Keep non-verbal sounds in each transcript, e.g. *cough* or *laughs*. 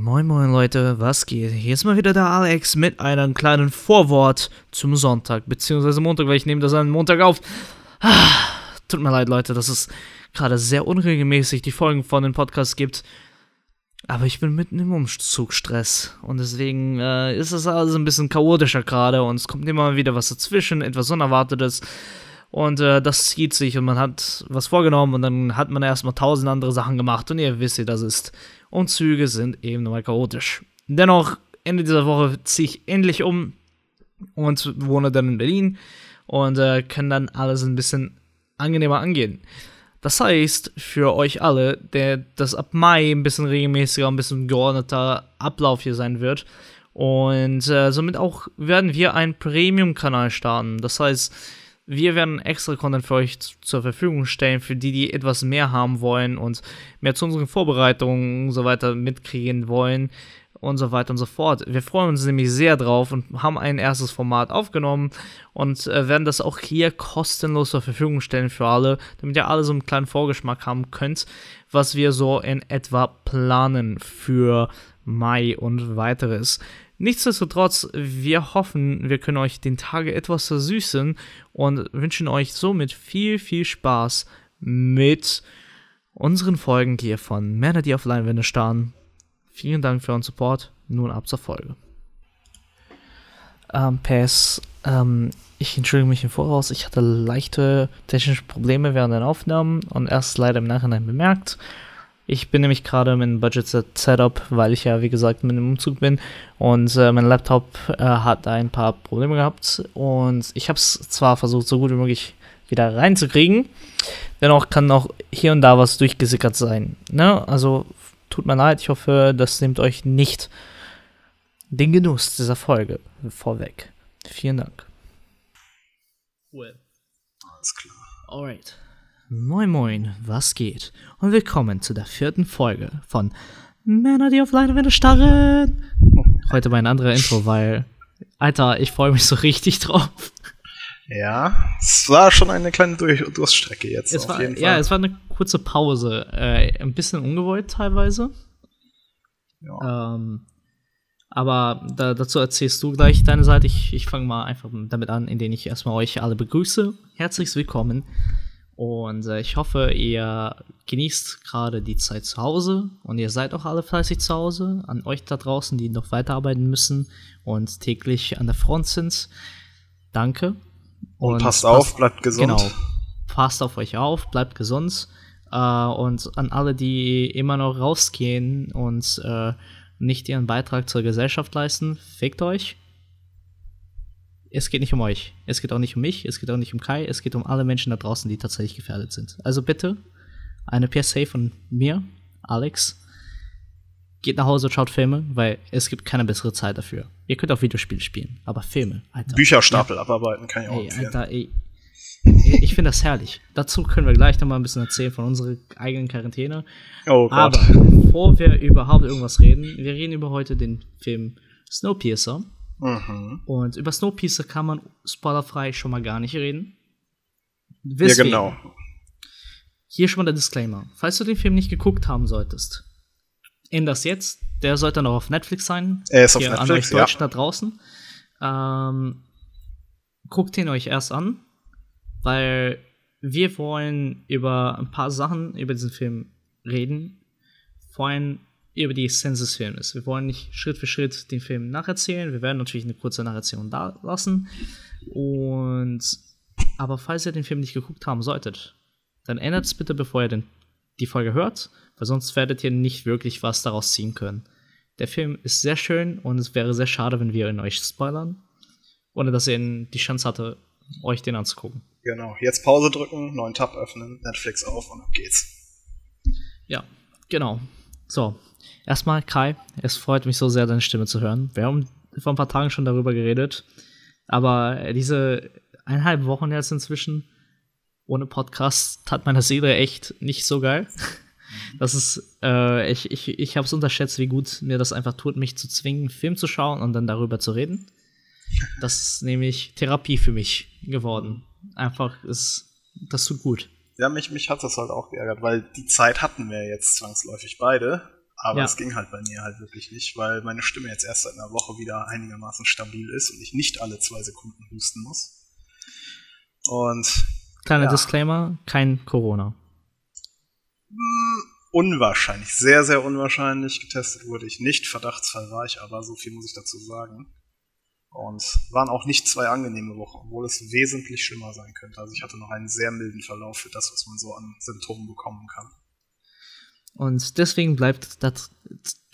Moin moin Leute, was geht? Hier ist mal wieder der Alex mit einem kleinen Vorwort zum Sonntag, beziehungsweise Montag, weil ich nehme das an Montag auf. Ah, tut mir leid Leute, dass es gerade sehr unregelmäßig die Folgen von den Podcasts gibt. Aber ich bin mitten im Umzugstress und deswegen äh, ist das alles ein bisschen chaotischer gerade und es kommt immer wieder was dazwischen, etwas Unerwartetes. Und äh, das zieht sich und man hat was vorgenommen und dann hat man erstmal tausend andere Sachen gemacht und ihr wisst, wie das ist. Und Züge sind eben nochmal chaotisch. Dennoch, Ende dieser Woche ziehe ich endlich um und wohne dann in Berlin und äh, kann dann alles ein bisschen angenehmer angehen. Das heißt, für euch alle, der das ab Mai ein bisschen regelmäßiger, ein bisschen geordneter Ablauf hier sein wird. Und äh, somit auch werden wir einen Premium-Kanal starten. Das heißt, wir werden extra Content für euch zur Verfügung stellen, für die, die etwas mehr haben wollen und mehr zu unseren Vorbereitungen und so weiter mitkriegen wollen und so weiter und so fort. Wir freuen uns nämlich sehr drauf und haben ein erstes Format aufgenommen und äh, werden das auch hier kostenlos zur Verfügung stellen für alle, damit ihr alle so einen kleinen Vorgeschmack haben könnt, was wir so in etwa planen für Mai und weiteres. Nichtsdestotrotz, wir hoffen, wir können euch den Tage etwas versüßen und wünschen euch somit viel, viel Spaß mit unseren Folgen hier von Männer, die auf Leinwände starren. Vielen Dank für euren Support. Nun ab zur Folge. Ähm, PS, ähm, ich entschuldige mich im Voraus. Ich hatte leichte technische Probleme während den Aufnahmen und erst leider im Nachhinein bemerkt. Ich bin nämlich gerade mit einem Budget Setup, weil ich ja wie gesagt mit dem Umzug bin und äh, mein Laptop äh, hat ein paar Probleme gehabt und ich habe es zwar versucht so gut wie möglich wieder reinzukriegen, dennoch kann auch hier und da was durchgesickert sein. Ne? Also tut mir leid, ich hoffe, das nimmt euch nicht den Genuss dieser Folge vorweg. Vielen Dank. Well. Alles klar. Alright. Moin Moin, was geht? Und willkommen zu der vierten Folge von Männer, die auf Leinwände starren. Heute mein anderer Intro, weil, Alter, ich freue mich so richtig drauf. Ja, es war schon eine kleine Durch Durststrecke jetzt. Es war, Ja, es war eine kurze Pause. Äh, ein bisschen ungewollt teilweise. Ja. Ähm, aber da, dazu erzählst du gleich deine Seite. Ich, ich fange mal einfach damit an, indem ich erstmal euch alle begrüße. Herzlich willkommen und äh, ich hoffe, ihr genießt gerade die Zeit zu Hause und ihr seid auch alle fleißig zu Hause. An euch da draußen, die noch weiterarbeiten müssen und täglich an der Front sind. Danke. Und, und passt auf, bleibt gesund. Genau. Passt auf euch auf, bleibt gesund. Äh, und an alle, die immer noch rausgehen und äh, nicht ihren Beitrag zur Gesellschaft leisten, fickt euch es geht nicht um euch. Es geht auch nicht um mich, es geht auch nicht um Kai, es geht um alle Menschen da draußen, die tatsächlich gefährdet sind. Also bitte, eine PSA von mir, Alex. Geht nach Hause und schaut Filme, weil es gibt keine bessere Zeit dafür. Ihr könnt auch Videospiele spielen, aber Filme, Alter. Bücherstapel ja. abarbeiten kann ich auch ey. Alter, ey. Ich finde das herrlich. Dazu können wir gleich noch mal ein bisschen erzählen von unserer eigenen Quarantäne. Oh Gott. Aber bevor wir überhaupt irgendwas reden, wir reden über heute den Film Snowpiercer Mhm. Und über Snowpiercer kann man spoilerfrei schon mal gar nicht reden. Weswegen? Ja, genau. Hier schon mal der Disclaimer. Falls du den Film nicht geguckt haben solltest, in das jetzt. Der sollte noch auf Netflix sein. Er ist auf Hier Netflix, an euch Deutschen ja. da draußen. Ähm, guckt ihn euch erst an, weil wir wollen über ein paar Sachen über diesen Film reden. Vor allem über die Essenz des Films. Wir wollen nicht Schritt für Schritt den Film nacherzählen. Wir werden natürlich eine kurze Narration da lassen. Und aber falls ihr den Film nicht geguckt haben solltet, dann ändert es bitte, bevor ihr den, die Folge hört, weil sonst werdet ihr nicht wirklich was daraus ziehen können. Der Film ist sehr schön und es wäre sehr schade, wenn wir ihn euch spoilern, ohne dass ihr die Chance hatte, euch den anzugucken. Genau, jetzt Pause drücken, neuen Tab öffnen, Netflix auf und ab geht's. Ja, genau. So, Erstmal, Kai, es freut mich so sehr, deine Stimme zu hören. Wir haben vor ein paar Tagen schon darüber geredet. Aber diese eineinhalb Wochen jetzt inzwischen ohne Podcast tat meine Seele echt nicht so geil. *laughs* Das ist, äh, ich, ich, ich habe es unterschätzt, wie gut mir das einfach tut, mich zu zwingen, Film zu schauen und dann darüber zu reden. Das ist nämlich Therapie für mich geworden. Einfach ist, das tut gut. Ja, mich, mich hat das halt auch geärgert, weil die Zeit hatten wir jetzt zwangsläufig beide Aber es ging halt bei mir halt wirklich nicht, weil meine Stimme jetzt erst seit einer Woche wieder einigermaßen stabil ist und ich nicht alle zwei Sekunden husten muss. Und. Kleiner ja. Disclaimer: kein Corona. Hm, unwahrscheinlich, sehr, sehr unwahrscheinlich. Getestet wurde ich nicht, Verdachtsfall war ich aber, so viel muss ich dazu sagen. Und waren auch nicht zwei angenehme Wochen, obwohl es wesentlich schlimmer sein könnte. Also ich hatte noch einen sehr milden Verlauf für das, was man so an Symptomen bekommen kann. Und deswegen bleibt das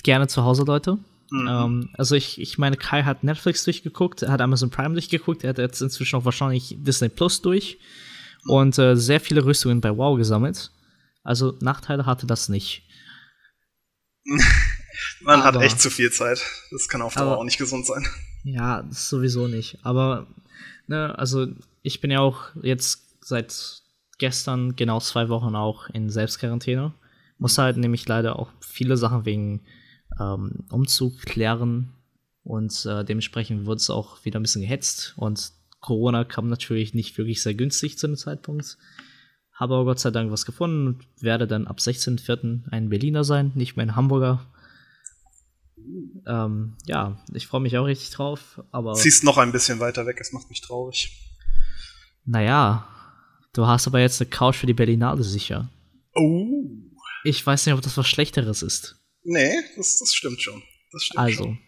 gerne zu Hause, Leute. Mhm. Ähm, also ich, ich meine, Kai hat Netflix durchgeguckt, er hat Amazon Prime durchgeguckt, er hat jetzt inzwischen auch wahrscheinlich Disney Plus durch und äh, sehr viele Rüstungen bei WoW gesammelt. Also Nachteile hatte das nicht. *laughs* Man aber, hat echt zu viel Zeit. Das kann auf Dauer aber, auch nicht gesund sein. Ja, das sowieso nicht. Aber, ne, also ich bin ja auch jetzt seit gestern genau zwei Wochen auch in Selbstquarantäne. Muss halt nämlich leider auch viele Sachen wegen ähm, Umzug klären und äh, dementsprechend wurde es auch wieder ein bisschen gehetzt und Corona kam natürlich nicht wirklich sehr günstig zu dem Zeitpunkt. Habe aber Gott sei Dank was gefunden und werde dann ab 16.04. ein Berliner sein, nicht mehr ein Hamburger. Ähm, ja, ich freue mich auch richtig drauf, aber. Ziehst noch ein bisschen weiter weg, es macht mich traurig. Naja, du hast aber jetzt eine Couch für die Berlinale sicher. Oh. Ich weiß nicht, ob das was Schlechteres ist. Nee, das, das stimmt schon. Das stimmt also, schon.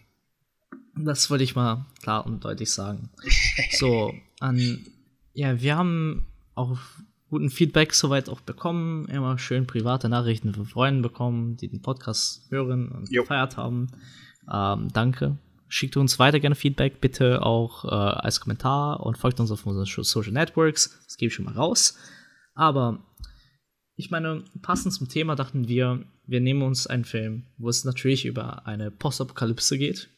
das wollte ich mal klar und deutlich sagen. *laughs* so, an, ja, wir haben auch guten Feedback soweit auch bekommen, immer schön private Nachrichten von Freunden bekommen, die den Podcast hören und jo. gefeiert haben. Ähm, danke. Schickt uns weiter gerne Feedback, bitte auch äh, als Kommentar und folgt uns auf unseren Social Networks. Das gebe ich schon mal raus. Aber ich meine, passend zum Thema dachten wir, wir nehmen uns einen Film, wo es natürlich über eine Postapokalypse geht.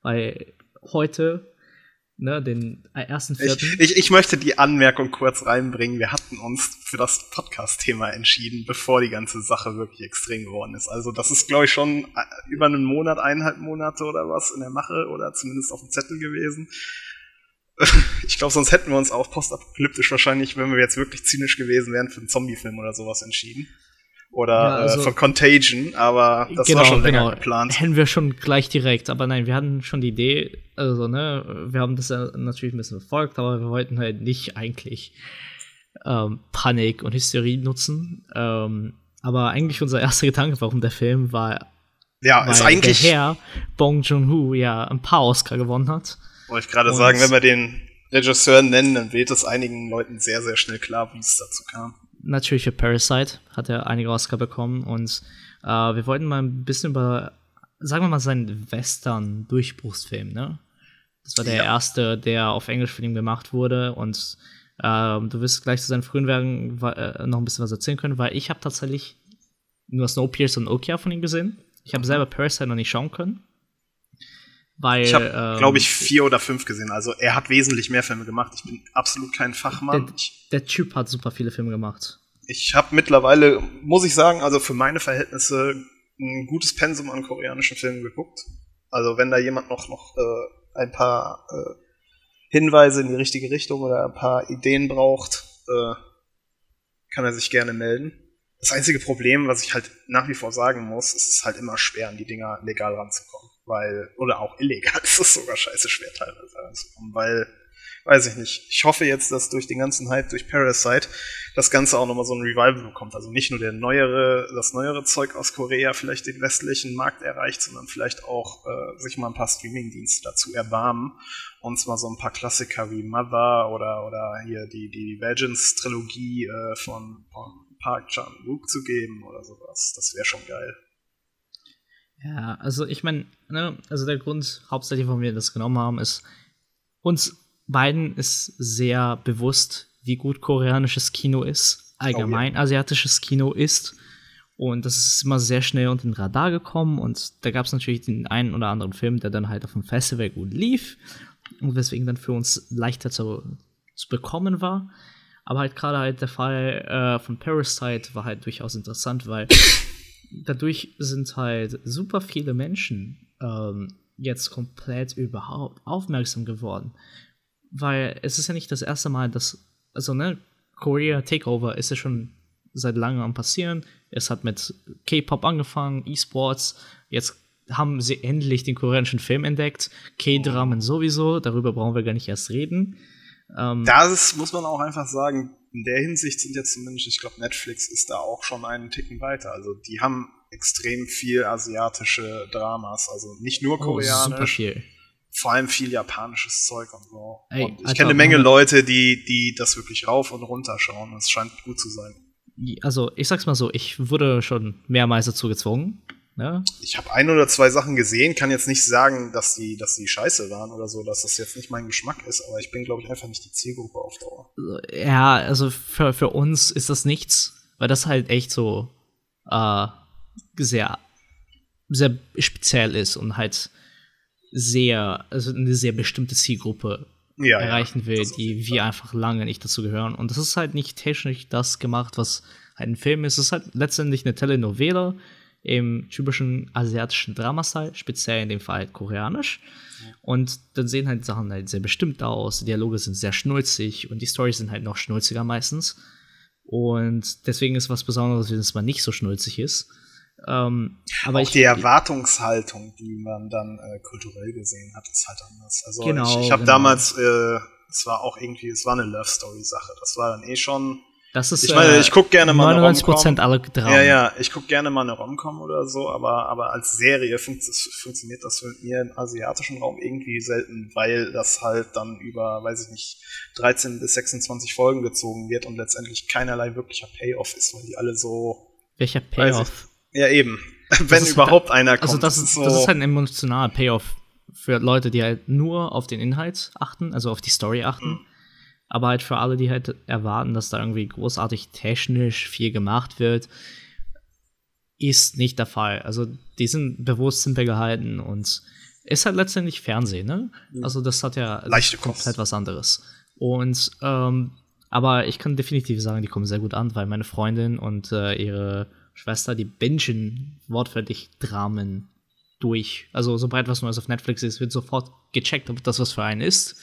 Weil heute ne, den ersten vierten. Ich, ich, ich, möchte die Anmerkung kurz reinbringen. Wir hatten uns für das Podcast-Thema entschieden, bevor die ganze Sache wirklich extrem geworden ist. Also das ist, glaube ich, schon äh, über einen Monat, eineinhalb Monate oder was in der Mache oder zumindest auf dem Zettel gewesen. *laughs* Ich glaube, sonst hätten wir uns auch postapokalyptisch wahrscheinlich, wenn wir jetzt wirklich zynisch gewesen wären, für einen Zombie-Film oder sowas entschieden oder ja, also, äh, von Contagion, aber das genau, war schon länger genau. geplant. *laughs* Hätten wir schon gleich direkt, aber nein, wir hatten schon die Idee, also ne, wir haben das ja natürlich ein bisschen verfolgt, aber wir wollten halt nicht eigentlich ähm, Panik und Hysterie nutzen. Ähm, aber eigentlich unser erster Gedanke, warum der Film war, ja, ist eigentlich der Herr Bong Joon-ho ja ein paar Oscar gewonnen hat. Wollte ich gerade sagen, wenn wir den Regisseur nennen, dann wird es einigen Leuten sehr, sehr schnell klar, wie es dazu kam natürlich für Parasite hat er einige Oscar bekommen und äh, wir wollten mal ein bisschen über, sagen wir mal, seinen Western-Durchbruchsfilm, ne? Das war der ja. erste, der auf Englisch für ihn gemacht wurde und äh, du wirst gleich zu seinen frühen Werken äh, noch ein bisschen was erzählen können, weil ich habe tatsächlich nur Snowpiercer und Okia von ihm gesehen. Ich habe mhm. selber Parasite noch nicht schauen können. Weil, ich habe, ähm, glaube ich, vier oder fünf gesehen. Also er hat wesentlich mehr Filme gemacht. Ich bin absolut kein Fachmann. Der, der Typ hat super viele Filme gemacht. Ich habe mittlerweile, muss ich sagen, also für meine Verhältnisse ein gutes Pensum an koreanischen Filmen geguckt. Also wenn da jemand noch, noch äh, ein paar äh, Hinweise in die richtige Richtung oder ein paar Ideen braucht, äh, kann er sich gerne melden. Das einzige Problem, was ich halt nach wie vor sagen muss, ist es halt immer schwer, an die Dinger legal ranzukommen weil, oder auch illegal *laughs* ist es sogar scheiße schwer teilweise ranzukommen, weil, weiß ich nicht. Ich hoffe jetzt, dass durch den ganzen Hype, durch Parasite, das Ganze auch nochmal so ein Revival bekommt. Also nicht nur der neuere, das neuere Zeug aus Korea vielleicht den westlichen Markt erreicht, sondern vielleicht auch äh, sich mal ein paar Streaming-Dienste dazu erbarmen. Und zwar so ein paar Klassiker wie Mother oder, oder hier die, die Vengeance-Trilogie äh, von, von Park Chan-wook zu geben oder sowas. Das wäre schon geil. Ja, also ich meine, ne, also der Grund hauptsächlich, warum wir das genommen haben, ist, uns beiden ist sehr bewusst, wie gut koreanisches Kino ist, allgemein oh, ja. asiatisches Kino ist. Und das ist immer sehr schnell unter den Radar gekommen. Und da gab es natürlich den einen oder anderen Film, der dann halt auf dem Festival gut lief. Und weswegen dann für uns leichter zu, zu bekommen war. Aber halt gerade halt der Fall äh, von Parasite war halt durchaus interessant, weil dadurch sind halt super viele Menschen ähm, jetzt komplett überhaupt aufmerksam geworden. Weil es ist ja nicht das erste Mal, dass, also ne, Korea Takeover ist ja schon seit langem am passieren. Es hat mit K-Pop angefangen, E-Sports. Jetzt haben sie endlich den koreanischen Film entdeckt. K-Dramen sowieso, darüber brauchen wir gar nicht erst reden. Ähm, das muss man auch einfach sagen, in der Hinsicht sind jetzt zumindest, ich glaube, Netflix ist da auch schon einen Ticken weiter. Also die haben extrem viel asiatische Dramas, also nicht nur koreanisch. Oh, super viel. Vor allem viel japanisches Zeug und so. Ey, und ich Alter, kenne eine Menge Leute, die, die das wirklich rauf und runter schauen. Es scheint gut zu sein. Also, ich sag's mal so, ich wurde schon mehrmals dazu gezwungen. Ne? Ich habe ein oder zwei Sachen gesehen, kann jetzt nicht sagen, dass die, dass die scheiße waren oder so, dass das jetzt nicht mein Geschmack ist, aber ich bin, glaube ich, einfach nicht die Zielgruppe auf Dauer. Ja, also für, für uns ist das nichts, weil das halt echt so äh, sehr, sehr speziell ist und halt sehr, also eine sehr bestimmte Zielgruppe ja, erreichen ja. will, die wir einfach lange nicht dazu gehören. Und das ist halt nicht technisch das gemacht, was halt ein Film ist. Es ist halt letztendlich eine Telenovela im typischen asiatischen Dramastil, speziell in dem Fall halt koreanisch. Und dann sehen halt Sachen halt sehr bestimmt aus, die Dialoge sind sehr schnulzig und die Storys sind halt noch schnulziger meistens. Und deswegen ist was Besonderes, wenn es mal nicht so schnulzig ist. Ähm, aber auch ich, die Erwartungshaltung, die man dann äh, kulturell gesehen hat, ist halt anders. Also genau, ich, ich habe genau. damals, äh, es war auch irgendwie, es war eine Love Story Sache. Das war dann eh schon das ist, ich meine, ich guck gerne mal 99 eine aller Dramen. Ja, ja, ich guck gerne mal eine Romcom oder so, aber, aber als Serie fun funktioniert das mit mir im asiatischen Raum irgendwie selten, weil das halt dann über, weiß ich nicht, 13 bis 26 Folgen gezogen wird und letztendlich keinerlei wirklicher Payoff ist, weil die alle so. Welcher Payoff? Ja, eben. *laughs* Wenn überhaupt einer also kommt. Also das ist, so das ist halt ein emotionaler Payoff für Leute, die halt nur auf den Inhalt achten, also auf die Story achten. Mhm aber halt für alle, die halt erwarten, dass da irgendwie großartig technisch viel gemacht wird, ist nicht der Fall. Also die sind bewusst simpel gehalten und ist halt letztendlich Fernsehen, ne? Also das hat ja Leichte komplett was anderes. Und ähm, aber ich kann definitiv sagen, die kommen sehr gut an, weil meine Freundin und äh, ihre Schwester, die bingen wortwörtlich Dramen durch. Also sobald was Neues auf Netflix ist, wird sofort gecheckt, ob das was für einen ist.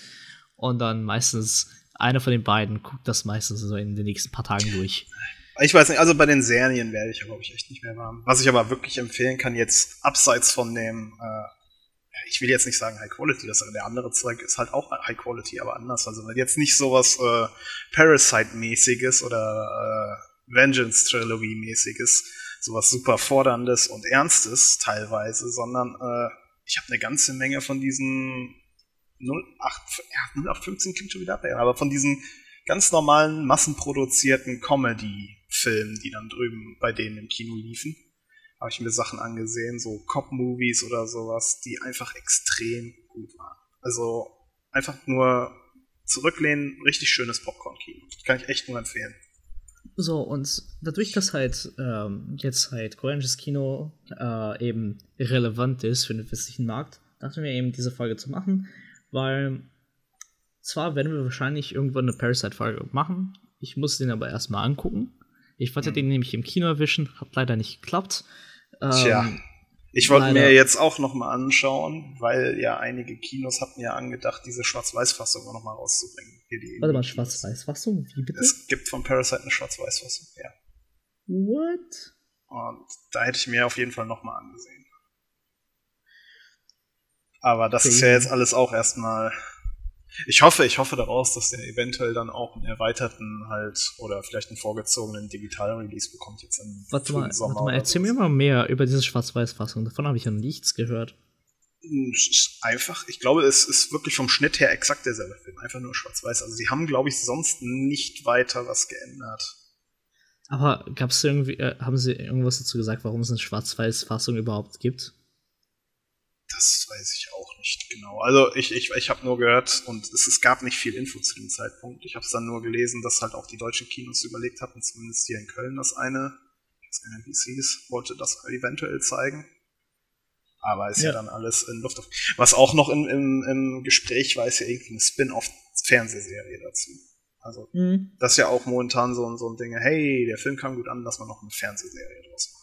Und dann meistens einer von den beiden guckt das meistens so in den nächsten paar Tagen durch. Ich weiß nicht, also bei den Serien werde ich, glaube ich, echt nicht mehr warm. Was ich aber wirklich empfehlen kann, jetzt abseits von dem, äh, ich will jetzt nicht sagen High Quality, das der andere Zweig ist halt auch High Quality, aber anders. Also jetzt nicht sowas äh, Parasite-mäßiges oder äh, Vengeance Trilogy-mäßiges, sowas super forderndes und ernstes teilweise, sondern äh, ich habe eine ganze Menge von diesen 08, ja, 0815 klingt schon wieder ab, aber von diesen ganz normalen, massenproduzierten Comedy-Filmen, die dann drüben bei denen im Kino liefen, habe ich mir Sachen angesehen, so Cop-Movies oder sowas, die einfach extrem gut waren. Also einfach nur zurücklehnen, richtig schönes Popcorn-Kino. Kann ich echt nur empfehlen. So, und dadurch, dass halt ähm, jetzt halt koreanisches Kino äh, eben relevant ist für den westlichen Markt, dachten wir eben, diese Folge zu machen weil zwar werden wir wahrscheinlich irgendwann eine Parasite-Folge machen, ich muss den aber erstmal angucken. Ich wollte mhm. den nämlich im Kino erwischen, hat leider nicht geklappt. Ähm, Tja, ich wollte mir jetzt auch noch mal anschauen, weil ja einige Kinos hatten ja angedacht, diese Schwarz-Weiß-Fassung noch mal rauszubringen. Warte mal, Schwarz-Weiß-Fassung? Wie bitte? Es gibt von Parasite eine Schwarz-Weiß-Fassung, ja. What? Und da hätte ich mir auf jeden Fall noch mal angesehen. Aber das okay. ist ja jetzt alles auch erstmal. Ich hoffe, ich hoffe daraus, dass der eventuell dann auch einen erweiterten halt oder vielleicht einen vorgezogenen Digital-Release bekommt jetzt im warte mal, Sommer. Warte mal, erzähl mir mal mehr über diese Schwarz-Weiß-Fassung. Davon habe ich ja nichts gehört. Hm, einfach, ich glaube, es ist wirklich vom Schnitt her exakt derselbe Film. Einfach nur schwarz-weiß. Also sie haben, glaube ich, sonst nicht weiter was geändert. Aber gab es irgendwie, äh, haben sie irgendwas dazu gesagt, warum es eine Schwarz-Weiß-Fassung überhaupt gibt? Das weiß ich auch nicht genau. Also ich, ich, ich habe nur gehört und es, es gab nicht viel Info zu dem Zeitpunkt. Ich habe es dann nur gelesen, dass halt auch die deutschen Kinos überlegt hatten, zumindest hier in Köln das eine, ich weiß gar nicht, wie es hieß, wollte das eventuell zeigen. Aber ist ja, ja dann alles in Luft. Was auch noch im, im, im Gespräch war, ist ja irgendwie eine Spin-off-Fernsehserie dazu. Also, mhm. das ist ja auch momentan so, so ein Ding, hey, der Film kam gut an, lass mal noch eine Fernsehserie draus machen.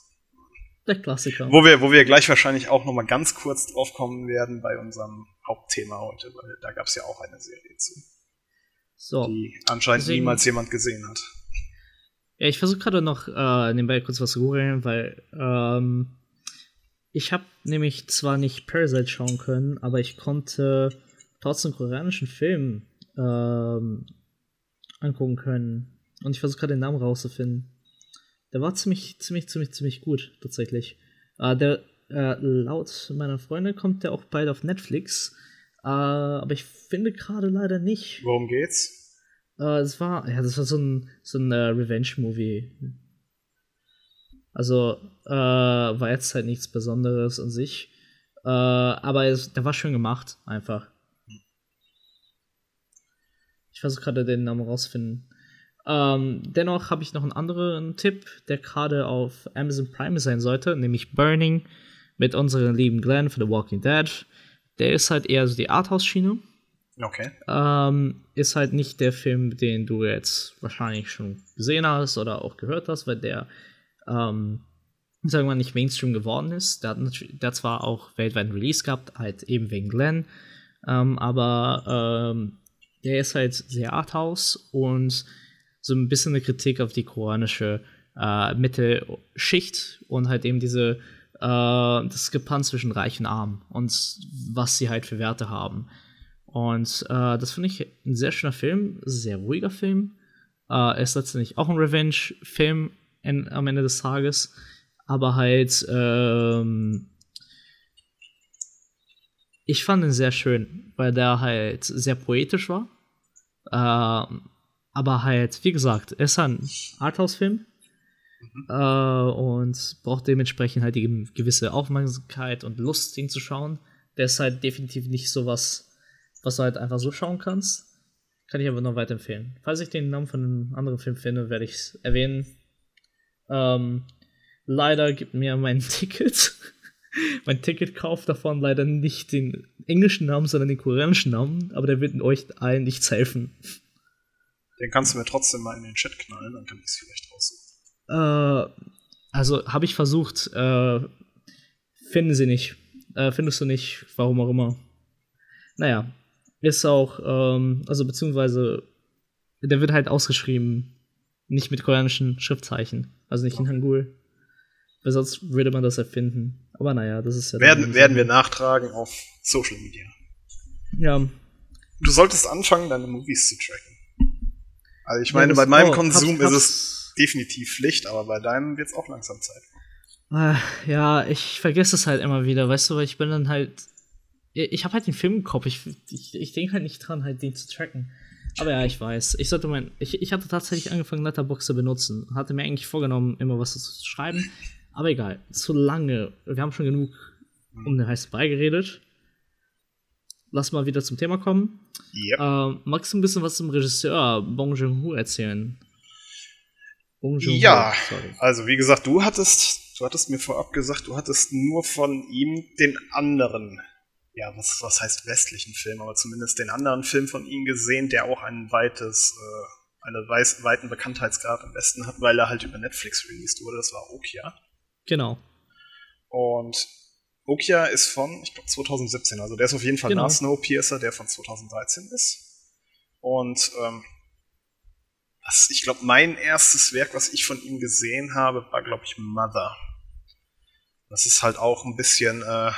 Der Klassiker. Wo wir, wo wir gleich wahrscheinlich auch noch mal ganz kurz drauf kommen werden bei unserem Hauptthema heute, weil da gab es ja auch eine Serie zu. So. Die anscheinend deswegen, niemals jemand gesehen hat. Ja, ich versuche gerade noch äh, nebenbei kurz was zu googeln, weil ähm, ich habe nämlich zwar nicht Parasite schauen können, aber ich konnte trotzdem koreanischen Film ähm, angucken können. Und ich versuche gerade den Namen rauszufinden. Der war ziemlich, ziemlich, ziemlich, ziemlich gut, tatsächlich. Äh, der, äh, laut meiner Freunde kommt der auch bald auf Netflix. Äh, aber ich finde gerade leider nicht. Worum geht's? Äh, es war, ja, das war so ein, so ein uh, Revenge-Movie. Also, äh, war jetzt halt nichts Besonderes an sich. Äh, aber es, der war schön gemacht, einfach. Ich versuche gerade den Namen rausfinden. Ähm, dennoch habe ich noch einen anderen Tipp, der gerade auf Amazon Prime sein sollte, nämlich Burning mit unserem lieben Glenn für The Walking Dead. Der ist halt eher so die Arthouse-Schiene. Okay. Ähm, ist halt nicht der Film, den du jetzt wahrscheinlich schon gesehen hast oder auch gehört hast, weil der, ähm, sagen wir mal, nicht Mainstream geworden ist. Der hat, der hat zwar auch weltweit einen Release gehabt, halt eben wegen Glenn, ähm, aber ähm, der ist halt sehr Arthouse und so ein bisschen eine Kritik auf die koreanische äh, Mittelschicht und halt eben diese äh, Diskrepanz zwischen Reich und Arm und was sie halt für Werte haben. Und äh, das finde ich ein sehr schöner Film, sehr ruhiger Film. Äh, ist letztendlich auch ein Revenge-Film am Ende des Tages, aber halt, ähm, ich fand ihn sehr schön, weil der halt sehr poetisch war. Äh, aber halt, wie gesagt, er ist ein Arthouse-Film mhm. äh, und braucht dementsprechend halt die gewisse Aufmerksamkeit und Lust, ihn zu schauen. Der ist halt definitiv nicht so was was du halt einfach so schauen kannst. Kann ich aber noch weiterempfehlen. Falls ich den Namen von einem anderen Film finde, werde ich es erwähnen. Ähm, leider gibt mir mein *laughs* Ticket, mein Ticketkauf davon leider nicht den englischen Namen, sondern den koreanischen Namen, aber der wird euch allen nichts helfen. Den kannst du mir trotzdem mal in den Chat knallen, dann kann ich es vielleicht raussuchen. Äh, also habe ich versucht, äh, finden sie nicht. Äh, findest du nicht, warum auch immer. Naja, ist auch, ähm, also beziehungsweise, der wird halt ausgeschrieben, nicht mit koreanischen Schriftzeichen, also nicht in Hangul. Weil sonst würde man das erfinden. Aber naja, das ist ja. Werden, werden wir nachtragen auf Social Media. Ja. Du solltest anfangen, deine Movies zu tracken. Also ich meine, ja, bei meinem oh, Konsum hab's, ist es definitiv Pflicht, aber bei deinem wird es auch langsam Zeit. Äh, ja, ich vergesse es halt immer wieder, weißt du, weil ich bin dann halt ich habe halt den Film im Kopf. Ich, ich, ich denke halt nicht dran, halt den zu tracken. Aber ja, ich weiß. Ich sollte mein. Ich, ich hatte tatsächlich angefangen, Letterbox zu benutzen. Hatte mir eigentlich vorgenommen, immer was zu schreiben. Aber egal. Zu lange. Wir haben schon genug um den heißen Brei geredet. Lass mal wieder zum Thema kommen. Yep. Ähm, magst du ein bisschen was zum Regisseur Bong Joon-ho erzählen? Bong Joon-ho, ja, sorry. also wie gesagt, du hattest, du hattest mir vorab gesagt, du hattest nur von ihm den anderen ja, was, was heißt westlichen Film, aber zumindest den anderen Film von ihm gesehen, der auch ein weites, äh, einen weiß, weiten Bekanntheitsgrad im Westen hat, weil er halt über Netflix released wurde. Das war Okia. Genau. Und Okia ist von, ich glaube, 2017. Also der ist auf jeden Fall genau. nach Snowpiercer, der von 2013 ist. Und ähm, was, ich glaube, mein erstes Werk, was ich von ihm gesehen habe, war, glaube ich, Mother. Das ist halt auch ein bisschen äh,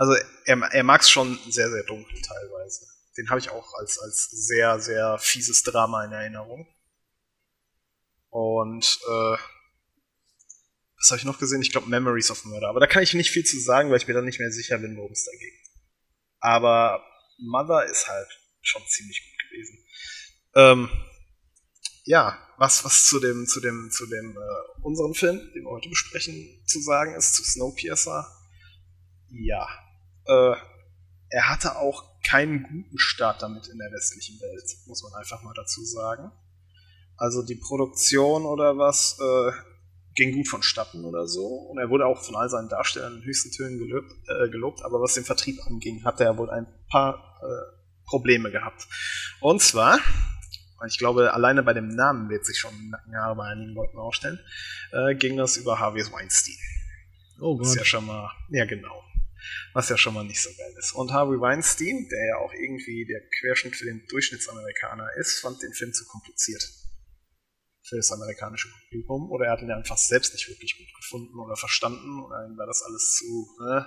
also er, er mag es schon sehr, sehr dunkel teilweise. Den habe ich auch als, als sehr, sehr fieses Drama in Erinnerung. Und äh, was habe ich noch gesehen? Ich glaube Memories of Murder. Aber da kann ich nicht viel zu sagen, weil ich mir dann nicht mehr sicher bin, worum es da ging. Aber Mother ist halt schon ziemlich gut gewesen. Ähm, ja, was, was zu dem, zu dem, zu dem äh, unseren Film, den wir heute besprechen, zu sagen ist, zu Snowpiercer. Ja, äh, er hatte auch keinen guten Start damit in der westlichen Welt, muss man einfach mal dazu sagen. Also die Produktion oder was äh, ging gut vonstatten oder so. Und er wurde auch von all seinen Darstellern in höchsten Tönen gelobt, äh, gelobt aber was den Vertrieb anging, hatte er wohl ein paar äh, Probleme gehabt. Und zwar, ich glaube, alleine bei dem Namen wird sich schon Nackenhaare bei einigen Leuten aufstellen, äh, ging das über Harvey Weinstein. Oh Gott. Das ist ja schon mal, ja genau was ja schon mal nicht so geil ist. Und Harvey Weinstein, der ja auch irgendwie der Querschnitt für den Durchschnittsamerikaner ist, fand den Film zu kompliziert. Für das amerikanische Publikum oder er hat ihn einfach selbst nicht wirklich gut gefunden oder verstanden oder ihm war das alles zu. Ne?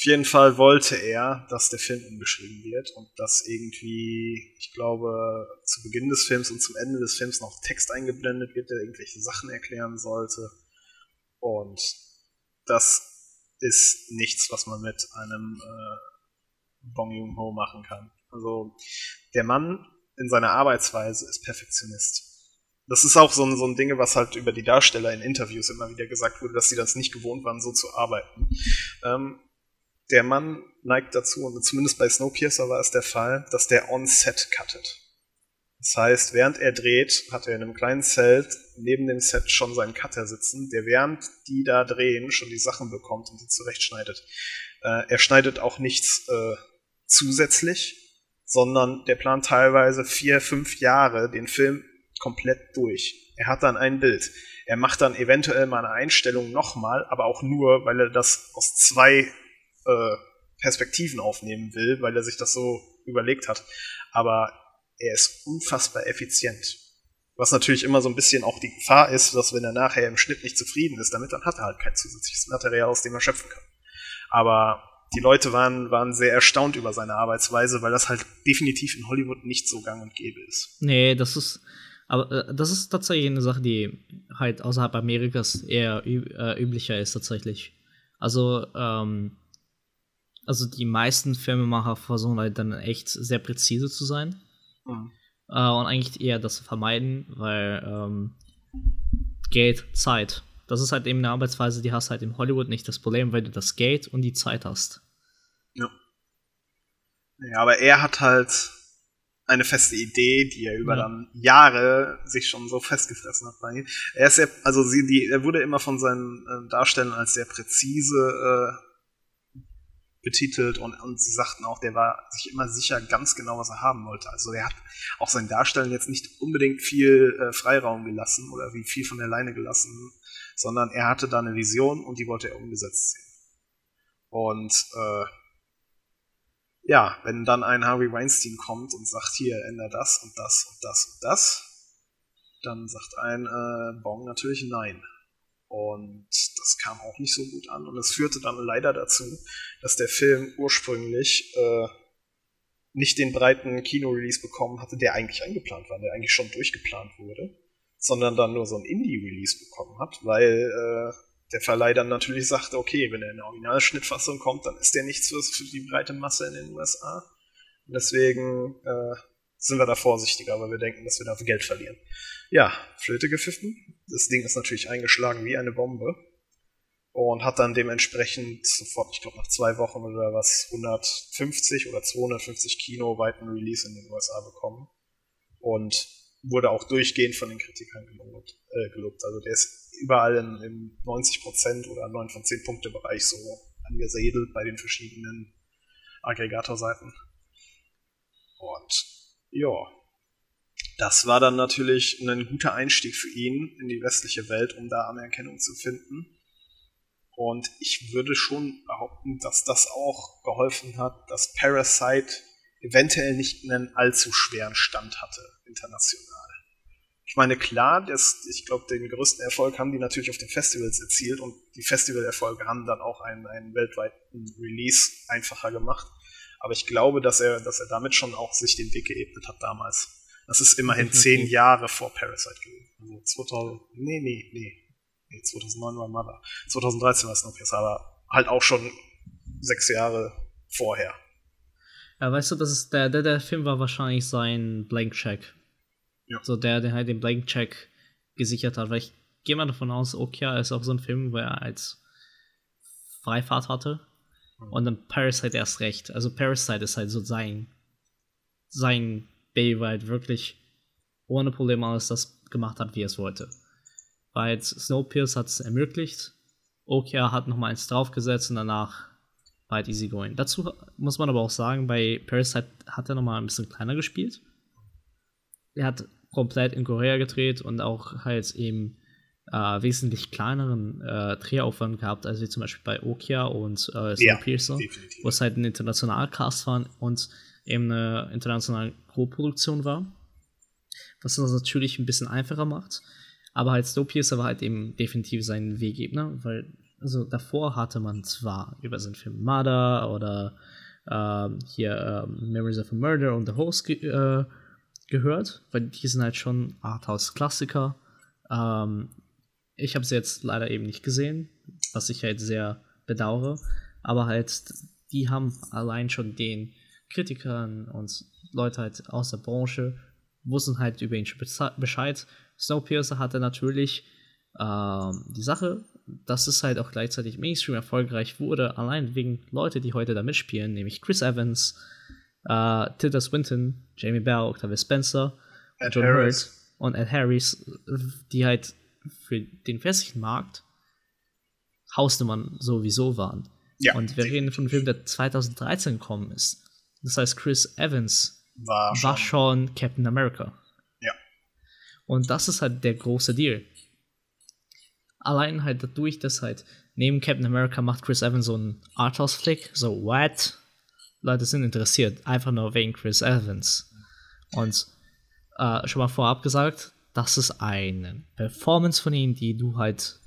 Auf jeden Fall wollte er, dass der Film umgeschrieben wird und dass irgendwie, ich glaube, zu Beginn des Films und zum Ende des Films noch Text eingeblendet wird, der irgendwelche Sachen erklären sollte. Und das ist nichts, was man mit einem äh, Bong Joon-ho machen kann. Also der Mann in seiner Arbeitsweise ist Perfektionist. Das ist auch so ein, so ein Ding, was halt über die Darsteller in Interviews immer wieder gesagt wurde, dass sie das nicht gewohnt waren, so zu arbeiten. Ähm, der Mann neigt dazu, und zumindest bei Snowpiercer war es der Fall, dass der on-set cuttet. Das heißt, während er dreht, hat er in einem kleinen Zelt neben dem Set schon seinen Cutter sitzen, der während die da drehen schon die Sachen bekommt und die zurechtschneidet. Äh, er schneidet auch nichts äh, zusätzlich, sondern der plant teilweise vier, fünf Jahre den Film komplett durch. Er hat dann ein Bild. Er macht dann eventuell mal eine Einstellung nochmal, aber auch nur, weil er das aus zwei äh, Perspektiven aufnehmen will, weil er sich das so überlegt hat. Aber er ist unfassbar effizient. Was natürlich immer so ein bisschen auch die Gefahr ist, dass wenn er nachher im Schnitt nicht zufrieden ist damit, dann hat er halt kein zusätzliches Material, aus dem er schöpfen kann. Aber die Leute waren, waren sehr erstaunt über seine Arbeitsweise, weil das halt definitiv in Hollywood nicht so gang und gäbe ist. Nee, das ist, aber äh, das ist tatsächlich eine Sache, die halt außerhalb Amerikas eher äh, üblicher ist tatsächlich. Also, ähm, also die meisten Filmemacher versuchen halt dann echt sehr präzise zu sein. Mhm. Äh, und eigentlich eher das vermeiden, weil ähm, Geld, Zeit. Das ist halt eben eine Arbeitsweise, die hast halt in Hollywood nicht das Problem, weil du das Geld und die Zeit hast. Ja. Ja, aber er hat halt eine feste Idee, die er über ja. dann Jahre sich schon so festgefressen hat bei ihm. Er ist ja, also sie, die, er wurde immer von seinen äh, Darstellern als sehr präzise äh, betitelt und, und sie sagten auch, der war sich immer sicher ganz genau, was er haben wollte. Also er hat auch sein Darstellen jetzt nicht unbedingt viel äh, Freiraum gelassen oder wie viel von der Leine gelassen, sondern er hatte da eine Vision und die wollte er umgesetzt sehen. Und äh, ja, wenn dann ein Harvey Weinstein kommt und sagt, hier, änder das und das und das und das, dann sagt ein äh, Bong natürlich nein. Und das kam auch nicht so gut an. Und es führte dann leider dazu, dass der Film ursprünglich äh, nicht den breiten Kino-Release bekommen hatte, der eigentlich eingeplant war, der eigentlich schon durchgeplant wurde, sondern dann nur so ein Indie-Release bekommen hat, weil äh, der Verleih dann natürlich sagte, okay, wenn er in der Originalschnittfassung kommt, dann ist der nichts für, die breite Masse in den USA. Und deswegen äh, sind wir da vorsichtiger, weil wir denken, dass wir da Geld verlieren. Ja, Flöte gepfiffen. Das Ding ist natürlich eingeschlagen wie eine Bombe. Und hat dann dementsprechend sofort, ich glaube nach zwei Wochen oder was, 150 oder 250 Kino weiten Release in den USA bekommen. Und wurde auch durchgehend von den Kritikern gelobt. Äh, gelobt. Also der ist überall in, im 90% oder 9 von 10 Punkte Bereich so angesiedelt bei den verschiedenen Aggregatorseiten. Und ja, das war dann natürlich ein guter Einstieg für ihn in die westliche Welt, um da Anerkennung zu finden. Und ich würde schon behaupten, dass das auch geholfen hat, dass Parasite eventuell nicht einen allzu schweren Stand hatte, international. Ich meine, klar, das, ich glaube, den größten Erfolg haben die natürlich auf den Festivals erzielt und die Festivalerfolge haben dann auch einen, einen weltweiten Release einfacher gemacht. Aber ich glaube, dass er, dass er damit schon auch sich den Weg geebnet hat damals. Das ist immerhin zehn Jahre vor Parasite gewesen. Also 2000, nee, nee, nee. Nee, 2009 war Mother. 2013 war es noch jetzt, aber halt auch schon sechs Jahre vorher. Ja, weißt du, das ist der, der, der Film war wahrscheinlich sein Blank Check. Ja. So der, der halt den Blank Check gesichert hat, weil ich gehe mal davon aus, Okia ist auch so ein Film, wo er als Freifahrt hatte. Und dann Parasite erst recht. Also Parasite ist halt so sein, sein Baby, weil halt wirklich ohne Probleme alles das gemacht hat, wie er es wollte. Weil Snowpiercer hat es ermöglicht. Okia hat nochmal eins draufgesetzt und danach war halt easy going. Dazu muss man aber auch sagen, bei Parasite hat er nochmal ein bisschen kleiner gespielt. Er hat komplett in Korea gedreht und auch halt eben äh, wesentlich kleineren äh, Drehaufwand gehabt, als wie zum Beispiel bei Okia und äh, Snowpiercer, ja, wo es halt ein internationaler Cast war und eben eine internationale Co-Produktion war. was das natürlich ein bisschen einfacher macht. Aber halt Snowpiercer war halt eben definitiv sein Weggebner, weil also davor hatte man zwar über seinen Film Mother oder äh, hier äh, Memories of a Murder und The Host äh, gehört, weil die sind halt schon Arthouse-Klassiker. Ähm, ich habe sie jetzt leider eben nicht gesehen, was ich halt sehr bedauere. Aber halt, die haben allein schon den Kritikern und Leute halt aus der Branche wussten halt über ihn schon Bescheid. Snowpiercer hatte natürlich ähm, die Sache, dass es halt auch gleichzeitig Mainstream erfolgreich wurde, allein wegen Leute, die heute da mitspielen, nämlich Chris Evans, äh, Tilda Swinton, Jamie Bell, Octavia Spencer, Ed John. Hurt und Ed Harris, die halt für den westlichen Markt Hausnummern sowieso waren. Ja, und wir reden von einem Film, der 2013 gekommen ist. Das heißt, Chris Evans war schon, war schon Captain America. Ja. Und das ist halt der große Deal. Allein halt dadurch, dass halt neben Captain America macht Chris Evans so einen Arthouse-Flick, so what? Leute sind interessiert, einfach nur wegen Chris Evans. Und äh, schon mal vorab gesagt, das ist eine Performance von ihm, die du halt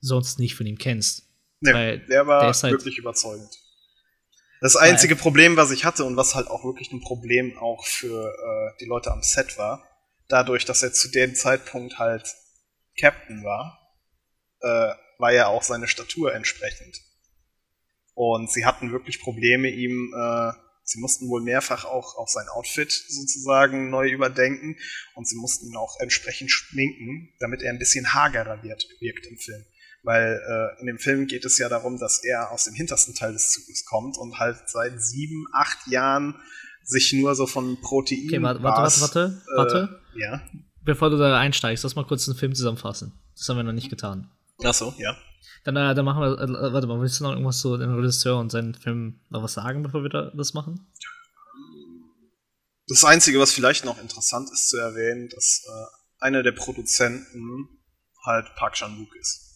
sonst nicht von ihm kennst. Nee, Weil der war der halt- wirklich überzeugend. Das einzige Problem, was ich hatte und was halt auch wirklich ein Problem auch für äh, die Leute am Set war, dadurch, dass er zu dem Zeitpunkt halt Captain war, äh, war ja auch seine Statur entsprechend. Und sie hatten wirklich Probleme, ihm, äh, sie mussten wohl mehrfach auch, auch sein Outfit sozusagen neu überdenken und sie mussten ihn auch entsprechend schminken, damit er ein bisschen hagerer wird, wirkt im Film. Weil äh, in dem Film geht es ja darum, dass er aus dem hintersten Teil des Zuges kommt und halt seit sieben, acht Jahren sich nur so von Protein. Okay, warte, warte, warte, warte, warte. Äh, ja. Bevor du da einsteigst, lass mal kurz den Film zusammenfassen. Das haben wir noch nicht getan. Achso, ja. Dann, äh, dann machen wir, äh, warte mal, willst du noch irgendwas zu dem Regisseur und seinen Film noch was sagen, bevor wir da, das machen? Das Einzige, was vielleicht noch interessant ist zu erwähnen, dass äh, einer der Produzenten halt Park Chan-wook ist.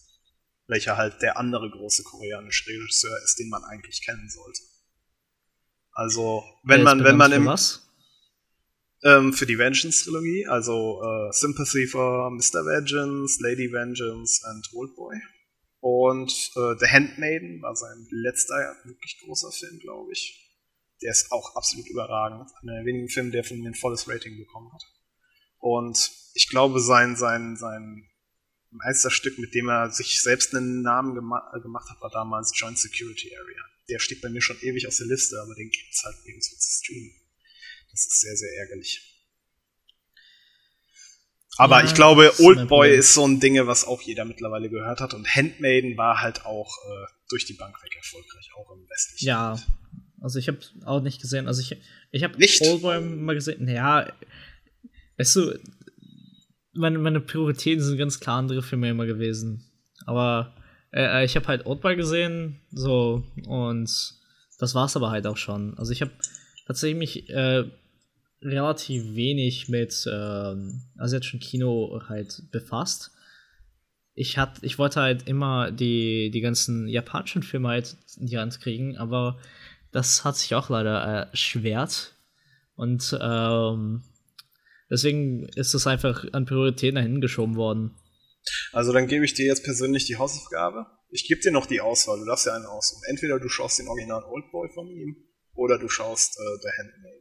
Welcher halt der andere große koreanische Regisseur ist, den man eigentlich kennen sollte. Also, wenn man, wenn man im, was? Ähm, für die Vengeance-Trilogie, also äh, Sympathy for Mr. Vengeance, Lady Vengeance und Oldboy. Und äh, The Handmaiden war sein letzter wirklich großer Film, glaube ich. Der ist auch absolut überragend. Einer der wenigen Filme, der von mir ein volles Rating bekommen hat. Und ich glaube, sein, sein, sein Meisterstück, mit dem er sich selbst einen Namen gema äh, gemacht hat, war damals Joint Security Area. Der steht bei mir schon ewig aus der Liste, aber den gibt's halt nirgendwo zu streamen. Das ist sehr, sehr ärgerlich. Aber Ja, ich glaube, Oldboy ist so ein Ding, was auch jeder mittlerweile gehört hat. Und Handmaiden war halt auch äh, durch die Bank weg erfolgreich, auch im westlichen. Ja, Land. also ich habe auch nicht gesehen, also ich, ich habe? Oldboy mal gesehen. Ja, weißt du, meine, meine Prioritäten sind ganz klar andere Filme immer gewesen. Aber äh, ich habe halt Oldboy gesehen, so, und das war's aber halt auch schon. Also ich habe tatsächlich mich äh, relativ wenig mit ähm, asiatischen Kino halt befasst. Ich, hat, ich wollte halt immer die, die ganzen japanischen Filme halt in die Hand kriegen, aber das hat sich auch leider erschwert. Und ähm, deswegen ist es einfach an Prioritäten dahin geschoben worden. Also dann gebe ich dir jetzt persönlich die Hausaufgabe. Ich gebe dir noch die Auswahl, du darfst ja einen aussuchen. Entweder du schaust den Original Oldboy von ihm oder du schaust äh, The Handmaiden.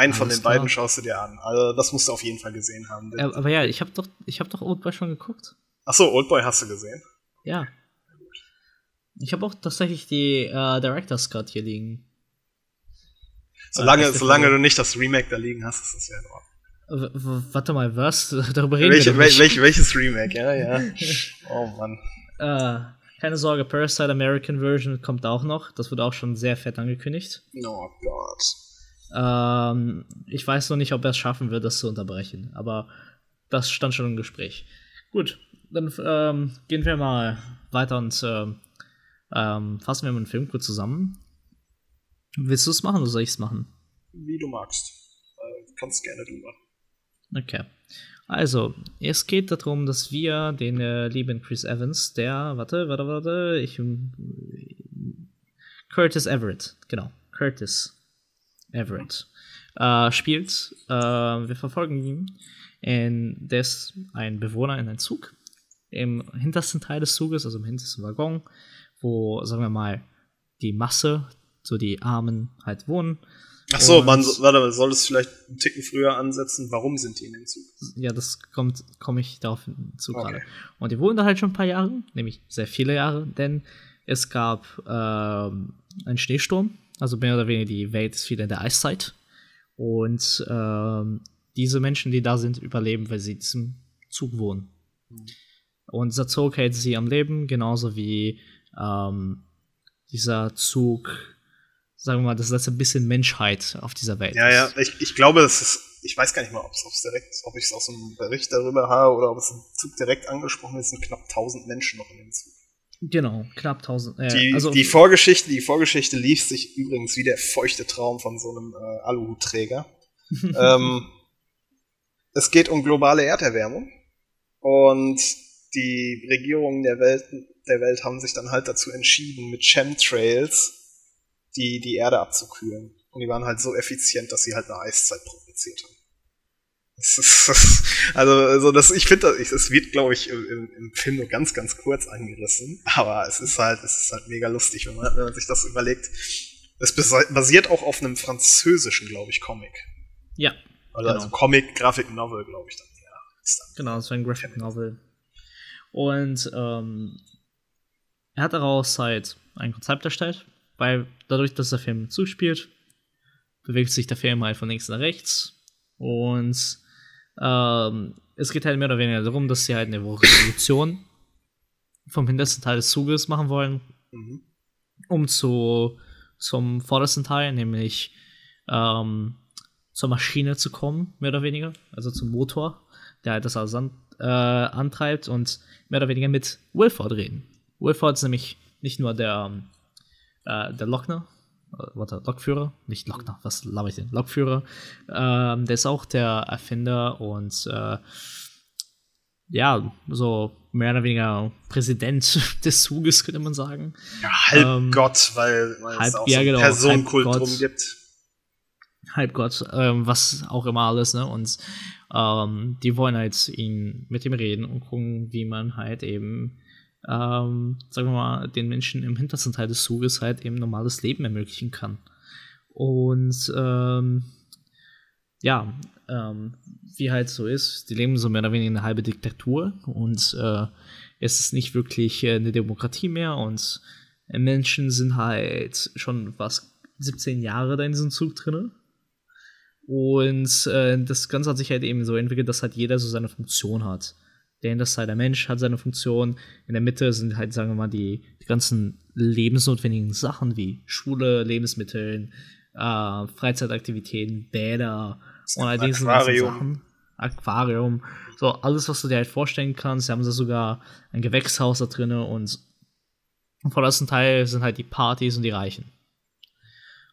Einen von den beiden klar. schaust du dir an. Also das musst du auf jeden Fall gesehen haben. Ja, aber ja, ich habe doch, ich habe doch Oldboy schon geguckt. Achso, Oldboy hast du gesehen. Ja. Ich habe auch tatsächlich die äh, Director's Cut hier liegen. Solange, erste solange du nicht das Remake da liegen hast, ist das ja in Ordnung. W warte mal, was? *laughs* Darüber reden Welche, wir welch, welches Remake? Ja, ja. *laughs* Oh Mann. Äh, keine Sorge, Parasite American Version kommt auch noch. Das wurde auch schon sehr fett angekündigt. Oh Gott. Ähm, ich weiß noch nicht, ob er es schaffen wird, das zu unterbrechen. Aber das stand schon im Gespräch. Gut, dann ähm, gehen wir mal weiter und ähm, ähm, fassen wir mal den Film kurz zusammen. Willst du es machen oder soll ich es machen? Wie du magst. Äh, kannst gerne du machen. Okay. Also, es geht darum, dass wir den äh, lieben Chris Evans, der, warte, warte, warte, ich. ähm, Curtis Everett, genau. Curtis Everett. äh, spielt. Äh, wir verfolgen ihn. In, der ist ein Bewohner in einem Zug. Im hintersten Teil des Zuges, also im hintersten Waggon, wo, sagen wir mal, die Masse, so die Armen halt wohnen. Ach so, man, warte, soll es vielleicht einen Ticken früher ansetzen? Warum sind die in dem Zug? Ja, das kommt, komme ich darauf zu okay. gerade. Und die wohnen da halt schon ein paar Jahre, nämlich sehr viele Jahre, denn es gab ähm, einen Schneesturm, also mehr oder weniger die Welt ist wieder in der Eiszeit. Und ähm, diese Menschen, die da sind, überleben, weil sie in diesem Zug wohnen. Mhm. Und dieser Zug hält sie am Leben, genauso wie ähm, dieser Zug sagen wir mal, das letzte bisschen Menschheit auf dieser Welt ja, ist. Ja, ich, ich glaube, es ist, ich weiß gar nicht mal, ob es direkt, ob ich es aus einem Bericht darüber habe oder ob es im Zug direkt angesprochen ist, sind knapp 1000 Menschen noch in dem Zug. Genau, knapp 1000. Äh, die, also, die, Vorgeschichte, die Vorgeschichte lief sich übrigens wie der feuchte Traum von so einem äh, Aluhutträger. *laughs* ähm, es geht um globale Erderwärmung und die Regierungen der Welt, der Welt haben sich dann halt dazu entschieden, mit Chemtrails die, die Erde abzukühlen. Und die waren halt so effizient, dass sie halt eine Eiszeit provoziert haben. *laughs* Also, also das, ich finde, es wird, glaube ich, im, im, Film nur ganz, ganz kurz angerissen. Aber es ist halt, es ist halt mega lustig, wenn man, wenn man sich das überlegt. Es basiert auch auf einem französischen, glaube ich, Comic. Ja. Also, genau. also Comic, Graphic Novel, glaube ich dann. Ja, dann genau, war ein Graphic Novel. Und ähm, er hat daraus halt ein Konzept erstellt, weil dadurch, dass der Film zuspielt, bewegt sich der Film halt von links nach rechts. Und ähm, es geht halt mehr oder weniger darum, dass sie halt eine Revolution *coughs* vom hintersten Teil des Zuges machen wollen, mhm. um zu, zum vordersten Teil, nämlich ähm, zur Maschine zu kommen, mehr oder weniger, also zum Motor, der halt das alles an, äh, antreibt und mehr oder weniger mit Wilford reden. Wilford ist nämlich nicht nur der äh, der Lockner, äh, warte, Lokführer, nicht Lockner, was laber ich denn? Lokführer, ähm, der ist auch der Erfinder und äh, ja, so mehr oder weniger Präsident *laughs* des Zuges, könnte man sagen. Ja, Halbgott, ähm, weil, weil halb, es auch so ja, genau, Personenkult drum gibt. Halbgott, ähm, was auch immer alles, ne? Und ähm, die wollen halt ihn mit ihm reden und gucken, wie man halt eben ähm, sagen wir mal, den Menschen im hintersten Teil des Zuges halt eben normales Leben ermöglichen kann. Und ähm, ja, ähm, wie halt so ist, die leben so mehr oder weniger eine halbe Diktatur und äh, es ist nicht wirklich äh, eine Demokratie mehr und Menschen sind halt schon was 17 Jahre da in diesem Zug drin. Und äh, das Ganze hat sich halt eben so entwickelt, dass halt jeder so seine Funktion hat der Hinterste der Mensch hat seine Funktion. In der Mitte sind halt, sagen wir mal, die, die ganzen lebensnotwendigen Sachen wie Schule, Lebensmittel, äh, Freizeitaktivitäten, Bäder und all diese Sachen. Aquarium. So, alles, was du dir halt vorstellen kannst. Sie haben da sogar ein Gewächshaus da drin und im vordersten Teil sind halt die Partys und die Reichen.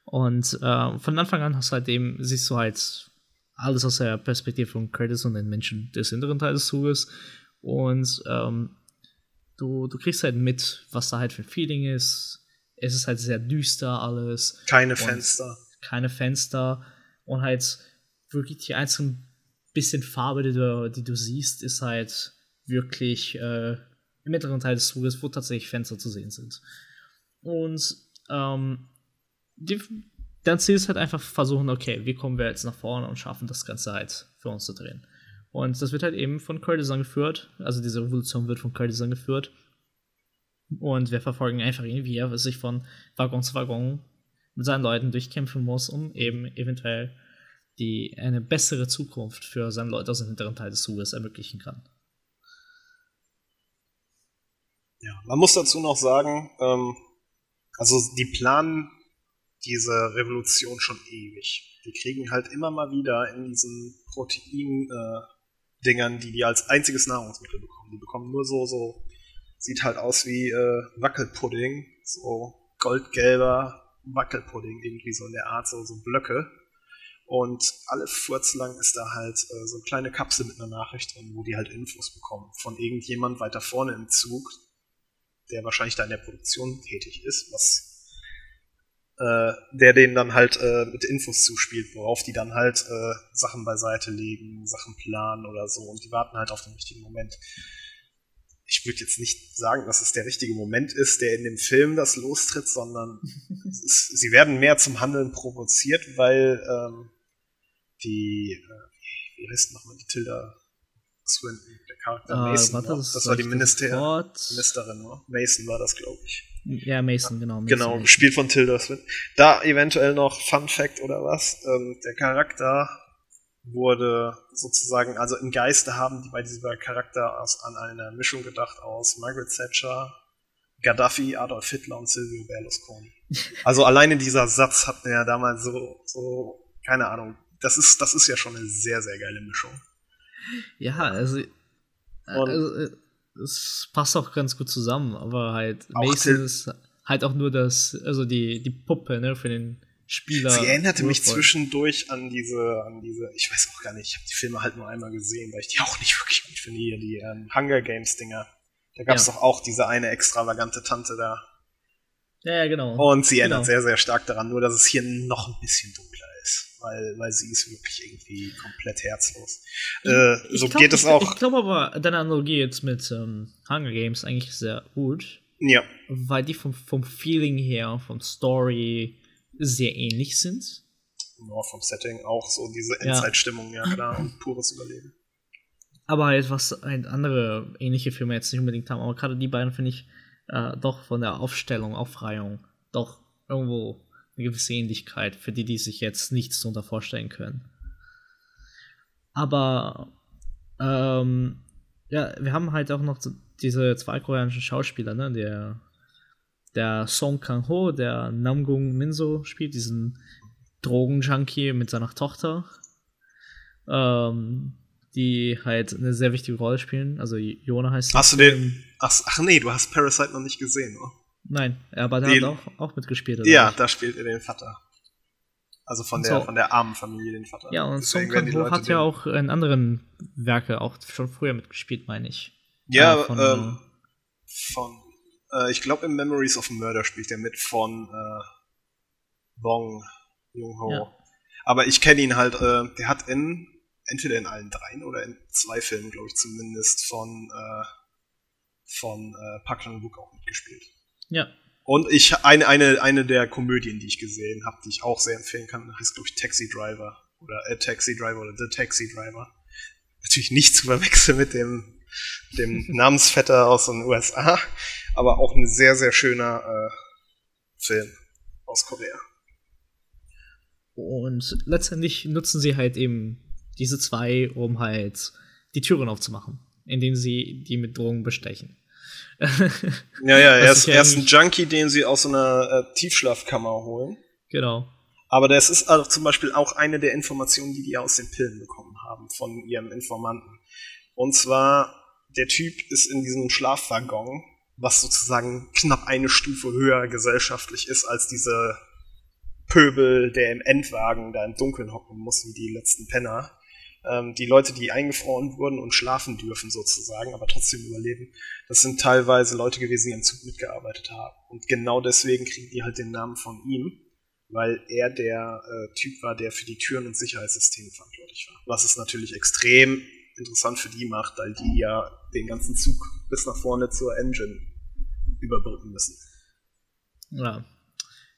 Und äh, von Anfang an hast du halt eben, siehst du halt alles aus der Perspektive von Curtis und den Menschen des hinteren Teils des Zuges. Und ähm, du, du kriegst halt mit, was da halt für ein Feeling ist. Es ist halt sehr düster alles. Keine Fenster. Keine Fenster. Und halt wirklich die einzige bisschen Farbe, die du, die du siehst, ist halt wirklich äh, im mittleren Teil des Zuges, wo tatsächlich Fenster zu sehen sind. Und ähm, die, dein Ziel ist halt einfach versuchen, okay, wie kommen wir jetzt nach vorne und schaffen das Ganze halt für uns zu drehen. Und das wird halt eben von Curtis angeführt. Also diese Revolution wird von Curtis angeführt. Und wir verfolgen einfach ihn, wie er sich von Waggon zu Waggon mit seinen Leuten durchkämpfen muss, um eben eventuell die eine bessere Zukunft für seine Leute aus dem hinteren Teil des Zuges ermöglichen kann. Ja, man muss dazu noch sagen, ähm, also die planen diese Revolution schon ewig. Die kriegen halt immer mal wieder in diesen Protein, äh, die die als einziges Nahrungsmittel bekommen. Die bekommen nur so, so, sieht halt aus wie äh, Wackelpudding, so goldgelber Wackelpudding, irgendwie so in der Art, so, so Blöcke. Und alle Furz lang ist da halt äh, so eine kleine Kapsel mit einer Nachricht drin, wo die halt Infos bekommen von irgendjemand weiter vorne im Zug, der wahrscheinlich da in der Produktion tätig ist, was äh, der denen dann halt äh, mit Infos zuspielt, worauf die dann halt äh, Sachen beiseite legen, Sachen planen oder so und die warten halt auf den richtigen Moment. Ich würde jetzt nicht sagen, dass es der richtige Moment ist, der in dem Film das lostritt, sondern *laughs* ist, sie werden mehr zum Handeln provoziert, weil ähm, die, äh, wie heißt nochmal die Tilda Swinton, der Charakter Ah, Mason, war. das das war die Minister. Ministerin, ne? Mason war das, glaube ich. Ja, Mason, genau. Mason. Genau, gespielt von Tilda Swinton. Da eventuell noch Fun Fact oder was. Ähm, der Charakter wurde sozusagen, also im Geiste haben die bei dieser Charakter aus, an eine Mischung gedacht aus Margaret Thatcher, Gaddafi, Adolf Hitler und Silvio Berlusconi. *laughs* Also alleine dieser Satz hat mir ja damals so, so, keine Ahnung, das ist, das ist ja schon eine sehr, sehr geile Mischung. Ja, also, also äh, es passt auch ganz gut zusammen, aber halt Auch Mason ist halt auch nur das, also die, die Puppe, ne, für den Spieler. Sie erinnerte mich zwischendurch an diese, an diese, ich weiß auch gar nicht, ich habe die Filme halt nur einmal gesehen, weil ich die auch nicht wirklich gut finde hier, die ähm, Hunger Games Dinger. Da gab es Ja. doch auch diese eine extravagante Tante da. Ja, genau. Und sie erinnert Genau. sehr, sehr stark daran, nur dass es hier noch ein bisschen dunkler ist, weil, weil sie ist wirklich irgendwie komplett herzlos. Äh, Ich so glaub- geht es ich, auch. Ich glaube aber, deine Analogie jetzt mit ähm, Hunger Games eigentlich sehr gut, ja, weil die vom, vom Feeling her, vom Story sehr ähnlich sind. nur vom Setting auch so diese Ja. Endzeitstimmung, ja klar, und pures Überleben. Aber halt, was halt andere ähnliche Filme jetzt nicht unbedingt haben, aber gerade die beiden finde ich äh, doch von der Aufstellung, Aufreihung doch irgendwo eine gewisse Ähnlichkeit, für die, die sich jetzt nichts darunter vorstellen können. Aber ähm, ja, wir haben halt auch noch diese zwei koreanischen Schauspieler, ne? Der, der Song Kang-ho, der Namgung Minso spielt, diesen Drogenjunkie mit seiner Tochter. Ähm, die halt eine sehr wichtige Rolle spielen. Also Jona heißt. Hast du den. Ach, ach nee, du hast Parasite noch nicht gesehen, oder? Nein, aber der Den- hat auch, auch mitgespielt. oder Ja, nicht? da spielt er den Vater. Also von der, so- von der armen Familie den Vater. Ja, und Song Kang-ho hat ja auch in anderen Werke auch schon früher mitgespielt, meine ich. Ja, äh, von, ähm, von, äh, ich glaube, in Memories of Murder spielt er mit von äh, Bong Joon-ho. Ja. Aber ich kenne ihn halt, äh, der hat in, entweder in allen dreien oder in zwei Filmen, glaube ich zumindest, von, äh, von äh, Park Chan-wook auch mitgespielt. Ja, Und ich, eine, eine, eine der Komödien, die ich gesehen habe, die ich auch sehr empfehlen kann, heißt, glaube ich, Taxi Driver. Oder äh, Taxi Driver oder The Taxi Driver. Natürlich nicht zu verwechseln mit dem, dem *laughs* Namensvetter aus den USA, aber auch ein sehr, sehr schöner äh, Film aus Korea. und letztendlich nutzen sie halt eben diese zwei, um halt die Türen aufzumachen, indem sie die mit Drogen bestechen. Ja, ja, er ist, er ist ein Junkie, den sie aus so einer äh, Tiefschlafkammer holen. genau. Aber das ist also zum Beispiel auch eine der Informationen, die die aus den Pillen bekommen haben von ihrem Informanten. Und zwar, der Typ ist in diesem Schlafwaggon, was sozusagen knapp eine Stufe höher gesellschaftlich ist als diese Pöbel, der im Endwagen da im Dunkeln hocken muss, wie die letzten Penner. Ähm, die Leute, die eingefroren wurden und schlafen dürfen sozusagen, aber trotzdem überleben, das sind teilweise Leute gewesen, die am Zug mitgearbeitet haben. Und genau deswegen kriegen die halt den Namen von ihm weil er der äh, Typ war, der für die Türen und Sicherheitssysteme verantwortlich war. Was es natürlich extrem interessant für die macht, weil die ja den ganzen Zug bis nach vorne zur Engine überbrücken müssen. Ja,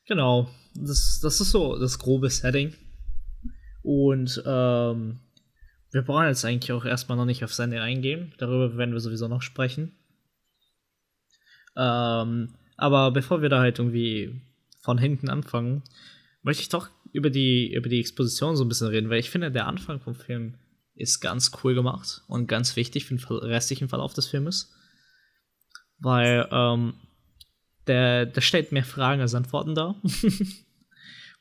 genau. Das, das ist so das grobe Setting. Und ähm, wir brauchen jetzt eigentlich auch erstmal noch nicht aufs Ende eingehen. Darüber werden wir sowieso noch sprechen. Ähm, aber bevor wir da halt irgendwie von hinten anfangen, möchte ich doch über die, über die Exposition so ein bisschen reden, weil ich finde, der Anfang vom Film ist ganz cool gemacht und ganz wichtig für den restlichen Verlauf des Filmes. Weil ähm, der, der stellt mehr Fragen als Antworten dar. *laughs*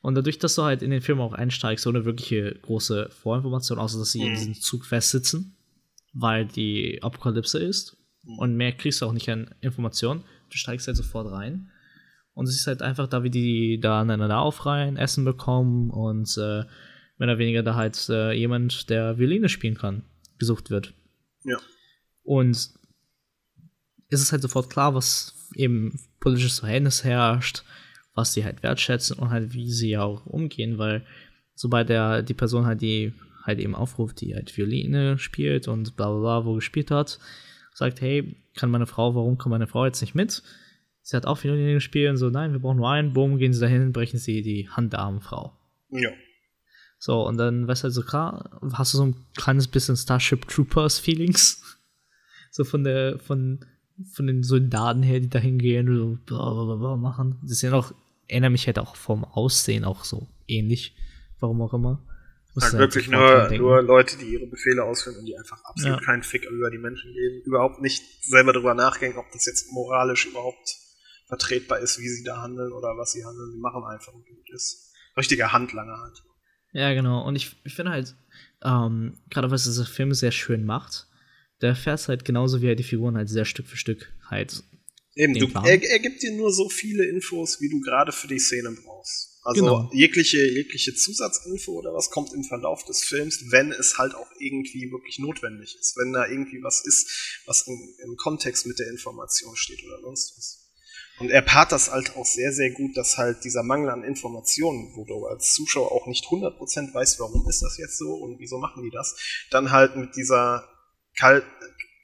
und dadurch, dass du halt in den Film auch einsteigst, ohne wirkliche große Vorinformation, außer dass sie in Mhm. diesem Zug festsitzen, weil die Apokalypse ist. Und mehr kriegst du auch nicht an Informationen. Du steigst halt sofort rein. Und es ist halt einfach da, wie die da aneinander aufreihen, Essen bekommen und äh, mehr oder weniger da halt äh, jemand, der Violine spielen kann, gesucht wird. Ja. Und es ist halt sofort klar, was eben politisches Verhältnis herrscht, was sie halt wertschätzen und halt wie sie auch umgehen, weil sobald der die Person halt die halt eben aufruft, die halt Violine spielt und bla bla bla wo gespielt hat, sagt, hey, kann meine Frau, warum kommt meine Frau jetzt nicht mit? Sie hat auch Violine gespielt und so, nein, wir brauchen nur einen, boom, gehen sie dahin, brechen sie die Hand der armen Frau. Ja. So, und dann weißt du halt so, klar, hast du so ein kleines bisschen Starship Troopers Feelings. *laughs* So von der, von, von den Soldaten her, die da hingehen und so bla bla bla machen. Das ja noch, erinnere mich halt auch vom Aussehen auch so ähnlich. Warum auch immer. Halt wirklich nur, nur Leute, die ihre Befehle ausführen und die einfach absolut ja. keinen Fick über die Menschen geben. Überhaupt nicht selber darüber nachdenken, ob das jetzt moralisch überhaupt vertretbar ist, wie sie da handeln oder was sie handeln. Sie machen einfach und gut ist. Richtiger Handlanger halt. Ja, genau. Und ich, ich finde halt, ähm, gerade was dieser Film sehr schön macht, der fährt halt genauso wie er die Figuren halt sehr Stück für Stück halt. Eben, du, er, er, gibt dir nur so viele Infos, wie du gerade für die Szene brauchst. Also genau. jegliche, jegliche Zusatzinfo oder was kommt im Verlauf des Films, wenn es halt auch irgendwie wirklich notwendig ist. Wenn da irgendwie was ist, was im, im Kontext mit der Information steht oder sonst was. Und er paart das halt auch sehr, sehr gut, dass halt dieser Mangel an Informationen, wo du als Zuschauer auch nicht 100% weißt, warum ist das jetzt so und wieso machen die das, dann halt mit dieser kal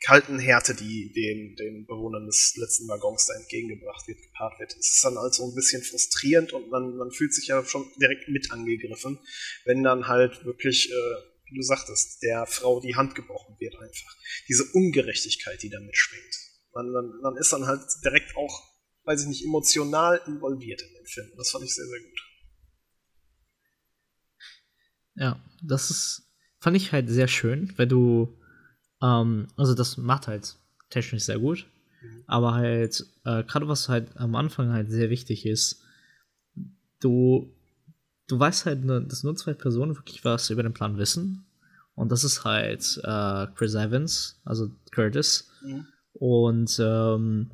kalten Härte, die den, den Bewohnern des letzten Waggons da entgegengebracht wird, gepaart wird. Es ist dann halt so ein bisschen frustrierend und man, man fühlt sich ja schon direkt mit angegriffen, wenn dann halt wirklich, äh, wie du sagtest, der Frau die Hand gebrochen wird einfach. Diese Ungerechtigkeit, die da mitschwingt. Man, man, man ist dann halt direkt auch weiß ich nicht, emotional involviert in den Film. Das fand ich sehr, sehr gut. Ja, das ist, fand ich halt sehr schön, weil du, ähm, also das macht halt technisch sehr gut, aber halt, äh, gerade was halt am Anfang halt sehr wichtig ist, du, du weißt halt, ne, dass nur zwei Personen wirklich was über den Plan wissen. Und das ist halt äh, Chris Evans, also Curtis, mhm. und ähm,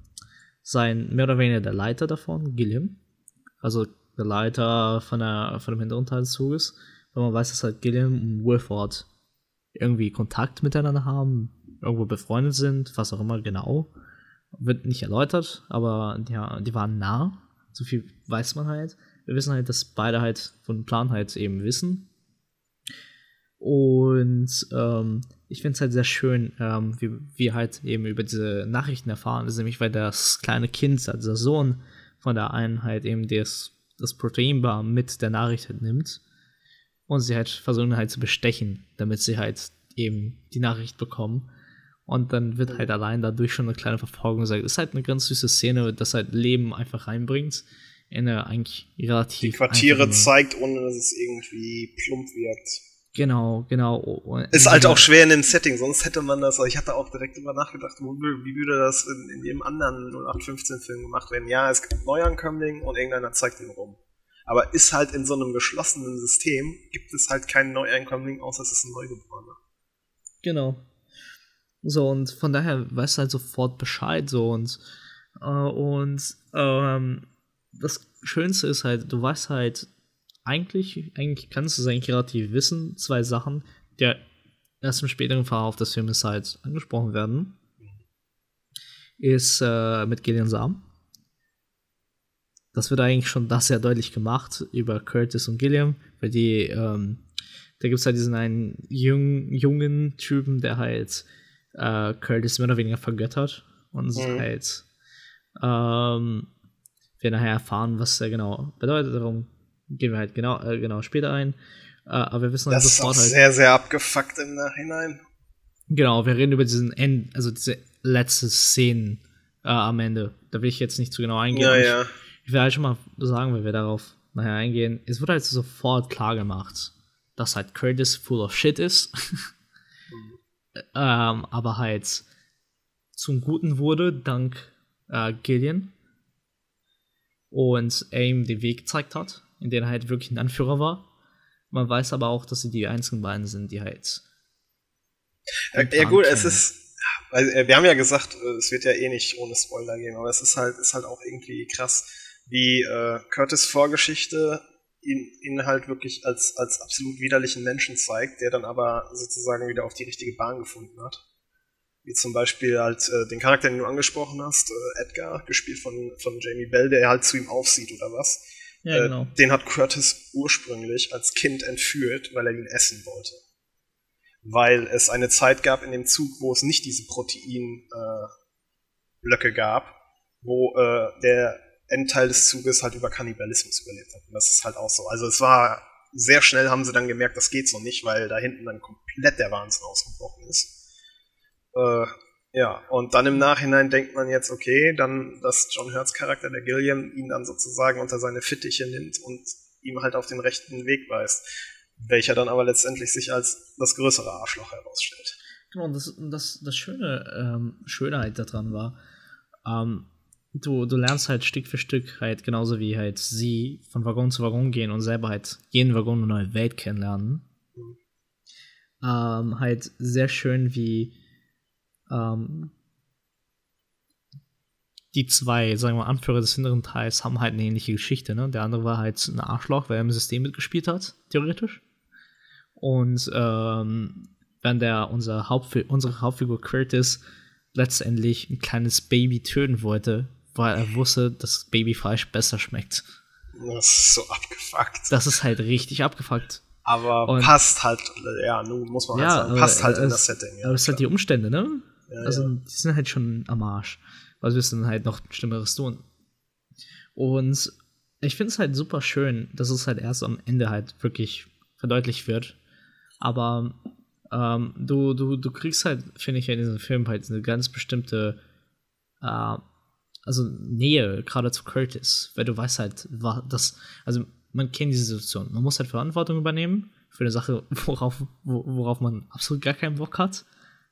sein mehr oder weniger der Leiter davon, Gilliam. Also der Leiter von, der, von dem hinteren Teil des Zuges. Weil man weiß, dass halt Gilliam und Wilford irgendwie Kontakt miteinander haben, irgendwo befreundet sind, was auch immer genau. Wird nicht erläutert, aber ja, die waren nah. So viel weiß man halt. Wir wissen halt, dass beide halt von Plan halt eben wissen. Und ähm, ich finde es halt sehr schön, ähm, wie wir halt eben über diese Nachrichten erfahren. Das ist nämlich, weil das kleine Kind, also der Sohn von der Einheit eben das, das Proteinbar mit der Nachricht halt nimmt und sie halt versuchen halt zu bestechen, damit sie halt eben die Nachricht bekommen. Und dann wird halt allein dadurch schon eine kleine Verfolgung gesagt. Ist halt eine ganz süße Szene, das halt Leben einfach reinbringt. In eine eigentlich relativ. Die Quartiere zeigt, ohne dass es irgendwie plump wirkt. Genau, genau. Ist halt auch schwer in dem Setting, sonst hätte man das, ich hatte auch direkt immer nachgedacht, wie würde das in, in jedem anderen 0815-Film gemacht werden. Ja, es gibt Neuankömmling und irgendeiner zeigt ihn rum. Aber ist halt in so einem geschlossenen System, gibt es halt keinen Neuankömmling, außer es ist ein Neugeborener. Genau. So, und von daher weißt du halt sofort Bescheid, so und, äh, und ähm, das Schönste ist halt, du weißt halt, eigentlich, eigentlich kannst du es eigentlich relativ wissen. Zwei Sachen, die erst im späteren Verlauf des Films halt angesprochen werden, ist äh, mit Gideon Sam. Das wird eigentlich schon das sehr deutlich gemacht über Curtis und Gilliam, weil die, ähm, da gibt es halt diesen einen jungen, jungen Typen, der halt äh, Curtis mehr oder weniger vergöttert und mhm. halt ähm, wir nachher erfahren, was er genau bedeutet. Darum gehen wir halt genau, äh, genau später ein. Äh, aber wir wissen halt das sofort ist auch halt. sehr, sehr abgefuckt im Nachhinein. Genau, wir reden über diesen End, also diese letzte Szenen äh, am Ende. Da will ich jetzt nicht zu genau eingehen. Ja, ja. Ich, ich will halt schon mal sagen, wenn wir darauf nachher eingehen. Es wurde halt sofort klar gemacht, dass halt Curtis full of shit ist. mhm. *laughs* ähm, aber halt zum Guten wurde, dank äh, Gillian. Und er ihm den Weg gezeigt hat in denen er halt wirklich ein Anführer war. Man weiß aber auch, dass sie die einzigen beiden sind, die halt. Ja, ja gut, kennen. es ist. Also, wir haben ja gesagt, äh, es wird ja eh nicht ohne Spoiler gehen, aber es ist halt, ist halt auch irgendwie krass, wie äh, Curtis Vorgeschichte ihn, ihn halt wirklich als, als absolut widerlichen Menschen zeigt, der dann aber sozusagen wieder auf die richtige Bahn gefunden hat. Wie zum Beispiel halt äh, den Charakter, den du angesprochen hast, äh, Edgar, gespielt von, von Jamie Bell, der halt zu ihm aufsieht oder was. Ja, Äh, genau. Den hat Curtis ursprünglich als Kind entführt, weil er ihn essen wollte. Weil es eine Zeit gab in dem Zug, wo es nicht diese Proteinblöcke äh, Blöcke gab, wo äh, der Endteil des Zuges halt über Kannibalismus überlebt hat. Und das ist halt auch so. Also es war sehr schnell haben sie dann gemerkt, das geht so nicht, weil da hinten dann komplett der Wahnsinn ausgebrochen ist. Äh, ja, und dann im Nachhinein denkt man jetzt, okay, dann, dass John Hurts Charakter, der Gilliam, ihn dann sozusagen unter seine Fittiche nimmt und ihm halt auf den rechten Weg weist. Welcher dann aber letztendlich sich als das größere Arschloch herausstellt. Genau, das, das, das Schöne, ähm, Schönheit daran war, ähm, du, du lernst halt Stück für Stück halt genauso wie halt sie von Waggon zu Waggon gehen und selber halt jeden Waggon eine neue Welt kennenlernen. Mhm. Ähm, halt sehr schön, wie ähm, die zwei, sagen wir mal, Anführer des hinteren Teils haben halt eine ähnliche Geschichte, ne? Der andere war halt ein Arschloch, weil er im System mitgespielt hat, theoretisch. Und ähm, während der unser Hauptfi unsere Hauptfigur Curtis letztendlich ein kleines Baby töten wollte, weil er wusste, dass Babyfleisch besser schmeckt. Das ist so abgefuckt. Das ist halt richtig abgefuckt. aber und- passt halt, ja, nun muss man Ja, halt sagen, passt halt in das Setting. Ja, Aber es sind halt die. Umstände, ne? Ja, also, ja. die sind halt schon am Arsch. Was willst du denn halt noch Schlimmeres tun? Und ich finde es halt super schön, dass es halt erst am Ende halt wirklich verdeutlicht wird. Aber ähm, du, du, du kriegst halt, finde ich, in diesem Film halt eine ganz bestimmte äh, also Nähe, gerade zu Curtis, weil du weißt halt, dass, also man kennt diese Situation. Man muss halt Verantwortung übernehmen für eine Sache, *laughs* worauf, wo, worauf man absolut gar keinen Bock hat.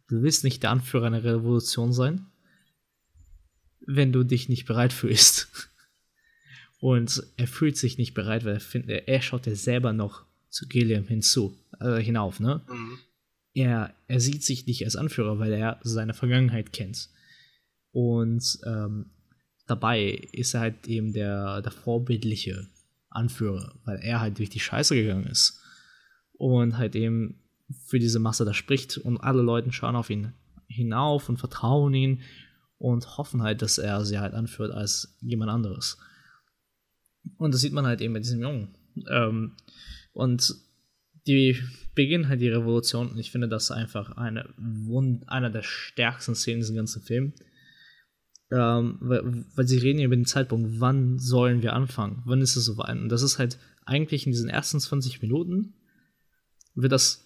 Du willst nicht der Anführer einer Revolution sein, wenn du dich nicht bereit fühlst. *laughs* Und er fühlt sich nicht bereit, weil er findet, er schaut ja selber noch zu Gilliam hinzu, äh, hinauf, ne? Mhm. er, er sieht sich nicht als Anführer, weil er seine Vergangenheit kennt. Und ähm, dabei ist er halt eben der, der vorbildliche Anführer, weil er halt durch die Scheiße gegangen ist. Und halt eben für diese Masse da spricht und alle Leute schauen auf ihn hinauf und vertrauen ihn und hoffen halt, dass er sie halt anführt als jemand anderes. Und das sieht man halt eben mit diesem Jungen. Ähm, und die beginnen halt die Revolution und ich finde das einfach eine einer der stärksten Szenen in diesem ganzen Film. Ähm, weil, weil sie reden über den Zeitpunkt, wann sollen wir anfangen? Wann ist es soweit? Und das ist halt eigentlich in diesen ersten 20 Minuten wird das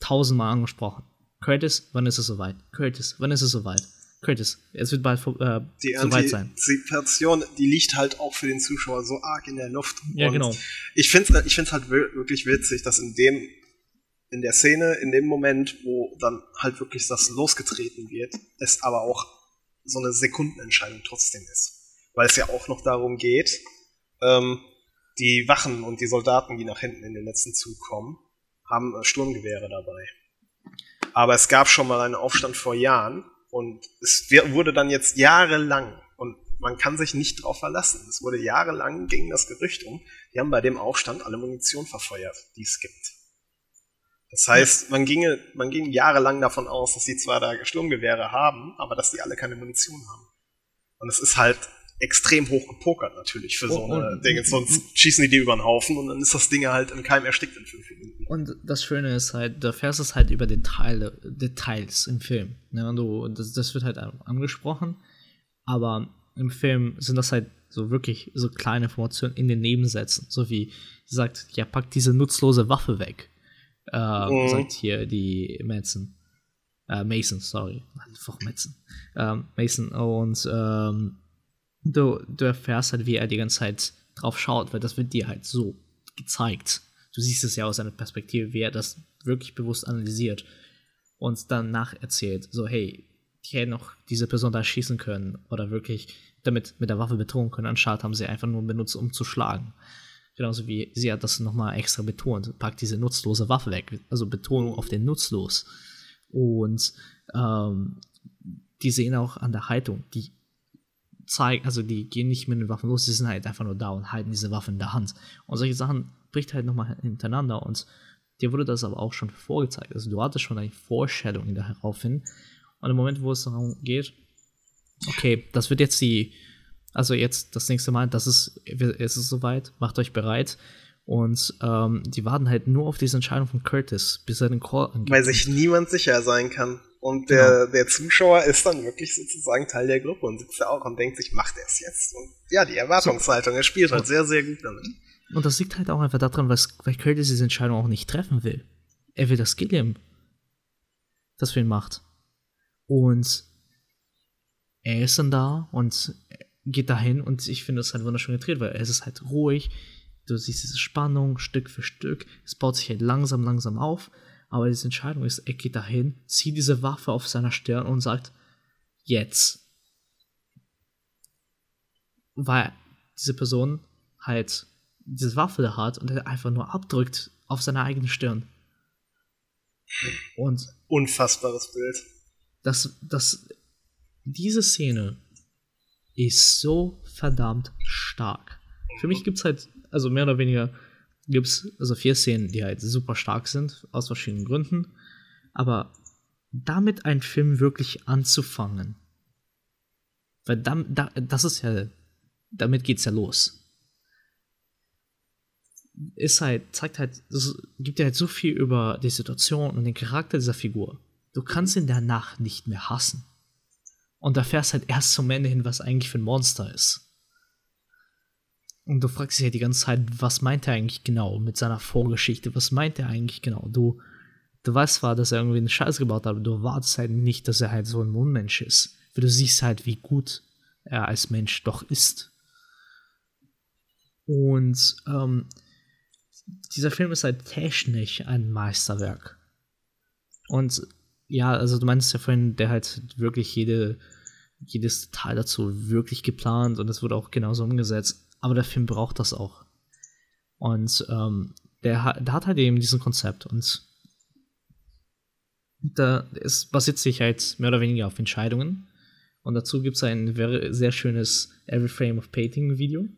tausendmal angesprochen. Curtis, wann ist es soweit? Curtis, wann ist es soweit? Curtis, es wird bald äh, Die soweit sein. Antizipation, die liegt halt auch für den Zuschauer so arg in der Luft. Ja, Und genau. Ich finde es ich find's halt wir- wirklich witzig, dass in dem, in der Szene, in dem Moment, wo dann halt wirklich das losgetreten wird, es aber auch so eine Sekundenentscheidung trotzdem ist. Weil es ja auch noch darum geht, ähm, die Wachen und die Soldaten, die nach hinten in den letzten Zug kommen, haben äh, Sturmgewehre dabei. Aber es gab schon mal einen Aufstand vor Jahren und es wurde dann jetzt jahrelang und man kann sich nicht drauf verlassen. Es wurde jahrelang ging das Gerücht um, die haben bei dem Aufstand alle Munition verfeuert, die es gibt. Das heißt, man ginge, man ging jahrelang davon aus, dass die zwar da Sturmgewehre haben, aber dass die alle keine Munition haben. Und es ist halt extrem hoch gepokert natürlich für so Und- eine und- Dinge. Sonst schießen die die über den Haufen und dann ist das Ding halt im Keim erstickt in fünf Minuten. Und das Schöne ist halt, du erfährst es halt über Detaile, Details im Film. Ne? Und du, das, das wird halt angesprochen, aber im Film sind das halt so wirklich so kleine Informationen in den Nebensätzen. So wie, sie sagt, ja, pack diese nutzlose Waffe weg. Äh, Mhm. Sagt hier die Manson. Äh, Mason, sorry. Einfach Mason. Ähm, Mason. Und ähm, du, du erfährst halt, wie er die ganze Zeit drauf schaut, weil das wird dir halt so gezeigt. Du siehst es ja aus seiner Perspektive, wie er das wirklich bewusst analysiert und dann nacherzählt. So, hey, ich hätte noch diese Person da schießen können oder wirklich damit mit der Waffe bedrohen können. Anstatt haben sie einfach nur benutzt, um zu schlagen. Genauso wie sie hat das nochmal extra betont. Packt diese nutzlose Waffe weg. Also Betonung auf den nutzlos. Und ähm, die sehen auch an der Haltung, die zeigen, also die gehen nicht mit den Waffen los, die sind halt einfach nur da und halten diese Waffe in der Hand. Und solche Sachen bricht halt nochmal hintereinander und dir wurde das aber auch schon vorgezeigt. Also du hattest schon eine Vorstellung darauf hin Und im Moment, wo es darum geht, okay, das wird jetzt die, also jetzt das nächste Mal, das ist, es ist soweit, macht euch bereit. Und ähm, die warten halt nur auf diese Entscheidung von Curtis, bis er den Call angeht. Weil sich niemand sicher sein kann. Und der, genau. der Zuschauer ist dann wirklich sozusagen Teil der Gruppe und sitzt da auch und denkt sich, macht er es jetzt? Und ja, die Erwartungshaltung, er spielt halt sehr, sehr gut damit. Und das liegt halt auch einfach daran, weil, Curtis diese Entscheidung auch nicht treffen will. Er will, dass Gilliam das für ihn macht. Und er ist dann da und geht dahin und ich finde das halt wunderschön gedreht, weil es ist halt ruhig. Du siehst diese Spannung Stück für Stück. Es baut sich halt langsam, langsam auf aber diese Entscheidung ist, er geht dahin, zieht diese Waffe auf seiner Stirn und sagt, jetzt. Weil diese Person halt diese Waffe da hat und er einfach nur abdrückt auf seine eigene Stirn. Und unfassbares Bild. Das, das, diese Szene ist so verdammt stark. Für mich gibt es halt, also mehr oder weniger gibt es also vier Szenen, die halt super stark sind, aus verschiedenen Gründen. Aber damit einen Film wirklich anzufangen, weil dann, da, das ist ja, damit geht's ja los. Ist halt, zeigt halt, es gibt ja halt so viel über die Situation und den Charakter dieser Figur. Du kannst ihn danach nicht mehr hassen. Und da fährst halt erst zum Ende hin, was eigentlich für ein Monster ist. Und du fragst dich ja die ganze Zeit, was meint er eigentlich genau mit seiner Vorgeschichte? Was meint er eigentlich genau? Du, du weißt zwar, dass er irgendwie einen Scheiß gebaut hat, aber du erwartest halt nicht, dass er halt so ein Unmensch ist. Weil du siehst halt, wie gut er als Mensch doch ist. Und ähm, dieser Film ist halt technisch ein Meisterwerk. Und ja, also du meinst ja vorhin, der halt wirklich jede, jedes Detail dazu wirklich geplant und es wurde auch genauso umgesetzt aber der Film braucht das auch. Und ähm, der, der hat halt eben diesen Konzept und da es basiert sich halt mehr oder weniger auf Entscheidungen. Und dazu gibt es ein sehr schönes Every Frame of Painting Video,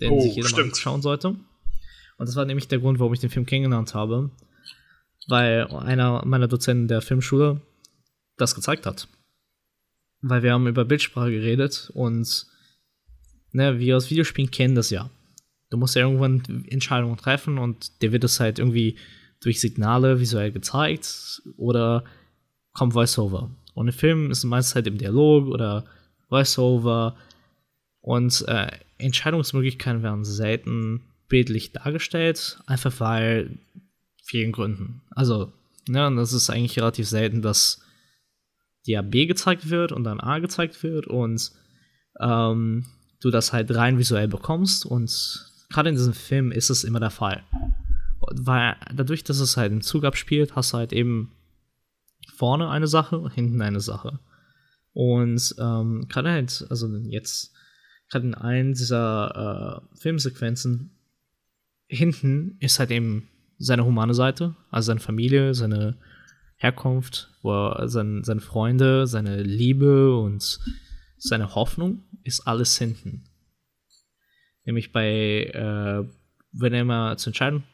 den oh, sich jeder stimmt. mal anschauen sollte. Und das war nämlich der Grund, warum ich den Film kennengelernt habe, weil einer meiner Dozenten der Filmschule das gezeigt hat. Weil wir haben über Bildsprache geredet und ne, wir aus Videospielen kennen das ja. Du musst ja irgendwann Entscheidungen treffen und dir wird das halt irgendwie durch Signale visuell gezeigt oder kommt Voiceover. Und im Film ist es meistens halt im Dialog oder Voiceover und äh, Entscheidungsmöglichkeiten werden selten bildlich dargestellt, einfach weil vielen Gründen. Also, ne, und das ist eigentlich relativ selten, dass dir B gezeigt wird und dann A gezeigt wird und ähm, du das halt rein visuell bekommst und gerade in diesem Film ist es immer der Fall. Weil dadurch, dass es halt im Zug abspielt, hast du halt eben vorne eine Sache und hinten eine Sache. Und ähm, gerade halt, also jetzt, gerade in allen dieser äh, Filmsequenzen, hinten ist halt eben seine humane Seite, also seine Familie, seine Herkunft, er sein, seine Freunde, seine Liebe und seine Hoffnung ist alles hinten. Nämlich bei, äh, wenn er mal zur Entscheidung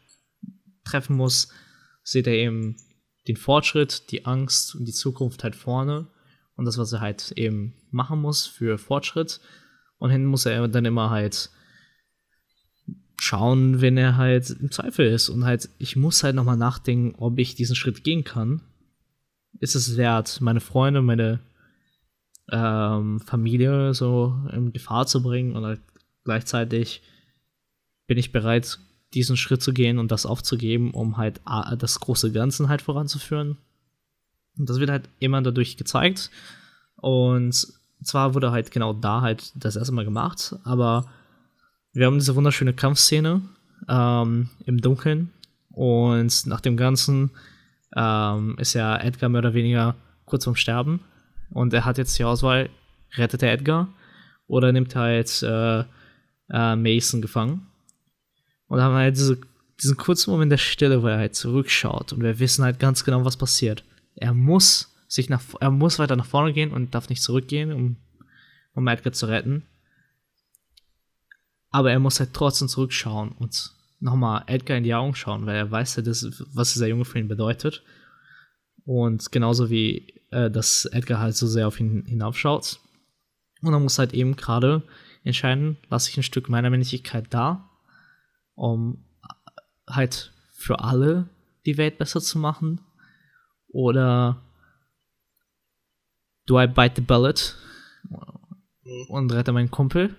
treffen muss, sieht er eben den Fortschritt, die Angst und die Zukunft halt vorne und das, was er halt eben machen muss für Fortschritt. Und hinten muss er dann immer halt schauen, wenn er halt im Zweifel ist. Und halt, ich muss halt nochmal nachdenken, ob ich diesen Schritt gehen kann. Ist es wert, meine Freunde, meine ähm, Familie so in Gefahr zu bringen und halt gleichzeitig bin ich bereit, diesen Schritt zu gehen und das aufzugeben, um halt das große Ganze halt voranzuführen. Und das wird halt immer dadurch gezeigt. Und zwar wurde halt genau da halt das erste Mal gemacht, aber wir haben diese wunderschöne Kampfszene ähm, im Dunkeln und nach dem Ganzen ähm, ist ja Edgar mehr oder weniger kurz vorm Sterben und er hat jetzt die Auswahl, rettet er Edgar oder nimmt er jetzt äh, äh, Mason gefangen. Und da haben wir halt diese, diesen kurzen Moment der Stille, wo er halt zurückschaut und wir wissen halt ganz genau, was passiert. Er muss sich nach, er muss weiter nach vorne gehen und darf nicht zurückgehen, um, um Edgar zu retten. Aber er muss halt trotzdem zurückschauen und nochmal Edgar in die Augen schauen, weil er weiß ja, halt, was dieser Junge für ihn bedeutet. Und genauso wie, äh, dass Edgar halt so sehr auf ihn hinaufschaut. Und er muss halt eben gerade entscheiden, lasse ich ein Stück meiner Männlichkeit da, um halt für alle die Welt besser zu machen? Oder do I bite the bullet mhm. und rette meinen Kumpel?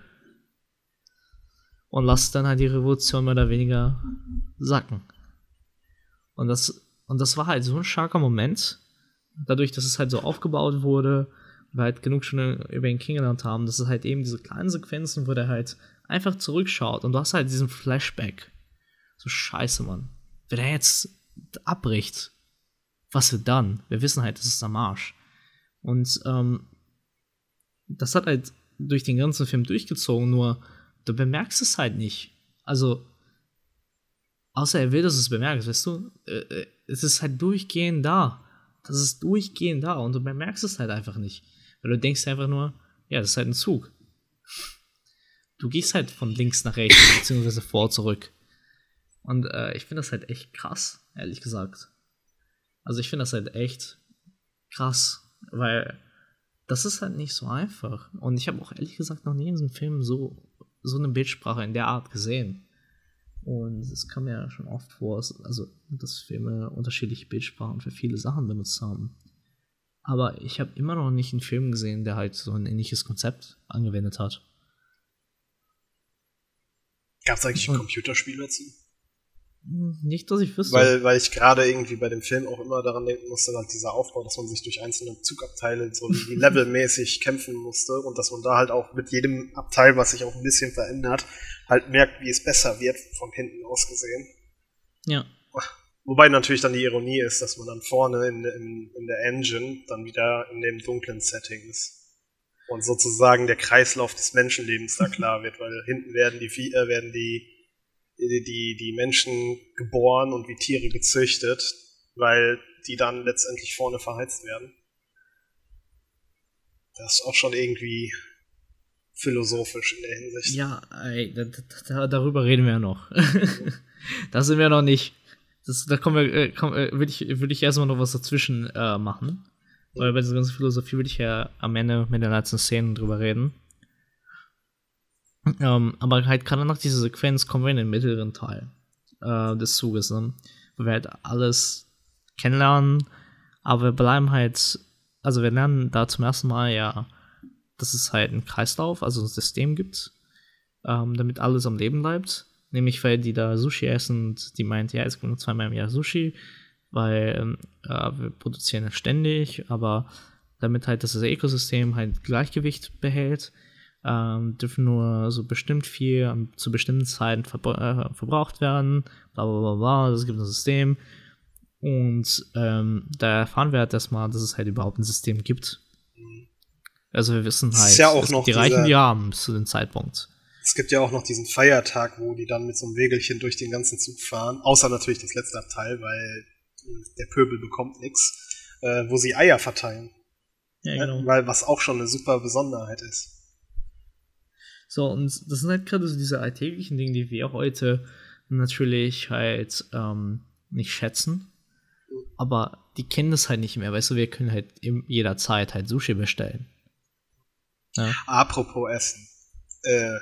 Und lasse dann halt die Revolution mehr oder weniger sacken. Und das, und das war halt so ein starker Moment, dadurch, dass es halt so aufgebaut wurde, wir halt genug schon über ihn kennengelernt haben, dass es halt eben diese kleinen Sequenzen, wo der halt einfach zurückschaut und du hast halt diesen Flashback. So scheiße, Mann. Wenn er jetzt abbricht, was wird dann? Wir wissen halt, das ist am Arsch. Und ähm, das hat halt durch den ganzen Film durchgezogen, nur du bemerkst es halt nicht. Also, außer er will, dass du es bemerkst, weißt du? Äh, äh, es ist halt durchgehend da. Das ist durchgehend da und du bemerkst es halt einfach nicht. Weil du denkst einfach nur, ja, das ist halt ein Zug. Du gehst halt von links nach rechts, *laughs* beziehungsweise vor zurück. Und äh, ich finde das halt echt krass, ehrlich gesagt. Also ich finde das halt echt krass, weil das ist halt nicht so einfach. Und ich habe auch ehrlich gesagt noch nie in diesem Film so, so eine Bildsprache in der Art gesehen. Und es kam ja schon oft vor, also dass Filme unterschiedliche Bildsprachen für viele Sachen benutzt haben. Aber ich habe immer noch nicht einen Film gesehen, der halt so ein ähnliches Konzept angewendet hat. Gab es eigentlich ein Computerspiel dazu? Nicht, dass ich wüsste. Weil, weil ich gerade irgendwie bei dem Film auch immer daran denken musste, halt dieser Aufbau, dass man sich durch einzelne Zugabteile so *laughs* levelmäßig kämpfen musste und dass man da halt auch mit jedem Abteil, was sich auch ein bisschen verändert, halt merkt, wie es besser wird, von hinten aus gesehen. Ja. Wobei natürlich dann die Ironie ist, dass man dann vorne in, in, in der Engine dann wieder in dem dunklen Setting ist. Und sozusagen der Kreislauf des Menschenlebens da *laughs* klar wird, weil hinten werden die, äh, werden die die, die Menschen geboren und wie Tiere gezüchtet, weil die dann letztendlich vorne verheizt werden. Das ist auch schon irgendwie philosophisch in der Hinsicht. Ja, ey, da, da, darüber reden wir ja noch. *laughs* da sind wir noch nicht. Das, da kommen wir, äh, komm, äh, würde ich, würd ich erstmal noch was dazwischen äh, machen. Weil bei dieser ganzen Philosophie würde ich ja am Ende mit den letzten Szenen drüber reden. Ähm, aber halt gerade nach dieser Sequenz kommen wir in den mittleren Teil äh, des Zuges, ne? wo wir halt alles kennenlernen, aber wir bleiben halt, also wir lernen da zum ersten Mal ja, dass es halt einen Kreislauf, also ein System gibt, ähm, damit alles am Leben bleibt. Nämlich, weil die da Sushi essen und die meint, ja, es gibt nur zweimal im Jahr Sushi, weil äh, wir produzieren ja ständig, aber damit halt das Ökosystem halt Gleichgewicht behält, ähm, dürfen nur so bestimmt viel zu bestimmten Zeiten verbra äh, verbraucht werden, bla bla bla bla, es gibt ein System. Und ähm, da erfahren wir halt erstmal, dass es halt überhaupt ein System gibt. Also wir wissen halt, ja auch noch die Reichen, die haben bis zu dem Zeitpunkt. Es gibt ja auch noch diesen Feiertag, wo die dann mit so einem Wegelchen durch den ganzen Zug fahren, außer natürlich das letzte Abteil, weil der Pöbel bekommt nichts, äh, wo sie Eier verteilen. Ja, genau. Weil was auch schon eine super Besonderheit ist. So, und das sind halt gerade so diese alltäglichen Dinge, die wir heute natürlich halt ähm, nicht schätzen. Aber die kennen das halt nicht mehr, weißt du, wir können halt jederzeit halt Sushi bestellen. Ja. Apropos Essen. Äh,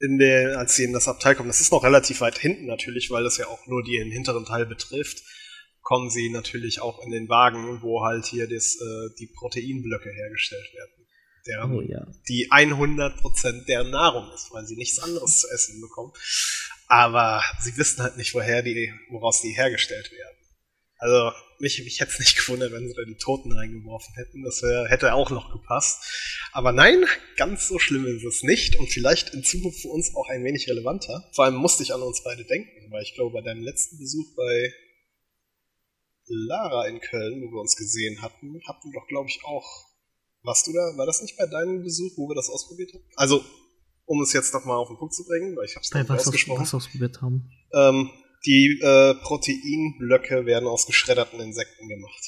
in der, als sie in das Abteil kommen, das ist noch relativ weit hinten natürlich, weil das ja auch nur den hinteren Teil betrifft, kommen sie natürlich auch in den Wagen, wo halt hier das, äh, die Proteinblöcke hergestellt werden der, oh, ja. die 100% der Nahrung ist, weil sie nichts anderes zu essen bekommen. Aber sie wissen halt nicht, woher die, woraus die hergestellt werden. Also, mich, mich hätte es nicht gewundert, wenn sie da die Toten reingeworfen hätten. Das wär, hätte auch noch gepasst. Aber nein, ganz so schlimm ist es nicht und vielleicht in Zukunft für uns auch ein wenig relevanter. Vor allem musste ich an uns beide denken, weil ich glaube, bei deinem letzten Besuch bei Lara in Köln, wo wir uns gesehen hatten, hatten wir doch, glaube ich, auch warst du da? War das nicht bei deinem Besuch, wo wir das ausprobiert haben? Also, um es jetzt nochmal auf den Punkt zu bringen, weil ich habe es nicht ausgesprochen. Was ausprobiert haben. Ähm, die äh, Proteinblöcke werden aus geschredderten Insekten gemacht.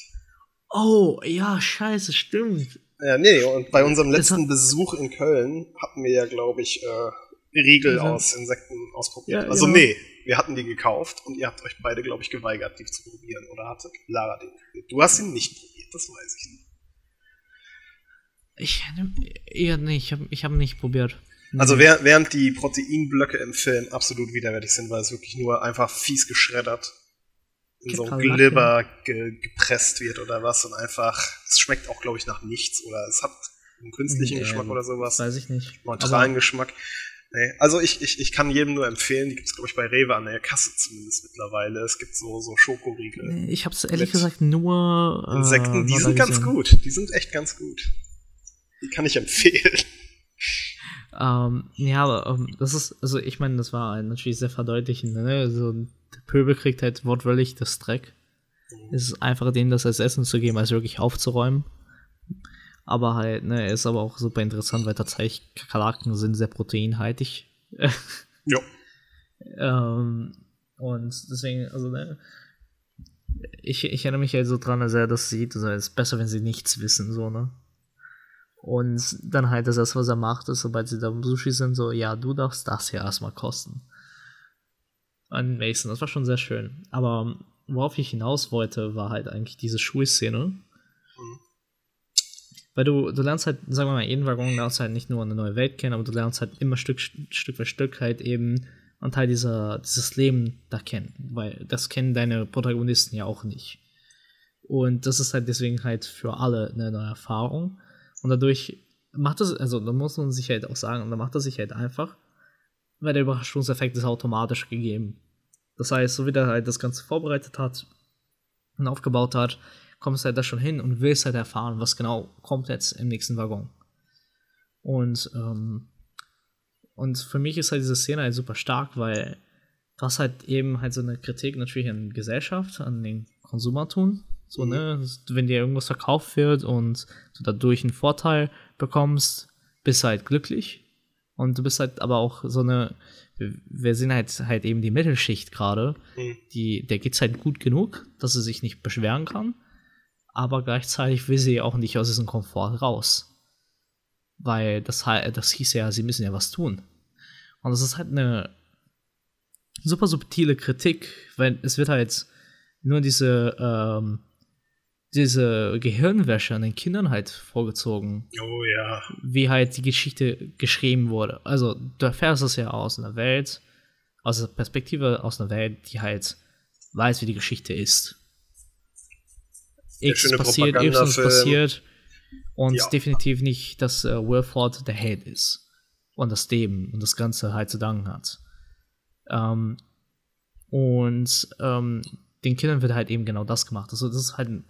Oh, ja, scheiße, stimmt. Ja, nee, und bei unserem letzten Besuch in Köln hatten wir ja, glaube ich, äh, Riegel ja. aus Insekten ausprobiert. Ja, also, genau. nee, wir hatten die gekauft und ihr habt euch beide, glaube ich, geweigert, die zu probieren. Oder hatte Lara den probiert? Du hast ihn nicht probiert, das weiß ich nicht. Ich, eher nicht, ich habe ich hab nicht probiert. Also während die Proteinblöcke im Film absolut widerwärtig sind, weil es wirklich nur einfach fies geschreddert in so Glibber ge gepresst wird oder was und einfach, es schmeckt auch, glaube ich, nach nichts oder es hat einen künstlichen nee, Geschmack oder sowas. Weiß ich nicht. Neutralen Geschmack. Nee, also ich, ich, ich kann jedem nur empfehlen, die gibt es, glaube ich, bei Rewe an der Kasse zumindest mittlerweile. Es gibt so, so Schokoriegel. Ich habe es ehrlich gesagt nur. Äh, Insekten, die sind ganz gut. Die sind echt ganz gut. Die kann ich empfehlen. Ähm, ja, aber ähm, das ist, also ich meine, das war natürlich sehr verdeutlichend, ne? So, der Pöbel kriegt halt wortwörtlich das Dreck. Es ist einfacher, denen das als Essen zu geben, als wirklich aufzuräumen. Aber halt, ne, ist aber auch super interessant, weil tatsächlich Kakerlaken sind sehr proteinhaltig. *laughs* ja. ähm, und deswegen, also, ne, ich, ich erinnere mich halt so dran, als er das sieht, also es ist besser, wenn sie nichts wissen, so, ne? Und dann halt das was er macht, ist, sobald sie da im Sushi sind, so, ja, du darfst das hier erstmal kosten. An Mason, das war schon sehr schön. Aber worauf ich hinaus wollte, war halt eigentlich diese Schulszene. Weil du, du lernst halt, sagen wir mal, jeden Waggon lernst halt nicht nur eine neue Welt kennen, aber du lernst halt immer Stück, Stück für Stück halt eben einen Teil dieser, dieses Leben da kennen. Weil das kennen deine Protagonisten ja auch nicht. Und das ist halt deswegen halt für alle eine neue Erfahrung. Und dadurch macht es, also da muss man sich halt auch sagen, da macht er sich halt einfach, weil der Überraschungseffekt ist automatisch gegeben. Das heißt, so wie der halt das Ganze vorbereitet hat und aufgebaut hat, kommst du halt da schon hin und willst halt erfahren, was genau kommt jetzt im nächsten Waggon. Und, ähm, und für mich ist halt diese Szene halt super stark, weil das halt eben halt so eine Kritik natürlich an Gesellschaft, an den Konsumertun so, mhm. ne? Wenn dir irgendwas verkauft wird und du dadurch einen Vorteil bekommst, bist du halt glücklich. Und du bist halt aber auch so eine, wir sind halt halt eben die Mittelschicht gerade, mhm. die, der geht's halt gut genug, dass sie sich nicht beschweren kann, aber gleichzeitig will sie auch nicht aus diesem Komfort raus. Weil das, das hieß ja, sie müssen ja was tun. Und das ist halt eine super subtile Kritik, weil es wird halt nur diese ähm, diese Gehirnwäsche an den Kindern halt vorgezogen. Oh ja. Wie halt die Geschichte geschrieben wurde. Also, du erfährst es ja aus einer Welt, aus der Perspektive aus einer Welt, die halt weiß, wie die Geschichte ist. X passiert, Y passiert und ja. definitiv nicht, dass äh, Wilford der Held ist und das Leben und das Ganze halt zu danken hat. Ähm, und ähm, den Kindern wird halt eben genau das gemacht. Also das ist halt ein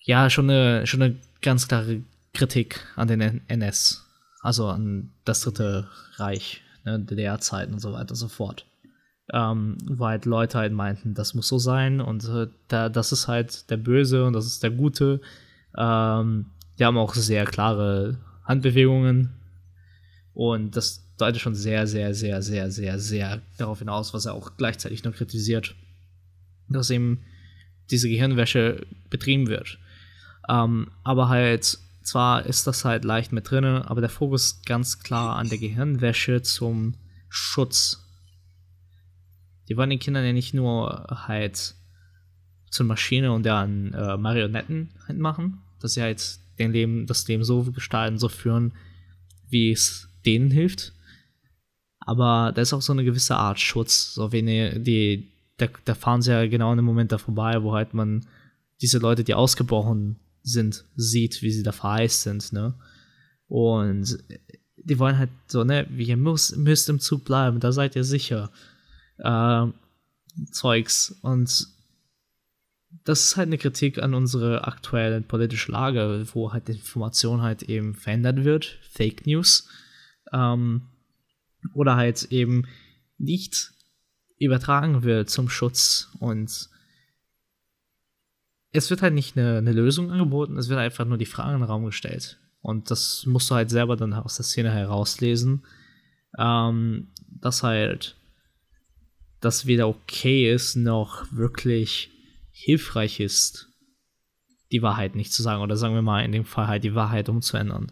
ja, schon eine, schon eine ganz klare Kritik an den NS. Also an das Dritte Reich, ne, DDR-Zeiten und so weiter und so fort. Ähm, wo halt Leute halt meinten, das muss so sein und äh, da, das ist halt der Böse und das ist der Gute. Ähm, die haben auch sehr klare Handbewegungen und das deutet schon sehr, sehr, sehr, sehr, sehr, sehr darauf hinaus, was er auch gleichzeitig noch kritisiert, dass eben diese Gehirnwäsche betrieben wird. Ähm, aber halt, zwar ist das halt leicht mit drin, aber der Fokus ganz klar an der Gehirnwäsche zum Schutz. Die wollen den Kindern ja nicht nur halt zur Maschine und deren äh, Marionetten halt machen, dass sie halt den Leben, das Leben so gestalten, so führen, wie es denen hilft. Aber da ist auch so eine gewisse Art Schutz. So wenn die, die da, da fahren sie ja genau in dem Moment da vorbei, wo halt man diese Leute, die ausgebrochen sind, sieht, wie sie da verheißt sind, ne? Und die wollen halt so, ne, ihr müsst, müsst im Zug bleiben, da seid ihr sicher. Äh, Zeugs. Und das ist halt eine Kritik an unsere aktuelle politische Lage, wo halt die Information halt eben verändert wird, Fake News. Ähm, oder halt eben nicht übertragen wird zum Schutz und es wird halt nicht eine, eine, Lösung angeboten, es wird einfach nur die Fragen in den Raum gestellt. Und das musst du halt selber dann aus der Szene herauslesen, ähm, dass halt das weder okay ist, noch wirklich hilfreich ist, die Wahrheit nicht zu sagen. Oder sagen wir mal in dem Fall halt die Wahrheit umzuändern.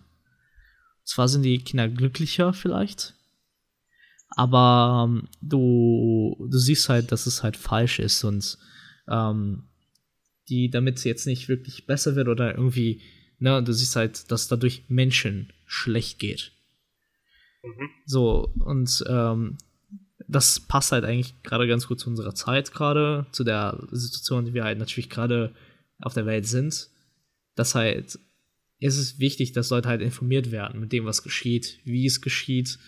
Zwar sind die Kinder glücklicher vielleicht, Aber ähm, du, du siehst halt, dass es halt falsch ist und ähm, die, damit es jetzt nicht wirklich besser wird oder irgendwie, ne, du siehst halt, dass dadurch Menschen schlecht geht. Mhm. So, und ähm, das passt halt eigentlich gerade ganz gut zu unserer Zeit gerade, zu der Situation, die wir halt natürlich gerade auf der Welt sind. Dass halt, es ist wichtig, dass Leute halt informiert werden mit dem, was geschieht, wie es geschieht,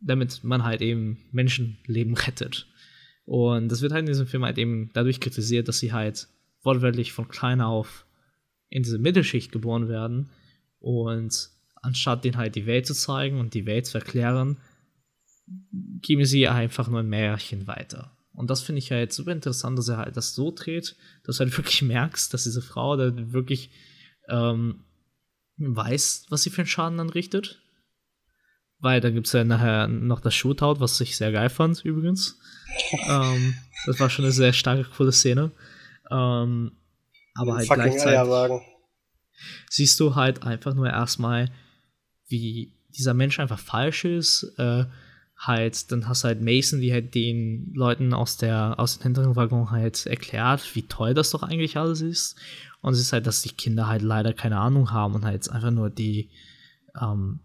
damit man halt eben Menschenleben rettet. Und das wird halt in diesem Film halt eben dadurch kritisiert, dass sie halt wortwörtlich von klein auf in diese Mittelschicht geboren werden und anstatt denen halt die Welt zu zeigen und die Welt zu erklären, geben sie einfach nur ein Märchen weiter. Und das finde ich halt super interessant, dass er halt das so dreht, dass du halt *laughs* wirklich merkst, dass diese Frau da wirklich ähm, weiß, was sie für einen Schaden anrichtet. Weil da gibt es ja nachher noch das Shootout, was ich sehr geil fand, übrigens. *laughs* ähm, das war schon eine sehr starke, coole Szene. Ähm, aber halt gleichzeitig siehst du halt einfach nur erstmal, wie dieser Mensch einfach falsch ist. Äh, halt, dann hast du halt Mason, die halt den Leuten aus der aus dem hinteren Waggon halt erklärt, wie toll das doch eigentlich alles ist. Und es ist halt, dass die Kinder halt leider keine Ahnung haben und halt einfach nur die ähm,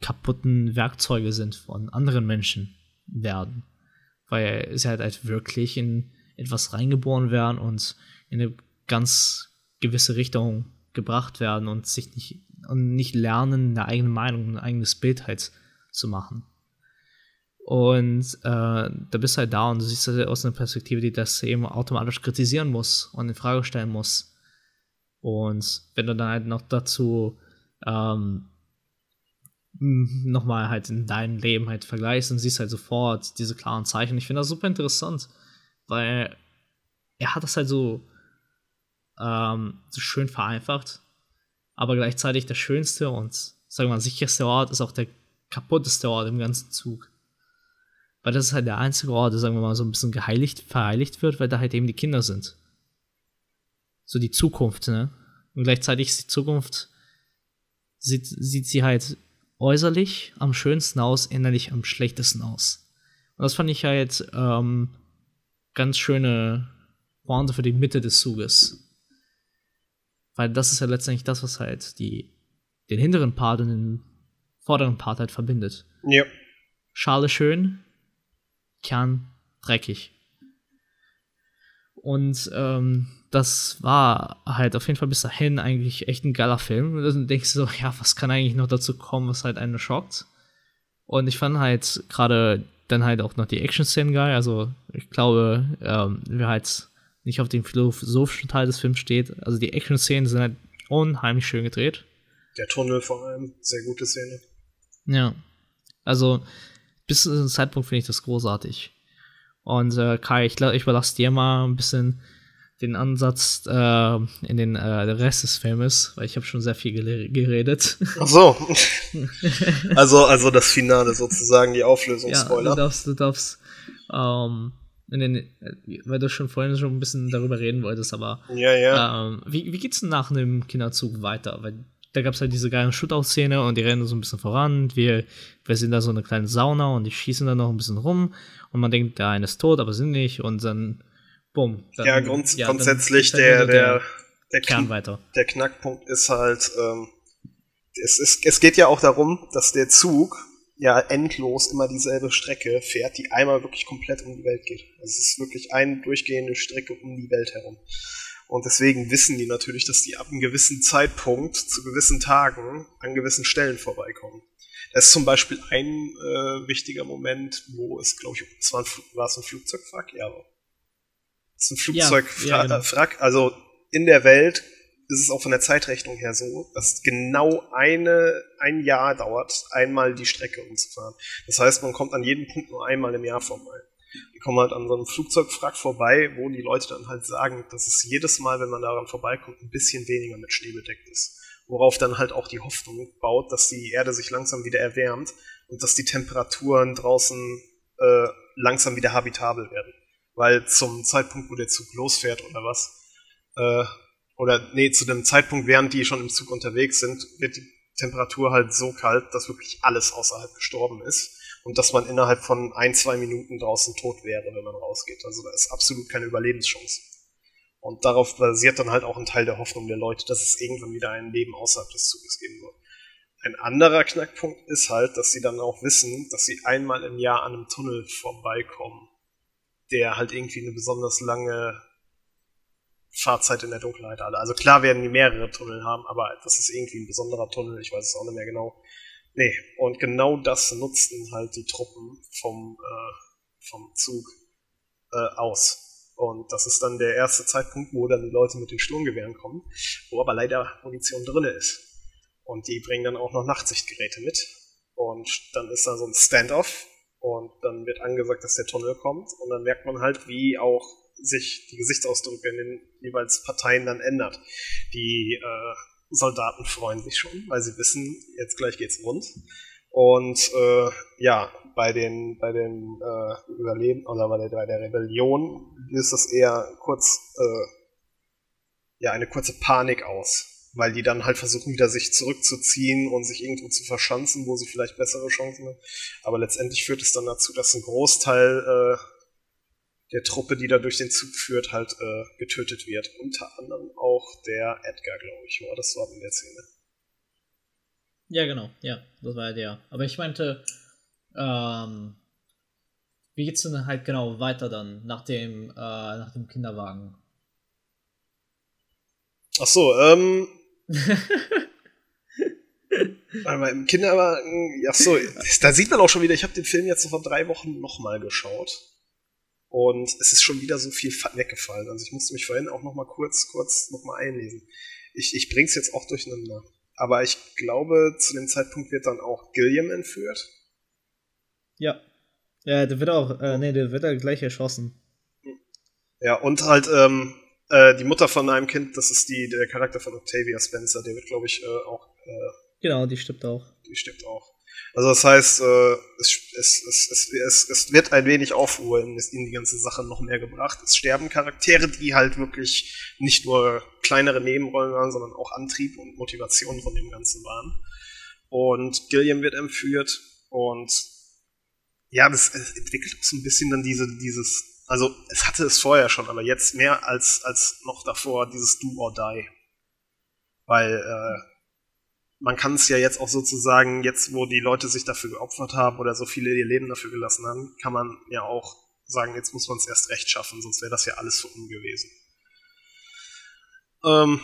kaputten Werkzeuge sind von anderen Menschen werden. Weil sie halt, halt wirklich in etwas reingeboren werden und in eine ganz gewisse Richtung gebracht werden und sich nicht und nicht lernen, eine eigene Meinung, ein eigenes Bild halt zu machen. Und äh, da bist du halt da und du siehst das aus einer Perspektive, die das eben automatisch kritisieren muss und in Frage stellen muss. Und wenn du dann halt noch dazu ähm, nochmal halt in deinem Leben halt vergleichst und siehst halt sofort diese klaren Zeichen. Ich finde das super interessant, weil er hat das halt so, ähm, so schön vereinfacht, aber gleichzeitig der schönste und, sagen wir mal, sicherste Ort ist auch der kaputteste Ort im ganzen Zug. Weil das ist halt der einzige Ort, der, sagen wir mal, so ein bisschen geheiligt, verheiligt wird, weil da halt eben die Kinder sind. So die Zukunft, ne? Und gleichzeitig ist die Zukunft, sieht, sieht sie halt äußerlich am schönsten aus, innerlich am schlechtesten aus. Und das fand ich halt ähm, ganz schöne Pointe für die Mitte des Zuges. Weil das ist ja letztendlich das, was halt die, den hinteren Part und den vorderen Part halt verbindet. Ja. Schale schön, Kern dreckig. Und ähm, das war halt auf jeden Fall bis dahin eigentlich echt ein geiler Film. Und dann denkst du so, ja, was kann eigentlich noch dazu kommen, was halt einen schockt? Und ich fand halt gerade dann halt auch noch die Action-Szenen geil. Also ich glaube, ähm, wer halt nicht auf dem philosophischen Teil des Films steht, also die Action-Szenen sind halt unheimlich schön gedreht. Der Tunnel vor allem, sehr gute Szene. Ja. Also bis zu diesem Zeitpunkt finde ich das großartig. Und äh, Kai, ich, ich überlasse dir mal ein bisschen den Ansatz äh, in den äh, Rest des Filmes, weil ich habe schon sehr viel geredet. Ach so. *laughs* also, also das Finale sozusagen, die Auflösung, ja, Spoiler. Du darfst, du darfst, ähm, den, weil du schon vorhin schon ein bisschen darüber reden wolltest, aber ja, ja. Ähm, wie, wie geht's denn nach einem Kinderzug weiter? Weil da gab es halt diese geile Shootout-Szene und die rennen so ein bisschen voran. Wir, wir sind da so eine kleine Sauna und die schießen da noch ein bisschen rum und man denkt, der eine ist tot, aber sind nicht und dann, bumm. Ja, grund ja, grundsätzlich der, der, der, Kern weiter. Der Knackpunkt ist halt, ähm, es, ist, es geht ja auch darum, dass der Zug ja endlos immer dieselbe Strecke fährt, die einmal wirklich komplett um die Welt geht. Also es ist wirklich eine durchgehende Strecke um die Welt herum. Und deswegen wissen die natürlich, dass die ab einem gewissen Zeitpunkt zu gewissen Tagen an gewissen Stellen vorbeikommen. Das ist zum Beispiel ein äh, wichtiger Moment, wo es, glaube ich, es war, ein, war es ein Flugzeugwrack? Ja. Es ist ein Flugzeugwrack. Ja, ja, genau. Also in der Welt ist es auch von der Zeitrechnung her so, dass genau eine, ein Jahr dauert, einmal die Strecke umzufahren. Das heißt, man kommt an jedem Punkt nur einmal im Jahr vorbei kommen halt an so einem Flugzeugwrack vorbei, wo die Leute dann halt sagen, dass es jedes Mal, wenn man daran vorbeikommt, ein bisschen weniger mit Schnee bedeckt ist. Worauf dann halt auch die Hoffnung baut, dass die Erde sich langsam wieder erwärmt und dass die Temperaturen draußen äh, langsam wieder habitabel werden. Weil zum Zeitpunkt, wo der Zug losfährt oder was, äh, oder nee, zu dem Zeitpunkt, während die schon im Zug unterwegs sind, wird die Temperatur halt so kalt, dass wirklich alles außerhalb gestorben ist und dass man innerhalb von ein, zwei Minuten draußen tot wäre, wenn man rausgeht. Also da ist absolut keine Überlebenschance. Und darauf basiert dann halt auch ein Teil der Hoffnung der Leute, dass es irgendwann wieder ein Leben außerhalb des Zuges geben wird. Ein anderer Knackpunkt ist halt, dass sie dann auch wissen, dass sie einmal im Jahr an einem Tunnel vorbeikommen, der halt irgendwie eine besonders lange Fahrzeit in der Dunkelheit hat. Also klar werden die mehrere Tunnel haben, aber das ist irgendwie ein besonderer Tunnel, ich weiß es auch nicht mehr genau. Nee, und genau das nutzten halt die Truppen vom, äh, vom Zug äh, aus. Und das ist dann der erste Zeitpunkt, wo dann die Leute mit den Sturmgewehren kommen, wo aber leider Munition drinne ist. Und die bringen dann auch noch Nachtsichtgeräte mit. Und dann ist da so ein Standoff. Und dann wird angesagt, dass der Tunnel kommt. Und dann merkt man halt, wie auch sich die Gesichtsausdrücke in den jeweils Parteien dann ändert. Die äh, Soldaten freuen sich schon, weil sie wissen, jetzt gleich geht's rund. Und äh, ja, bei den bei den äh, Überleben oder bei der, bei der Rebellion ist das eher kurz äh, ja eine kurze Panik aus weil die dann halt versuchen, wieder sich zurückzuziehen und sich irgendwo zu verschanzen, wo sie vielleicht bessere Chancen haben. Aber letztendlich führt es dann dazu, dass ein Großteil äh, der Truppe, die da durch den Zug führt, halt äh, getötet wird. Unter anderem auch der Edgar, glaube ich, war das war in der Szene. Ja, genau, ja, das war der. Aber ich meinte, ähm, wie geht's denn halt genau weiter dann nach dem, äh, nach dem Kinderwagen? Ach so, ähm, *laughs* Weil im Kinderwagen, ach so, da sieht man auch schon wieder, ich habe den Film jetzt vor drei Wochen nochmal geschaut. Und es ist schon wieder so viel weggefallen. Also ich musste mich vorhin auch nochmal kurz, kurz nochmal einlesen. Ich, ich bring's jetzt auch durcheinander. Aber ich glaube, zu dem Zeitpunkt wird dann auch Gilliam entführt. Ja. Ja, der wird auch, äh, nee, der wird dann gleich erschossen. Ja, und halt, ähm, äh, die Mutter von einem Kind, das ist die, der Charakter von Octavia Spencer, der wird, glaube ich, äh, auch. Äh, genau, die stirbt auch. Die stirbt auch. Also das heißt, äh, es, es, es, es, es wird ein wenig Aufruhr in, in die ganze Sache noch mehr gebracht. Es sterben Charaktere, die halt wirklich nicht nur kleinere Nebenrollen waren, sondern auch Antrieb und Motivation von dem Ganzen waren. Und Gilliam wird entführt und ja, das entwickelt auch so ein bisschen dann diese, dieses also es hatte es vorher schon, aber jetzt mehr als, als noch davor dieses Do or Die. Weil äh, man kann es ja jetzt auch sozusagen, jetzt wo die Leute sich dafür geopfert haben oder so viele ihr Leben dafür gelassen haben, kann man ja auch sagen, jetzt muss man es erst recht schaffen, sonst wäre das ja alles für un gewesen. Ähm,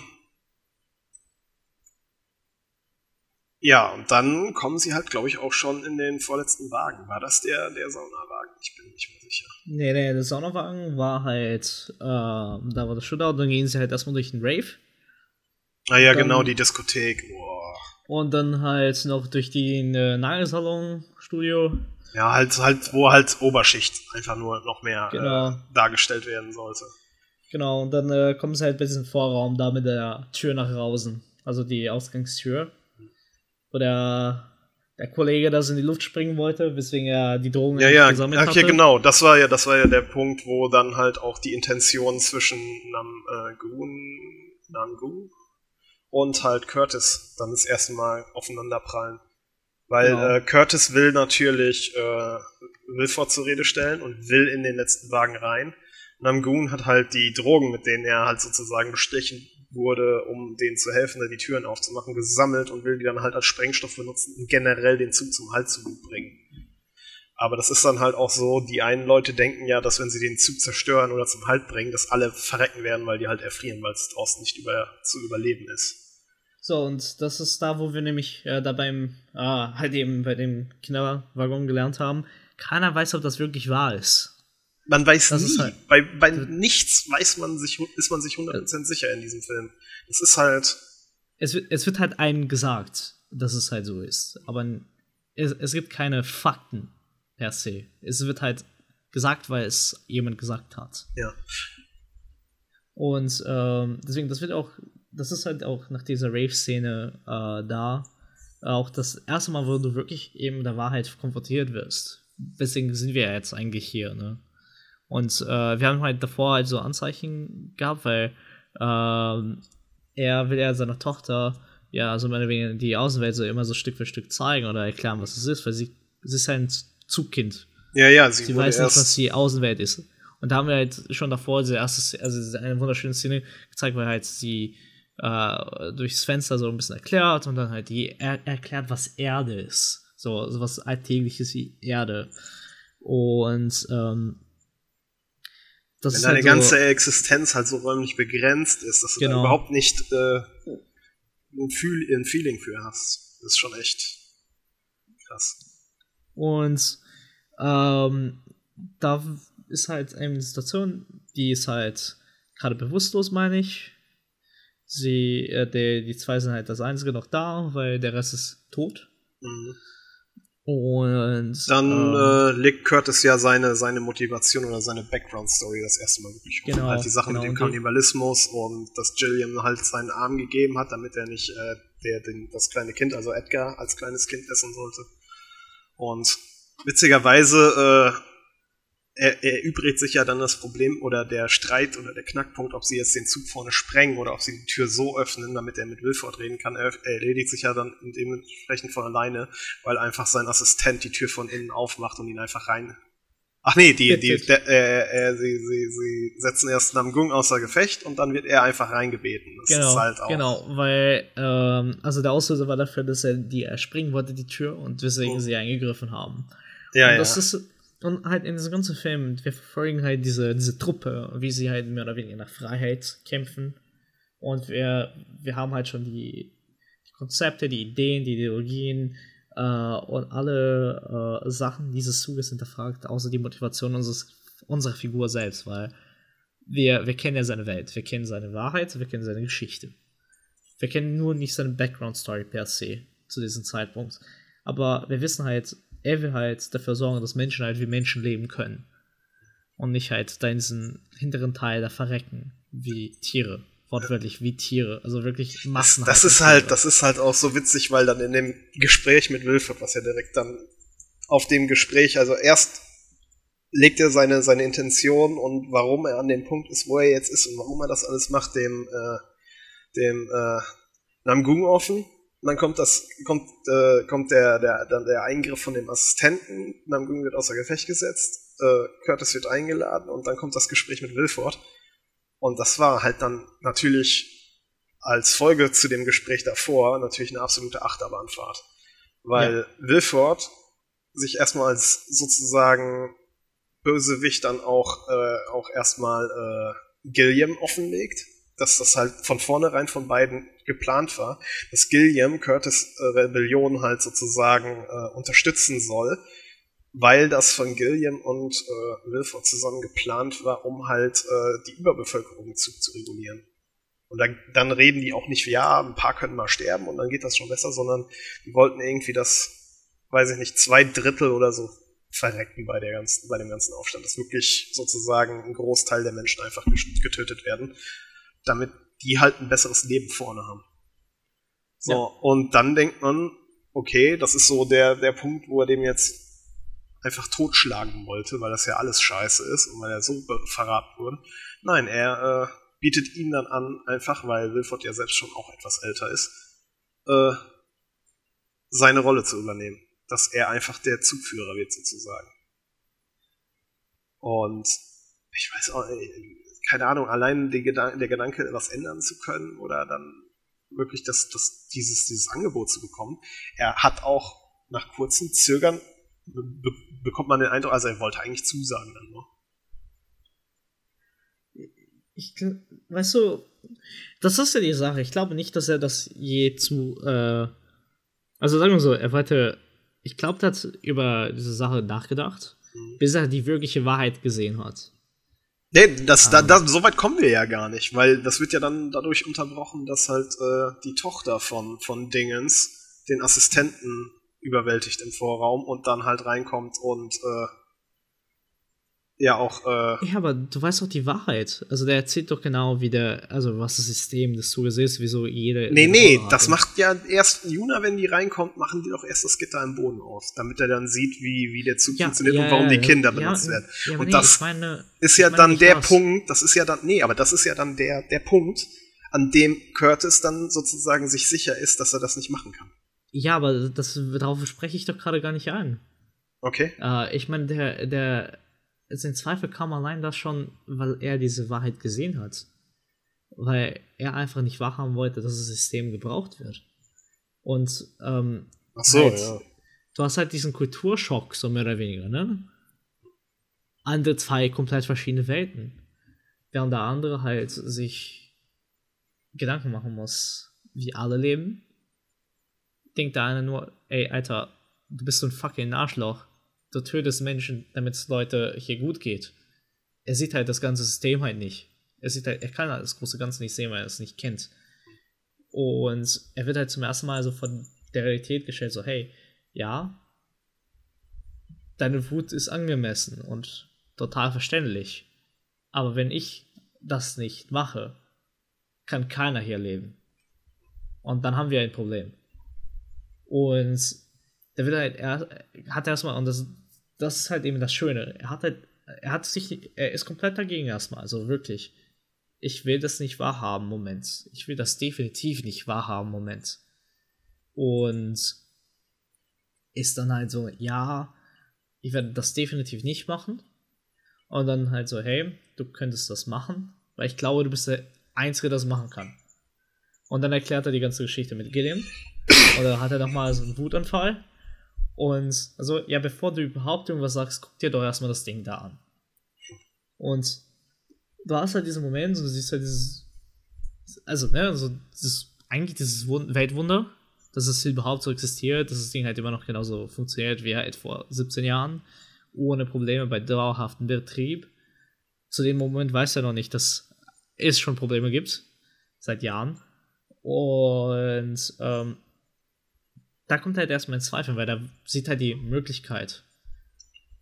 Ja, und dann kommen sie halt, glaube ich, auch schon in den vorletzten Wagen. War das der, der Saunawagen? Ich bin nicht mehr sicher. Nee, nee, der Saunawagen war halt, äh, da war das Shootout, dann gehen sie halt erstmal durch den Rave. Ah ja, dann, genau, die Diskothek. Boah. Und dann halt noch durch den äh, Nagelsalon-Studio. Ja, halt, halt, wo halt Oberschicht einfach nur noch mehr genau. äh, dargestellt werden sollte. Genau, und dann äh, kommen sie halt bei diesem Vorraum da mit der Tür nach draußen. Also die Ausgangstür wo der, der Kollege das in die Luft springen wollte, weswegen er die Drogen ja, ja, gesammelt hatte. Ja, genau. Das war ja, das war ja der Punkt, wo dann halt auch die Intention zwischen Nam, äh, Gun, Nangu und halt Curtis dann das erste Mal aufeinanderprallen. Weil genau. äh, Curtis will natürlich äh, Wilford zur Rede stellen und will in den letzten Wagen rein. Namgoon hat halt die Drogen, mit denen er halt sozusagen bestechen wurde, um denen zu helfen, da die Türen aufzumachen, gesammelt und will die dann halt als Sprengstoff benutzen und generell den Zug zum Halt zu bringen. Aber das ist dann halt auch so, die einen Leute denken ja, dass wenn sie den Zug zerstören oder zum Halt bringen, dass alle verrecken werden, weil die halt erfrieren, weil es draußen nicht über, zu überleben ist. So, und das ist da, wo wir nämlich äh, da beim, äh, halt eben bei dem Kinderwaggon gelernt haben, keiner weiß, ob das wirklich wahr ist. Man weiß das nie. Halt, bei, bei nichts weiß man sich, ist man sich 100% sicher in diesem Film. Das ist halt. Es wird, es wird halt einem gesagt, dass es halt so ist. Aber es, es gibt keine Fakten per se. Es wird halt gesagt, weil es jemand gesagt hat. Ja. Und ähm, deswegen, das wird auch, das ist halt auch nach dieser Rave-Szene äh, da, auch das erste Mal, wo du wirklich eben der Wahrheit konfrontiert wirst. Deswegen sind wir ja jetzt eigentlich hier, ne? Und äh, wir haben halt davor halt so Anzeichen gehabt, weil ähm, er will ja seiner Tochter ja so meine Wegen die Außenwelt so immer so Stück für Stück zeigen oder erklären, was es ist, weil sie, sie ist halt Zugkind. Ja, ja, sie, sie weiß nicht, was die Außenwelt ist. Und da haben wir halt schon davor diese erste, also eine wunderschöne Szene gezeigt, weil halt sie äh, durchs Fenster so ein bisschen erklärt und dann halt die er erklärt, was Erde ist. So, so was Alltägliches wie Erde. Und ähm, das Wenn deine halt so, ganze Existenz halt so räumlich begrenzt ist, dass du genau. da überhaupt nicht äh, ein, Fühl ein Feeling für hast. Das ist schon echt krass. Und ähm, da ist halt eine Situation, die ist halt gerade bewusstlos, meine ich. Sie, äh, die, die zwei sind halt das einzige noch da, weil der Rest ist tot. Mhm. Und dann ähm, äh, legt Curtis ja seine, seine Motivation oder seine Background-Story das erste Mal wirklich genau, Halt die Sache genau, mit dem Kannibalismus und dass Gilliam halt seinen Arm gegeben hat, damit er nicht äh, der, den, das kleine Kind, also Edgar, als kleines Kind essen sollte. Und witzigerweise äh, er, erübrigt sich ja dann das Problem oder der Streit oder der Knackpunkt, ob sie jetzt den Zug vorne sprengen oder ob sie die Tür so öffnen, damit er mit Wilford reden kann. Er, er erledigt sich ja dann dementsprechend von alleine, weil einfach sein Assistent die Tür von innen aufmacht und ihn einfach rein. Ach nee, die, die, der, äh, äh, sie, sie, sie setzen erst Namgung außer Gefecht und dann wird er einfach reingebeten. Das genau, halt genau, weil ähm, also der Auslöser war dafür, dass er die erspringen wollte die Tür und deswegen oh. sie eingegriffen haben. Ja, und das ja. ist und halt in diesem ganzen Film, wir verfolgen halt diese, diese Truppe, wie sie halt mehr oder weniger nach Freiheit kämpfen. Und wir, wir haben halt schon die, die Konzepte, die Ideen, die Ideologien äh, und alle äh, Sachen dieses Zuges hinterfragt, außer die Motivation unseres, unserer Figur selbst, weil wir, wir kennen ja seine Welt, wir kennen seine Wahrheit, wir kennen seine Geschichte. Wir kennen nur nicht seine Background-Story per se zu diesem Zeitpunkt. Aber wir wissen halt, er will halt dafür sorgen, dass Menschen halt wie Menschen leben können. Und nicht halt da in diesen hinteren Teil da verrecken, wie Tiere. Wortwörtlich wie Tiere. Also wirklich Massen. Das, das ist halt, das ist halt auch so witzig, weil dann in dem Gespräch mit Wilford, was ja direkt dann auf dem Gespräch, also erst legt er seine, seine Intention und warum er an dem Punkt ist, wo er jetzt ist und warum er das alles macht, dem, äh, dem äh, Namgung offen. Und dann kommt das, kommt, äh, kommt der, der, der, der Eingriff von dem Assistenten, Namgung wird außer Gefecht gesetzt, äh, Curtis wird eingeladen und dann kommt das Gespräch mit Wilford. Und das war halt dann natürlich als Folge zu dem Gespräch davor natürlich eine absolute Achterbahnfahrt. Weil ja. Wilford sich erstmal als sozusagen Bösewicht dann auch, äh, auch erstmal äh, Gilliam offenlegt dass das halt von vornherein von beiden geplant war, dass Gilliam Curtis äh, Rebellion halt sozusagen äh, unterstützen soll, weil das von Gilliam und äh, Wilford zusammen geplant war, um halt äh, die Überbevölkerung zu, zu regulieren. Und dann, dann reden die auch nicht, ja, ein paar können mal sterben und dann geht das schon besser, sondern die wollten irgendwie das, weiß ich nicht, zwei Drittel oder so verrecken bei, der ganzen, bei dem ganzen Aufstand, dass wirklich sozusagen ein Großteil der Menschen einfach getötet werden damit die halt ein besseres Leben vorne haben. So, ja. und dann denkt man, okay, das ist so der, der Punkt, wo er dem jetzt einfach totschlagen wollte, weil das ja alles scheiße ist und weil er so verraten wurde. Nein, er äh, bietet ihm dann an, einfach, weil Wilford ja selbst schon auch etwas älter ist, äh, seine Rolle zu übernehmen. Dass er einfach der Zugführer wird, sozusagen. Und ich weiß auch, keine Ahnung, allein Gedan der Gedanke, etwas ändern zu können oder dann wirklich das, das, dieses, dieses Angebot zu bekommen. Er hat auch nach kurzem Zögern, be bekommt man den Eindruck, also er wollte eigentlich zusagen dann nur. Ich, weißt du, das ist ja die Sache. Ich glaube nicht, dass er das je zu, äh, also sagen wir so, er wollte, ich glaube, er hat über diese Sache nachgedacht, mhm. bis er die wirkliche Wahrheit gesehen hat. Nee, das, da, da, so weit kommen wir ja gar nicht, weil das wird ja dann dadurch unterbrochen, dass halt äh, die Tochter von, von Dingens den Assistenten überwältigt im Vorraum und dann halt reinkommt und äh, ja auch. Äh ja, aber du weißt doch die Wahrheit. Also der erzählt doch genau, wie der, also was das System des Zuges ist, wieso jede. Nee, nee, das macht ja erst Juna, wenn die reinkommt, machen die doch erst das Gitter im Boden aus, damit er dann sieht, wie, wie der Zug ja, funktioniert ja, und warum ja, die Kinder benutzt werden. und nee, das meine, ist ja dann der das. Punkt, das ist ja dann, nee, aber das ist ja dann der, der Punkt, an dem Curtis dann sozusagen sich sicher ist, dass er das nicht machen kann. Ja, aber das, darauf spreche ich doch gerade gar nicht an. Okay. Äh, ich meine, der, der, sein Zweifel kam allein das schon, weil er diese Wahrheit gesehen hat. Weil er einfach nicht wahrhaben wollte, dass das System gebraucht wird. Und, ähm, Ach so, halt, ja. du hast halt diesen Kulturschock, so mehr oder weniger, ne? Andere zwei komplett verschiedene Welten. Während der andere halt sich Gedanken machen muss, wie alle leben. Denkt der eine nur, ey, Alter, du bist so ein fucking Arschloch. Du tötest Menschen, damit es Leute hier gut geht. Er sieht halt das ganze System halt nicht. Er sieht halt, er kann halt das große Ganze nicht sehen, weil er es nicht kennt. Und er wird halt zum ersten Mal so von der Realität gestellt, so, hey, ja, deine Wut ist angemessen und total verständlich. Aber wenn ich das nicht mache, kann keiner hier leben. Und dann haben wir ein Problem. Und der will halt, er hat erstmal, und das, das ist halt eben das Schöne, er hat halt, er hat sich, er ist komplett dagegen erstmal, also wirklich. Ich will das nicht wahrhaben, Moment. Ich will das definitiv nicht wahrhaben, Moment. Und ist dann halt so, ja, ich werde das definitiv nicht machen. Und dann halt so, hey, du könntest das machen, weil ich glaube, du bist der Einzige, der das machen kann. Und dann erklärt er die ganze Geschichte mit Gilliam. Oder hat er nochmal so einen Wutanfall. Und also, ja, bevor du überhaupt irgendwas sagst, guck dir doch erstmal das Ding da an. Und du hast halt diesen Moment und du siehst halt dieses. Also, ne, also dieses, eigentlich dieses Wund Weltwunder, dass es überhaupt so existiert, dass das Ding halt immer noch genauso funktioniert wie halt vor 17 Jahren, ohne Probleme bei dauerhaftem Betrieb. Zu dem Moment weiß er noch nicht, dass es schon Probleme gibt, seit Jahren. Und ähm, da kommt halt erstmal ein Zweifel, weil da sieht halt die Möglichkeit,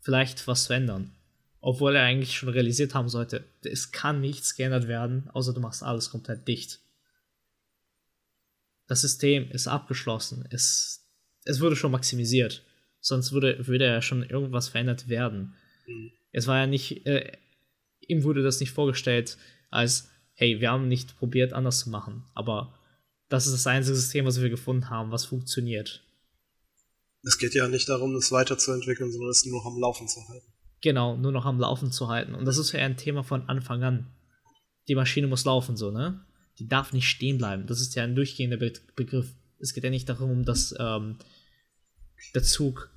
vielleicht was zu ändern. Obwohl er eigentlich schon realisiert haben sollte, es kann nichts geändert werden, außer du machst alles komplett dicht. Das System ist abgeschlossen, es, es wurde schon maximisiert. Sonst würde, würde ja schon irgendwas verändert werden. Mhm. Es war ja nicht, äh, ihm wurde das nicht vorgestellt als, hey, wir haben nicht probiert, anders zu machen, aber das ist das einzige System, was wir gefunden haben, was funktioniert. Es geht ja nicht darum, es weiterzuentwickeln, sondern es nur noch am Laufen zu halten. Genau, nur noch am Laufen zu halten. Und das ist ja ein Thema von Anfang an. Die Maschine muss laufen, so, ne? Die darf nicht stehen bleiben. Das ist ja ein durchgehender Be Begriff. Es geht ja nicht darum, dass ähm, der Zug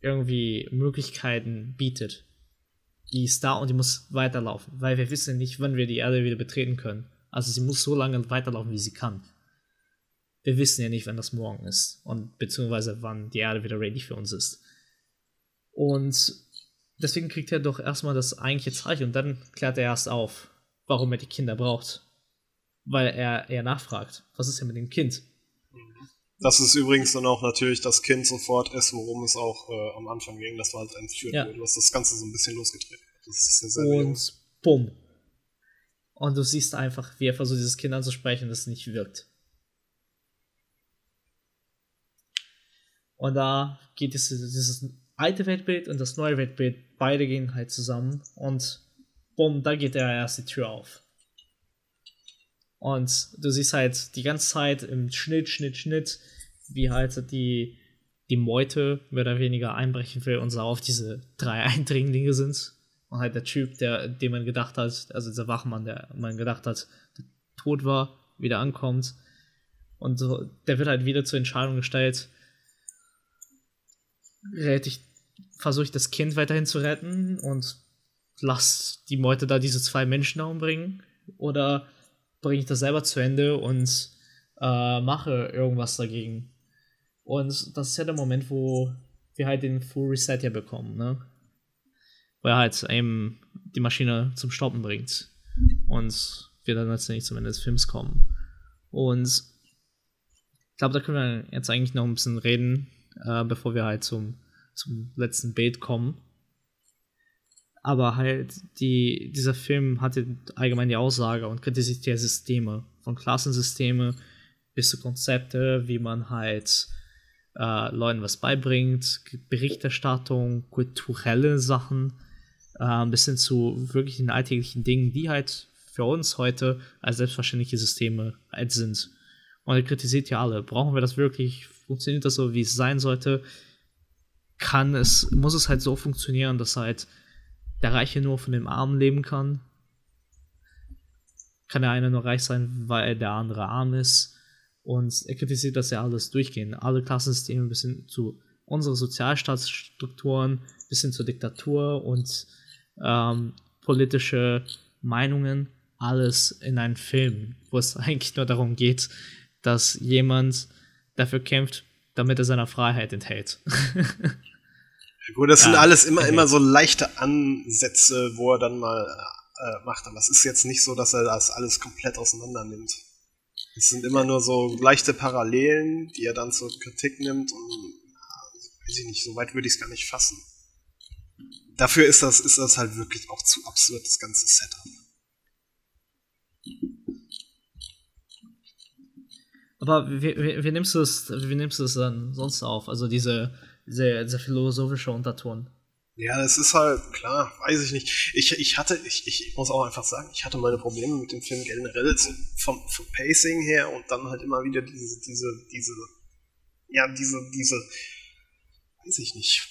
irgendwie Möglichkeiten bietet. Die ist da und die muss weiterlaufen, weil wir wissen nicht, wann wir die Erde wieder betreten können. Also sie muss so lange weiterlaufen, wie sie kann. Wir wissen ja nicht, wann das morgen ist und beziehungsweise wann die Erde wieder ready für uns ist. Und deswegen kriegt er doch erstmal das eigentliche Zeichen und dann klärt er erst auf, warum er die Kinder braucht. Weil er, er nachfragt, was ist denn mit dem Kind? Das ist übrigens dann auch natürlich das Kind sofort ist, worum es auch äh, am Anfang ging, das war halt entführt Ja. wurde, was das Ganze so ein bisschen losgetreten hat. Das ist ja sehr. Und bumm. Und du siehst einfach, wie er versucht, dieses Kind anzusprechen es nicht wirkt. Und da geht es, dieses alte Weltbild und das neue Weltbild, beide gehen halt zusammen und bumm, da geht er erst die Tür auf. Und du siehst halt die ganze Zeit im Schnitt, Schnitt, Schnitt, wie halt die, die Meute mehr oder weniger einbrechen will und so auf diese drei *laughs* Eindringlinge sind. Und halt der Typ, der, dem man gedacht hat, also dieser Wachmann, der man gedacht hat, der tot war, wieder ankommt. Und so, der wird halt wieder zur Entscheidung gestellt, rette ich, versuche ich das Kind weiterhin zu retten und lass die Meute da diese zwei Menschen umbringen oder bringe ich das selber zu Ende und äh, mache irgendwas dagegen. Und das ist ja der Moment, wo wir halt den Full Reset ja bekommen, ne? Wo er halt eben die Maschine zum Stoppen bringt. Und wir dann letztendlich zum Ende des Films kommen. Und ich glaube, da können wir jetzt eigentlich noch ein bisschen reden, äh, bevor wir halt zum, zum letzten Bild kommen. Aber halt, die, dieser Film hatte allgemein die Aussage und kritisiert ja Systeme. Von Klassensysteme bis zu Konzepte, wie man halt äh, Leuten was beibringt, Berichterstattung, kulturelle Sachen, äh, bis hin zu wirklichen alltäglichen Dingen, die halt für uns heute als selbstverständliche Systeme halt sind. Und er kritisiert ja alle. Brauchen wir das wirklich? Funktioniert das so, wie es sein sollte? kann es, muss es halt so funktionieren, dass halt der Reiche nur von dem Armen leben kann. Kann der eine nur reich sein, weil der andere arm ist. Und er kritisiert das ja alles durchgehend. Alle Klassensysteme bis hin zu unseren Sozialstaatsstrukturen, bis hin zur Diktatur und ähm, politische Meinungen, alles in einem Film, wo es *laughs* eigentlich nur darum geht, dass jemand dafür kämpft, damit er seiner Freiheit enthält. Gut, das ja, sind alles immer, okay. immer so leichte Ansätze, wo er dann mal äh, macht. Aber es ist jetzt nicht so, dass er das alles komplett auseinander nimmt. Es sind immer nur so leichte Parallelen, die er dann zur Kritik nimmt und ja, weiß ich nicht, so weit würde ich es gar nicht fassen. Dafür ist das, ist das halt wirklich auch zu absurd, das ganze Setup. Aber wie, wie, wie, nimmst du es, wie nimmst du es dann sonst auf? Also diese, diese, diese philosophische Unterton. Ja, das ist halt, klar, weiß ich nicht. Ich, ich hatte, ich, ich muss auch einfach sagen, ich hatte meine Probleme mit dem Film generell vom, vom Pacing her und dann halt immer wieder diese, diese, diese, ja, diese, diese, weiß ich nicht.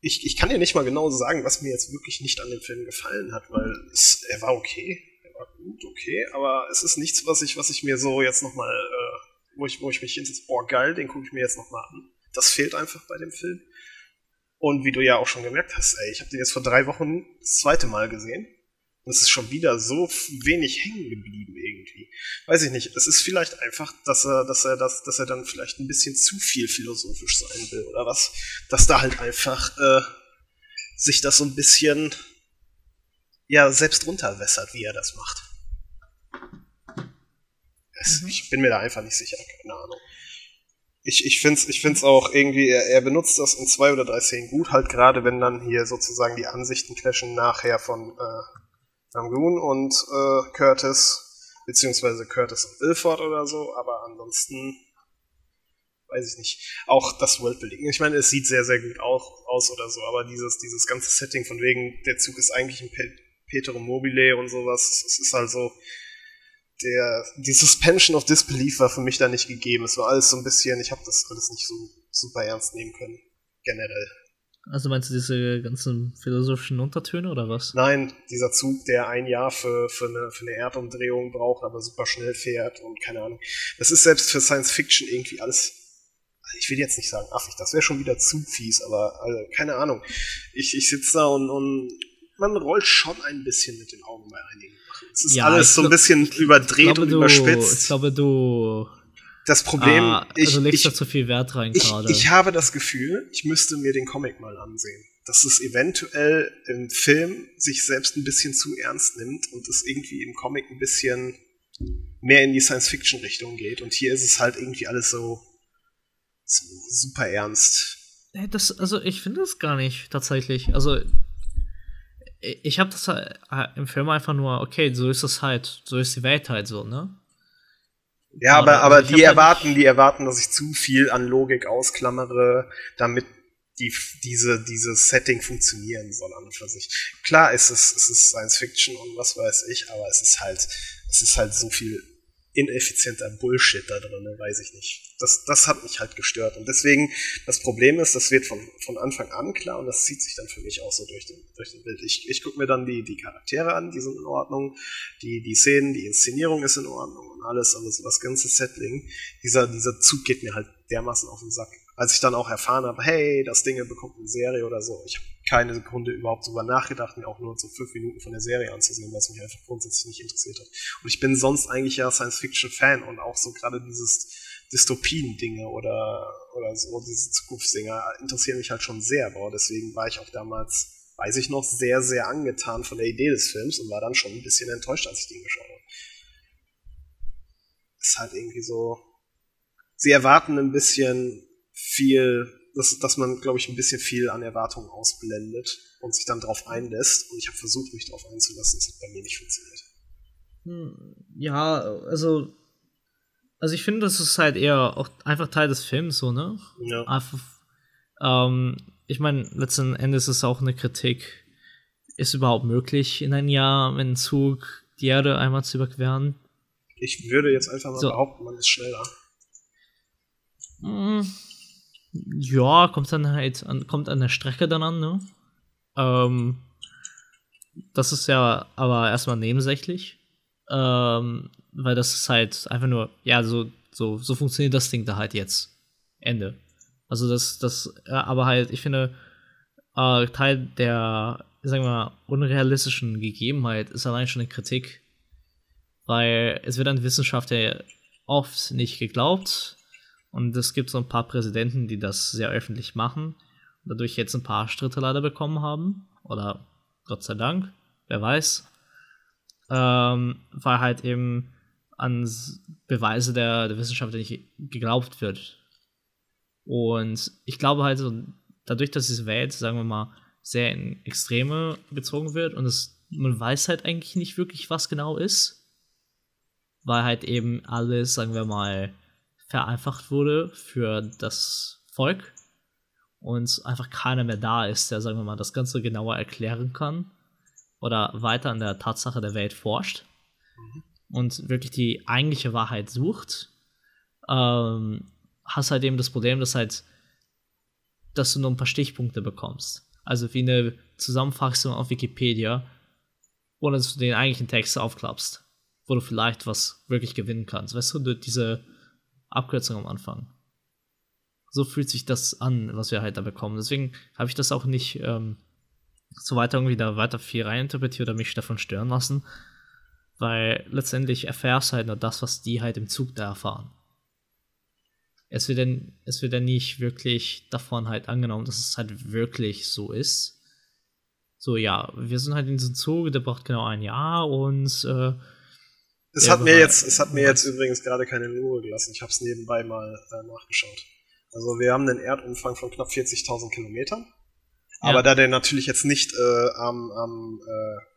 Ich, ich kann dir nicht mal genau sagen, was mir jetzt wirklich nicht an dem Film gefallen hat, weil es, er war okay war gut, okay, aber es ist nichts, was ich, was ich mir so jetzt nochmal, äh, wo, ich, wo ich mich hinsetze, boah, geil, den gucke ich mir jetzt nochmal an. Das fehlt einfach bei dem Film. Und wie du ja auch schon gemerkt hast, ey, ich habe den jetzt vor drei Wochen das zweite Mal gesehen. Und es ist schon wieder so wenig hängen geblieben irgendwie. Weiß ich nicht. Es ist vielleicht einfach, dass er, dass er, das, dass er dann vielleicht ein bisschen zu viel philosophisch sein will oder was. Dass da halt einfach äh, sich das so ein bisschen ja selbst runterwässert, wie er das macht. Es, mhm. Ich bin mir da einfach nicht sicher, keine Ahnung. Ich, ich finde es ich find's auch irgendwie, er, er benutzt das in zwei oder drei Szenen gut, halt gerade wenn dann hier sozusagen die Ansichten clashen nachher von äh, Rangoon und äh, Curtis, beziehungsweise Curtis und Wilford oder so, aber ansonsten weiß ich nicht. Auch das Worldbuilding. Ich meine, es sieht sehr, sehr gut auch aus oder so, aber dieses, dieses ganze Setting von wegen, der Zug ist eigentlich ein Petero Mobile und sowas. Es ist also der, die Suspension of Disbelief war für mich da nicht gegeben. Es war alles so ein bisschen, ich habe das alles nicht so super ernst nehmen können, generell. Also meinst du diese ganzen philosophischen Untertöne oder was? Nein, dieser Zug, der ein Jahr für, für, eine, für eine Erdumdrehung braucht, aber super schnell fährt und keine Ahnung. Das ist selbst für Science Fiction irgendwie alles. Ich will jetzt nicht sagen affig, das wäre schon wieder zu fies, aber also, keine Ahnung. Ich, ich sitze da und, und man rollt schon ein bisschen mit den Augen bei einigen Sachen. Es ist ja, alles so ein bisschen überdreht glaube, und du, überspitzt. Ich glaube, du. Das Problem, ah, also ich, legst ich, da zu viel Wert rein ich, gerade. Ich habe das Gefühl, ich müsste mir den Comic mal ansehen. Dass es eventuell im Film sich selbst ein bisschen zu ernst nimmt und es irgendwie im Comic ein bisschen mehr in die Science-Fiction-Richtung geht. Und hier ist es halt irgendwie alles so, so super ernst. Das, also ich finde es gar nicht tatsächlich. Also ich habe das halt im Film einfach nur, okay, so ist es halt, so ist die Welt halt so, ne? Ja, aber, aber die halt erwarten, die erwarten, dass ich zu viel an Logik ausklammere, damit die, diese, dieses Setting funktionieren soll an und für sich. Klar ist es, es ist Science Fiction und was weiß ich, aber es ist halt, es ist halt so viel ineffizienter Bullshit da drin, weiß ich nicht. Das, das hat mich halt gestört. Und deswegen, das Problem ist, das wird von, von Anfang an klar und das zieht sich dann für mich auch so durch den, durch den Bild. Ich, ich gucke mir dann die, die Charaktere an, die sind in Ordnung, die, die Szenen, die Inszenierung ist in Ordnung und alles, aber so das ganze Settling, dieser, dieser Zug geht mir halt dermaßen auf den Sack als ich dann auch erfahren habe, hey, das Ding bekommt eine Serie oder so, ich habe keine Sekunde überhaupt drüber nachgedacht, mir auch nur so fünf Minuten von der Serie anzusehen, weil es mich einfach grundsätzlich nicht interessiert hat. Und ich bin sonst eigentlich ja Science-Fiction-Fan und auch so gerade dieses Dystopien-Dinge oder, oder so, diese Zukunftsdinger interessieren mich halt schon sehr, aber deswegen war ich auch damals, weiß ich noch, sehr, sehr angetan von der Idee des Films und war dann schon ein bisschen enttäuscht, als ich den geschaut habe. Ist halt irgendwie so, sie erwarten ein bisschen viel, dass, dass man, glaube ich, ein bisschen viel an Erwartungen ausblendet und sich dann darauf einlässt. Und ich habe versucht, mich darauf einzulassen. Das hat bei mir nicht funktioniert. Hm, ja, also, also ich finde, das ist halt eher auch einfach Teil des Films, so, ne? Ja. Einfach, ähm, ich meine, letzten Endes ist es auch eine Kritik. Ist überhaupt möglich, in einem Jahr mit einem Zug die Erde einmal zu überqueren? Ich würde jetzt einfach mal so. behaupten, man ist schneller. Hm, Ja, kommt dann halt an, kommt an der Strecke dann an, ne? Ähm, das ist ja aber erstmal nebensächlich. Ähm, weil das ist halt einfach nur, ja, so, so, so funktioniert das Ding da halt jetzt. Ende. Also das, das, ja, aber halt, ich finde, äh, Teil der, sagen wir mal, unrealistischen Gegebenheit ist allein schon eine Kritik. Weil es wird an Wissenschaft ja oft nicht geglaubt. Und es gibt so ein paar Präsidenten, die das sehr öffentlich machen. Dadurch jetzt ein paar Stritte leider bekommen haben. Oder Gott sei Dank, wer weiß. Ähm, weil halt eben an Beweise der, der Wissenschaft nicht geglaubt wird. Und ich glaube halt, dadurch, dass diese Welt, sagen wir mal, sehr in Extreme gezogen wird und es, man weiß halt eigentlich nicht wirklich, was genau ist, weil halt eben alles, sagen wir mal, vereinfacht wurde für das Volk und einfach keiner mehr da ist, der, sagen wir mal, das Ganze genauer erklären kann oder weiter an der Tatsache der Welt forscht mhm. und wirklich die eigentliche Wahrheit sucht, ähm, hast halt eben das Problem, dass halt, dass du nur ein paar Stichpunkte bekommst. Also wie eine Zusammenfassung auf Wikipedia, ohne dass du den eigentlichen Text aufklappst, wo du vielleicht was wirklich gewinnen kannst. Weißt du, diese Abkürzung am Anfang. So fühlt sich das an, was wir halt da bekommen. Deswegen habe ich das auch nicht ähm, so weiter irgendwie da weiter viel reininterpretiert oder mich davon stören lassen. Weil letztendlich erfährst du halt nur das, was die halt im Zug da erfahren es wird dann, es wird dann nicht wirklich davon halt angenommen, dass es halt wirklich so ist. So, ja, wir sind halt in diesem Zug, der braucht genau ein Jahr und äh, es hat mir jetzt, es hat mir jetzt übrigens gerade keine Ruhe gelassen. Ich habe es nebenbei mal äh, nachgeschaut. Also wir haben einen Erdumfang von knapp 40.000 Kilometern. Aber ja. da der natürlich jetzt nicht äh, am, am äh,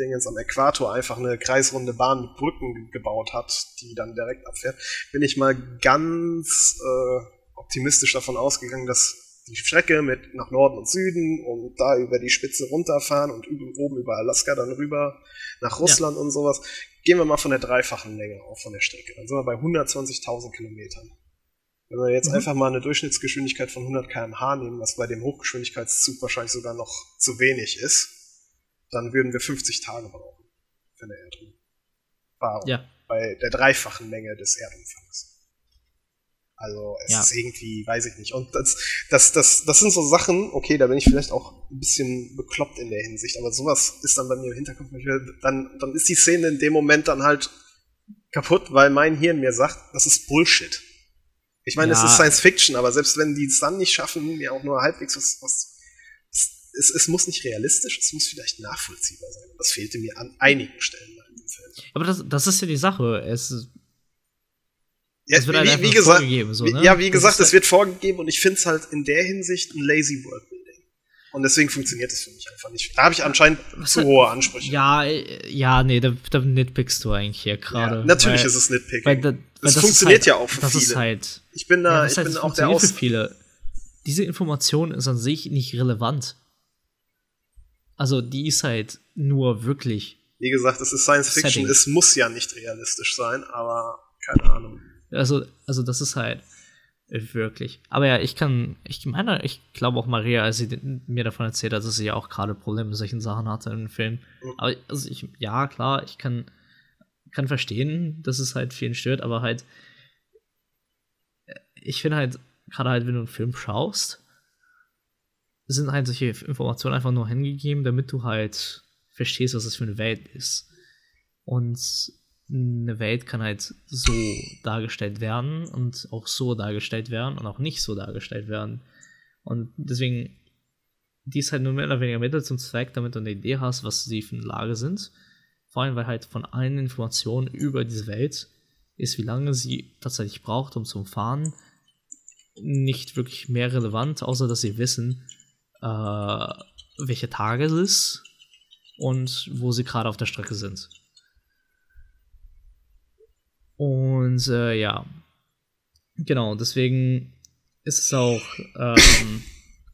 Dingens am Äquator einfach eine kreisrunde Bahn mit Brücken gebaut hat, die dann direkt abfährt, bin ich mal ganz äh, optimistisch davon ausgegangen, dass die Strecke mit nach Norden und Süden und da über die Spitze runterfahren und oben über Alaska dann rüber nach Russland ja. und sowas. Gehen wir mal von der dreifachen Länge auf von der Strecke. Dann sind wir bei 120.000 Kilometern. Wenn wir jetzt mhm. einfach mal eine Durchschnittsgeschwindigkeit von 100 km/h nehmen, was bei dem Hochgeschwindigkeitszug wahrscheinlich sogar noch zu wenig ist, dann würden wir 50 Tage brauchen für eine Erdumfahrung. Ja. Bei der dreifachen Länge des Erdumfangs. Also es ja. ist irgendwie, weiß ich nicht. Und das, das, das, das sind so Sachen, okay, da bin ich vielleicht auch ein bisschen bekloppt in der Hinsicht, aber sowas ist dann bei mir im Hinterkopf, dann, dann ist die Szene in dem Moment dann halt kaputt, weil mein Hirn mir sagt, das ist Bullshit. Ich meine, ja. es ist Science Fiction, aber selbst wenn die es dann nicht schaffen, mir auch nur halbwegs was, was es, es muss nicht realistisch, es muss vielleicht nachvollziehbar sein. Das fehlte mir an einigen Stellen in diesem Film. Aber das, das ist ja die Sache. Es, ja, wird halt wie, wie gesagt, vorgegeben. So, ne? Ja, wie gesagt, es halt wird vorgegeben und ich finde es halt in der Hinsicht ein lazy Worldbuilding. Und deswegen funktioniert es für mich einfach nicht. Da habe ich anscheinend Was zu hohe Ansprüche. Ja, ja, nee, da, da nitpickst du eigentlich hier gerade. Ja, natürlich weil, ist es Nitpicking. Weil, da, weil das, funktioniert halt, ja auch für das viele. Ist halt, ich bin da, ja, ich bin auch der Aus für viele. Diese Information ist an sich nicht relevant. Also die ist halt nur wirklich. Wie gesagt, es ist Science Fiction, Setting. es muss ja nicht realistisch sein, aber keine Ahnung. Also, also das ist halt wirklich. Aber ja, ich kann, ich meine, ich glaube auch Maria, als sie mir davon erzählt hat, dass sie ja auch gerade Probleme mit solchen Sachen hatte in dem Film. Aber also ich, ja, klar, ich kann, kann verstehen, dass es halt vielen stört, aber halt, ich finde halt, gerade halt, wenn du einen Film schaust, sind halt solche Informationen einfach nur hingegeben, damit du halt verstehst, was das für eine Welt ist. Und eine Welt kann halt so dargestellt werden und auch so dargestellt werden und auch nicht so dargestellt werden. Und deswegen, die ist halt nur mehr oder weniger Mittel zum Zweck, damit du eine Idee hast, was sie für eine Lage sind. Vor allem, weil halt von allen Informationen über diese Welt ist, wie lange sie tatsächlich braucht, um zu umfahren, nicht wirklich mehr relevant, außer dass sie wissen, äh, welche Tage es ist und wo sie gerade auf der Strecke sind. Und äh, ja, genau, deswegen ist es auch ähm,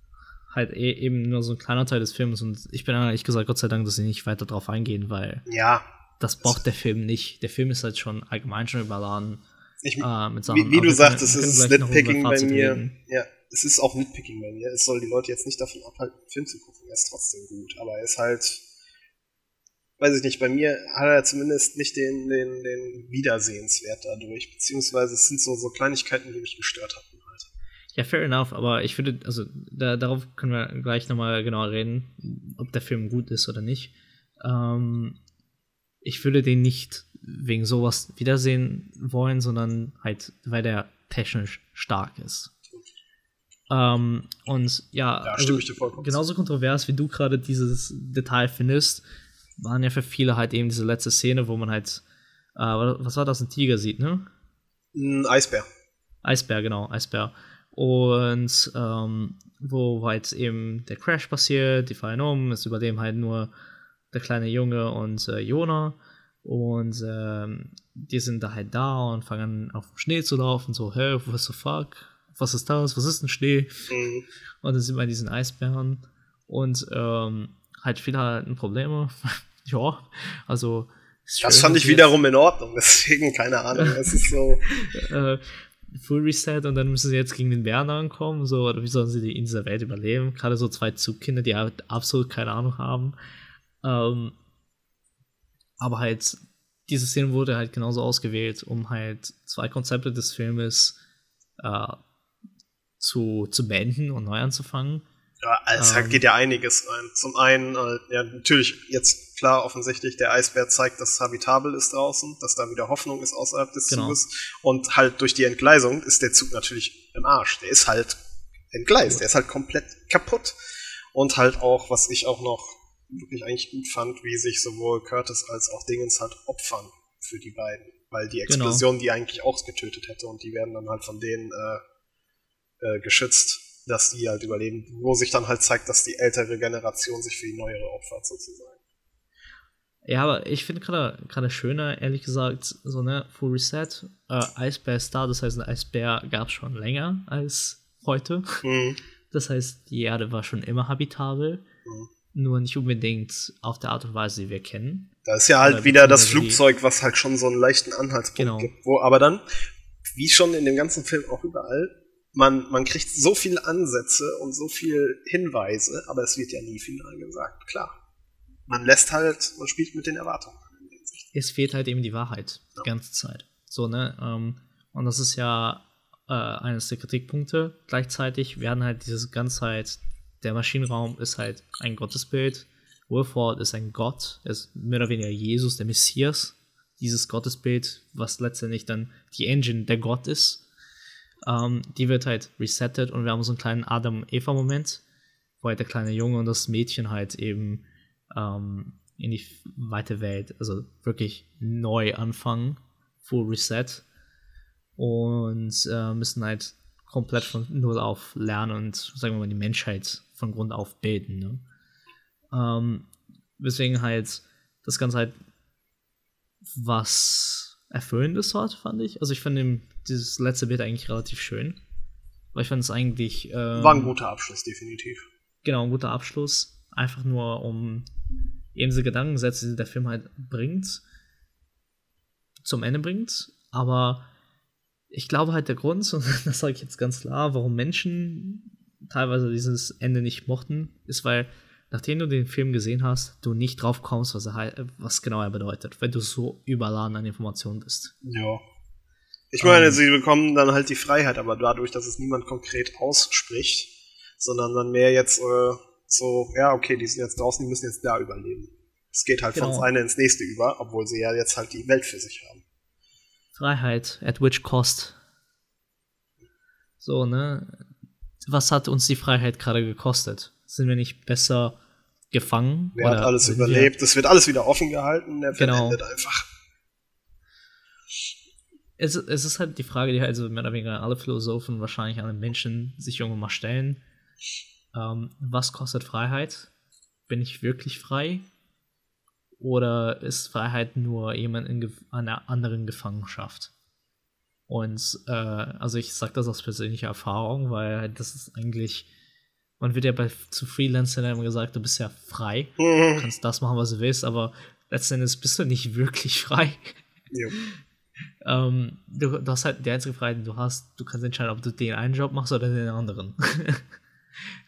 *laughs* halt e eben nur so ein kleiner Teil des Films und ich bin ehrlich gesagt Gott sei Dank, dass sie nicht weiter drauf eingehen, weil ja, das braucht der Film nicht. Der Film ist halt schon allgemein schon überladen ich, äh, mit Sachen. Wie, wie du sagst, es ist Nitpicking bei mir. Ja, es ist auch Nitpicking bei mir. Es soll die Leute jetzt nicht davon abhalten, den Film zu gucken. Er ist trotzdem gut. Aber er ist halt, weiß ich nicht, bei mir hat er zumindest nicht den, den, den Wiedersehenswert dadurch. Beziehungsweise es sind so, so Kleinigkeiten, die mich gestört hatten halt. Ja, fair enough, aber ich würde, also da, darauf können wir gleich nochmal genauer reden, ob der Film gut ist oder nicht. Ähm, ich würde den nicht wegen sowas wiedersehen wollen, sondern halt, weil der technisch stark ist. Ähm, und ja, Ja, also, genauso kontrovers, wie du gerade dieses Detail findest, waren ja für viele halt eben diese letzte Szene, wo man halt, äh, was war das, ein Tiger sieht, ne? Ein Eisbär. Eisbär, genau, Eisbär. Und ähm, wo halt eben der Crash passiert, die fallen um, es überleben halt nur der kleine Junge und äh, Jona. Und ähm, die sind da halt da und fangen an auf dem Schnee zu laufen, so, hä, what the fuck? Was ist das? Was ist ein Schnee? Mhm. Und dann sind wir in diesen Eisbären und ähm, halt viele hatten Probleme. *laughs* ja, also. Das fand ich wiederum in Ordnung. *laughs* Deswegen, keine Ahnung. Es ist so. *laughs* äh, Full Reset und dann müssen sie jetzt gegen den Bären ankommen. So, oder wie sollen sie die in dieser Welt überleben? Gerade so zwei Zugkinder, die halt absolut keine Ahnung haben. Ähm, aber halt, diese Szene wurde halt genauso ausgewählt, um halt zwei Konzepte des Filmes äh, zu, zu beenden und neu anzufangen. Ja, es Ähm. geht ja einiges rein. Zum einen, äh, ja, natürlich, jetzt klar, offensichtlich, der Eisbär zeigt, dass es habitabel ist draußen, dass da wieder Hoffnung ist außerhalb des Genau. Zuges. Und halt durch die Entgleisung ist der Zug natürlich im Arsch. Der ist halt entgleist, der ist halt komplett kaputt. Und halt auch, was ich auch noch wirklich eigentlich gut fand, wie sich sowohl Curtis als auch Dingens halt opfern für die beiden. Weil die Genau. Explosion die eigentlich auch getötet hätte und die werden dann halt von denen äh, äh, geschützt, dass die halt überleben, wo sich dann halt zeigt, dass die ältere Generation sich für die neuere opfert sozusagen. Ja, aber ich finde gerade gerade schöner, ehrlich gesagt, so ne, Full Reset, äh, Eisbär da, das heißt, ein Eisbär gab es schon länger als heute. Mhm. Das heißt, die Erde war schon immer habitabel, Mhm. nur nicht unbedingt auf der Art und Weise, die wir kennen. Da ist ja halt Oder wieder das Flugzeug, was halt schon so einen leichten Anhaltspunkt Genau. gibt. Wo aber dann, wie schon in dem ganzen Film auch überall, man, man kriegt so viele Ansätze und so viele Hinweise, aber es wird ja nie final gesagt. Klar. Man lässt halt, man spielt mit den Erwartungen. Es fehlt halt eben die Wahrheit Ja. die ganze Zeit. So, ne? Ähm, und das ist ja äh, eines der Kritikpunkte. Gleichzeitig werden halt diese ganze Zeit, der Maschinenraum ist halt ein Gottesbild. Wilford ist ein Gott, er ist mehr oder weniger Jesus, der Messias. Dieses Gottesbild, was letztendlich dann die Engine der Gott ist. Ähm, die wird halt resettet und wir haben so einen kleinen Adam-Eva-Moment, wo halt der kleine Junge und das Mädchen halt eben ähm, in die weite Welt, also wirklich neu anfangen, Full Reset und äh, müssen halt komplett von Null auf lernen und sagen wir mal die Menschheit von Grund auf bilden. Ne? Ähm, weswegen halt das Ganze halt was Erfüllendes hat, fand ich. Also ich fand dem- dieses letzte Bild eigentlich relativ schön. Weil ich fand es eigentlich. Ähm, War ein guter Abschluss, definitiv. Genau, ein guter Abschluss. Einfach nur, um eben diese Gedankensätze, die der Film halt bringt, zum Ende bringt. Aber ich glaube halt der Grund, *laughs* und das sage ich jetzt ganz klar, warum Menschen teilweise dieses Ende nicht mochten, ist, weil nachdem du den Film gesehen hast, du nicht drauf kommst, was, er, was genau er bedeutet, wenn du so überladen an Informationen bist. Ja. Ich meine, Ähm. sie bekommen dann halt die Freiheit, aber dadurch, dass es niemand konkret ausspricht, sondern dann mehr jetzt äh, so, ja, okay, die sind jetzt draußen, die müssen jetzt da überleben. Es geht halt von Genau. das eine ins nächste über, obwohl sie ja jetzt halt die Welt für sich haben. Freiheit, at which cost? So, ne? Was hat uns die Freiheit gerade gekostet? Sind wir nicht besser gefangen? Wer hat alles überlebt? Es wird alles wieder offen gehalten, der Genau. endet einfach. Es, es ist halt die Frage, die halt so mehr oder weniger alle Philosophen, wahrscheinlich alle Menschen sich irgendwann mal stellen. Ähm, was kostet Freiheit? Bin ich wirklich frei? Oder ist Freiheit nur jemand in einer anderen Gefangenschaft? Und äh, also ich sage das aus persönlicher Erfahrung, weil das ist eigentlich, man wird ja bei zu Freelancern immer gesagt, du bist ja frei, *laughs* du Mhm. kannst das machen, was du willst, aber letzten Endes bist du nicht *laughs* wirklich frei. Jo. *laughs* ähm, du, du, hast halt die einzige Freiheit, die du hast, du kannst entscheiden, ob du den einen Job machst oder den anderen.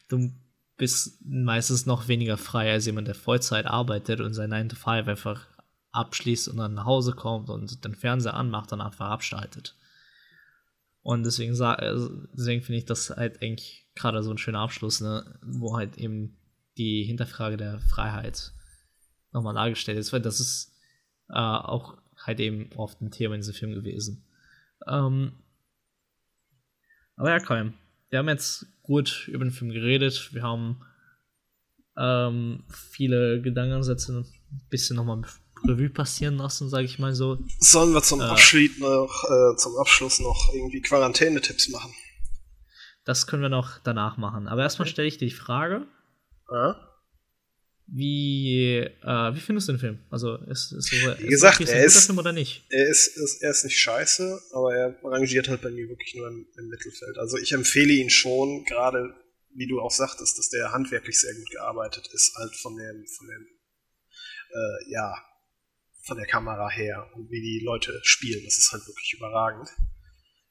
du bist meistens noch weniger frei als jemand, der Vollzeit arbeitet und sein 9 to 5 einfach abschließt und dann nach Hause kommt und den Fernseher anmacht und einfach abschaltet. Und deswegen, äh, deswegen finde ich das halt eigentlich gerade so ein schöner Abschluss, ne, wo halt eben die Hinterfrage der Freiheit nochmal dargestellt ist, weil das ist äh, auch halt eben oft ein Thema in diesem Film gewesen. Ähm, aber ja, Colin, wir haben jetzt gut über den Film geredet, wir haben ähm, viele Gedankenansätze ein bisschen nochmal Revue passieren lassen, sage ich mal so. Sollen wir zum, äh, Abschied noch, äh, zum Abschluss noch irgendwie Quarantänetipps machen? Das können wir noch danach machen. Aber erstmal stelle ich dir die Frage. Ja? Wie, äh, wie findest du den Film? Also ist, ist so, wie ist gesagt, er ist, Film oder nicht? Er ist, ist, er ist nicht scheiße, aber er rangiert halt bei mir wirklich nur im, im Mittelfeld. Also ich empfehle ihn schon, gerade wie du auch sagtest, dass der handwerklich sehr gut gearbeitet ist, halt von dem, von dem, äh, ja, von der Kamera her und wie die Leute spielen. Das ist halt wirklich überragend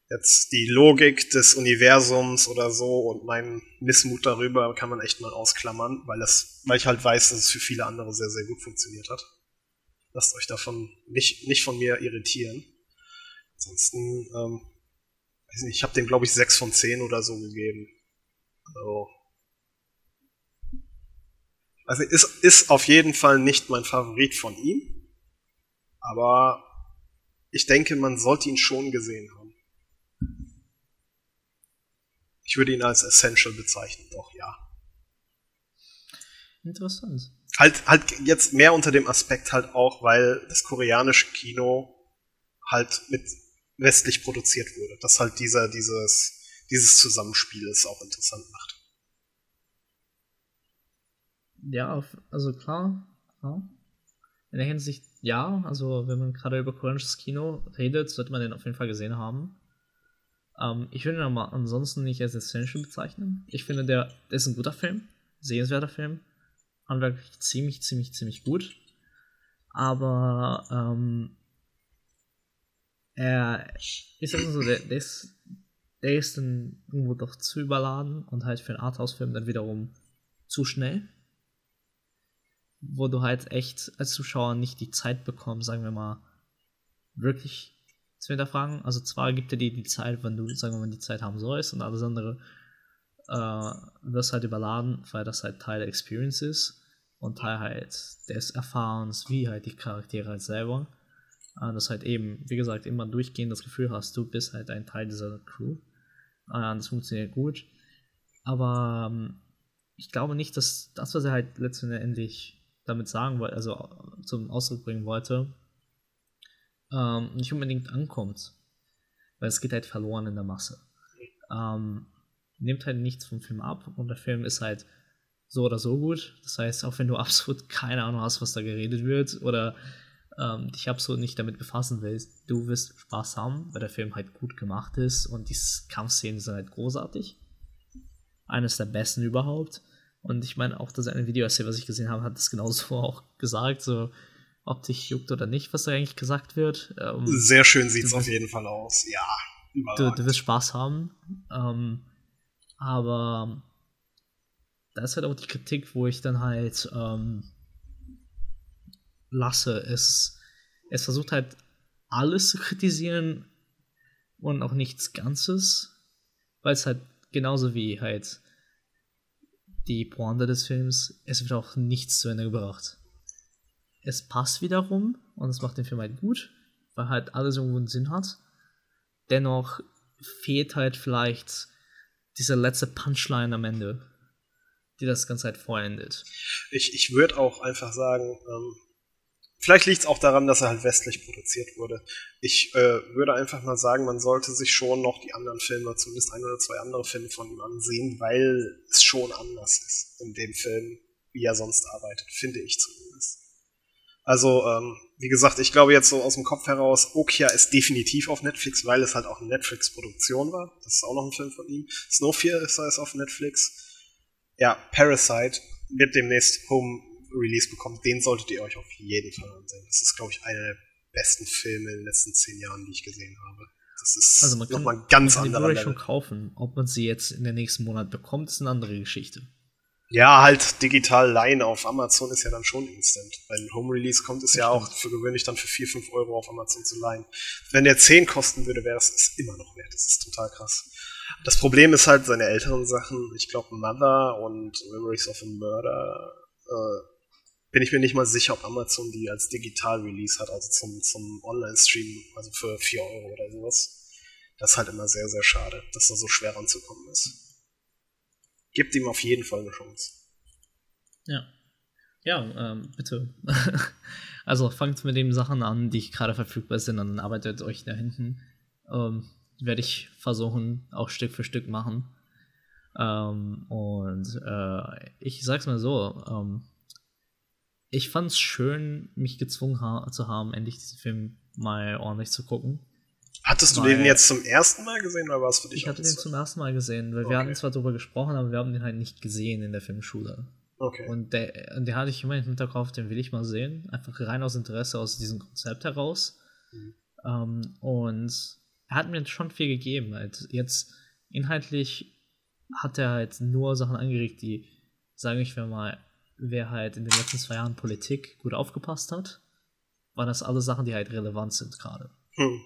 jetzt die Logik des Universums oder so und mein Missmut darüber kann man echt mal ausklammern, weil das, weil ich halt weiß, dass es für viele andere sehr, sehr gut funktioniert hat. Lasst euch davon nicht, nicht von mir irritieren. Ansonsten, ähm, weiß nicht, ich habe dem, glaube ich, 6 von 10 oder so gegeben. Also, also ist, ist auf jeden Fall nicht mein Favorit von ihm. Aber ich denke, man sollte ihn schon gesehen haben. Ich würde ihn als Essential bezeichnen, doch, ja. Interessant. Halt, halt jetzt mehr unter dem Aspekt halt auch, weil das koreanische Kino halt mit westlich produziert wurde. Dass halt dieser, dieses, dieses Zusammenspiel es auch interessant macht. Ja, also klar, klar. In der Hinsicht ja, also wenn man gerade über koreanisches Kino redet, sollte man den auf jeden Fall gesehen haben. Ähm, ich würde ihn aber ansonsten nicht als Essential bezeichnen. Ich finde, der, der ist ein guter Film, sehenswerter Film. Handwerklich ziemlich, ziemlich, ziemlich gut. Aber ähm, er ist also so, der, der, ist, der ist dann irgendwo doch zu überladen und halt für einen Arthouse-Film dann wiederum zu schnell. Wo du halt echt als Zuschauer nicht die Zeit bekommst, sagen wir mal, wirklich zu hinterfragen. Also zwar gibt er dir die Zeit, wenn du, sagen wir mal, die Zeit haben sollst und alles andere äh, wirst halt überladen, weil das halt Teil der Experience ist und Teil halt des Erfahrens, wie halt die Charaktere halt selber. Äh, dass halt eben, wie gesagt, immer durchgehend das Gefühl hast, du bist halt ein Teil dieser Crew. Äh, das funktioniert gut. Aber ähm, ich glaube nicht, dass das, was er halt letztendlich damit sagen wollte, also zum Ausdruck bringen wollte, ähm, nicht unbedingt ankommt. Weil es geht halt verloren in der Masse. Ähm, nimmt halt nichts vom Film ab und der Film ist halt so oder so gut. Das heißt, auch wenn du *laughs* absolut keine Ahnung hast, was da geredet wird oder ähm, dich absolut nicht damit befassen willst, du wirst Spaß haben, weil der Film halt gut gemacht ist und die Kampfszenen sind halt großartig. Eines der besten überhaupt. Und ich meine, auch das eine Video, was ich gesehen habe, hat das genauso *laughs* auch gesagt. So, ob dich juckt oder nicht, was da eigentlich gesagt wird. Ähm, Sehr schön sieht es auf jeden Fall aus, ja. Du, du, wirst Spaß haben. Ähm, aber da ist halt auch die Kritik, wo ich dann halt ähm, lasse. Es, es versucht halt alles zu kritisieren und auch nichts Ganzes, weil es halt genauso wie halt die Pointe des Films, es wird auch nichts zu Ende gebracht es passt wiederum und es macht den Film halt gut, weil halt alles irgendwo einen Sinn hat. Dennoch fehlt halt vielleicht diese letzte Punchline am Ende, die das Ganze halt vollendet. Ich, ich würde auch einfach sagen, ähm, vielleicht liegt es auch daran, dass er halt westlich produziert wurde. Ich äh, würde einfach mal sagen, man sollte sich schon noch die anderen Filme, zumindest ein oder zwei andere Filme von ihm ansehen, weil es schon anders ist in dem Film, wie er sonst arbeitet, finde ich zumindest. Also, ähm, wie gesagt, ich glaube jetzt so aus dem Kopf heraus, Okia ist definitiv auf Netflix, weil es halt auch eine Netflix-Produktion war. Das ist auch noch ein Film von ihm. Snowfear ist es auf Netflix. Ja, Parasite wird demnächst Home Release bekommen. Den solltet ihr euch auf jeden Fall ansehen. Das ist, glaube ich, einer der besten Filme in den letzten zehn Jahren, die ich gesehen habe. Das ist Also man kann, nochmal ein ganz man kann die anderer schon Level. kaufen. Ob man sie jetzt in den nächsten Monat bekommt, ist eine andere Geschichte. Ja, halt digital leihen auf Amazon ist ja dann schon instant. Bei Home Release kommt es ja auch für gewöhnlich dann für 4, 5 Euro auf Amazon zu leihen. Wenn der 10 kosten würde, wäre es es immer noch wert. Das ist total krass. Das Problem ist halt seine älteren Sachen. Ich glaube Mother und Memories of a Murder. Äh, bin ich mir nicht mal sicher, ob Amazon die als digital Release hat, also zum, zum Online-Stream, also für 4 Euro oder sowas. Das ist halt immer sehr, sehr schade, dass da so schwer ranzukommen ist. Gibt ihm auf jeden Fall eine Chance. Ja. Ja, ähm, bitte. *laughs* also fangt mit den Sachen an, die gerade verfügbar sind, und arbeitet euch da hinten. Ähm, Werde ich versuchen, auch Stück für Stück machen. Ähm, und äh, ich sag's mal so, ähm, ich fand's schön, mich gezwungen ha zu haben, endlich diesen Film mal ordentlich zu gucken. Hattest du den jetzt zum ersten Mal gesehen oder war es für dich Ich hatte den das zum ersten Mal gesehen, weil Okay. wir hatten zwar darüber gesprochen, aber wir haben den halt nicht gesehen in der Filmschule. Okay. Und der, und den hatte ich immer im Hinterkopf, den will ich mal sehen. Einfach rein aus Interesse, aus diesem Konzept heraus. Mhm. Ähm, und er hat mir schon viel gegeben. Halt. Jetzt inhaltlich hat er halt nur Sachen angeregt, die, sage ich mal, wer halt in den letzten zwei Jahren Politik gut aufgepasst hat, waren das alle Sachen, die halt relevant sind gerade. Hm.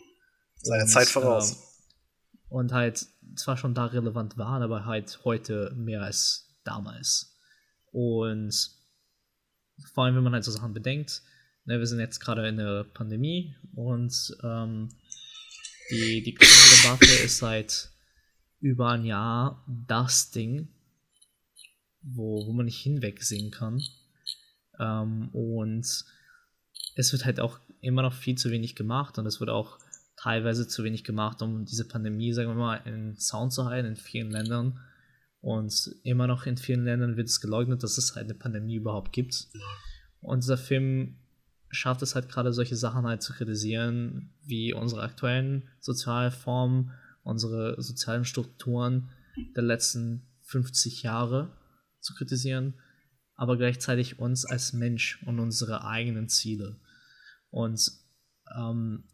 Seine Zeit voraus. ähm, und halt zwar schon da relevant waren, aber halt heute mehr als damals. Und vor allem, wenn man halt so Sachen bedenkt, ne, wir sind jetzt gerade in der Pandemie und ähm, die, die Corona-Debatte ist seit über ein Jahr das Ding, wo, wo man nicht hinwegsehen kann. Ähm, und es wird halt auch immer noch viel zu wenig gemacht und es wird auch teilweise zu wenig gemacht, um diese Pandemie, sagen wir mal, in Sound zu halten in vielen Ländern. Und immer noch in vielen Ländern wird es geleugnet, dass es halt eine Pandemie überhaupt gibt. Und dieser Film schafft es halt gerade solche Sachen halt zu kritisieren, wie unsere aktuellen Sozialformen, unsere sozialen Strukturen der letzten 50 Jahre zu kritisieren, aber gleichzeitig uns als Mensch und unsere eigenen Ziele. Und ähm,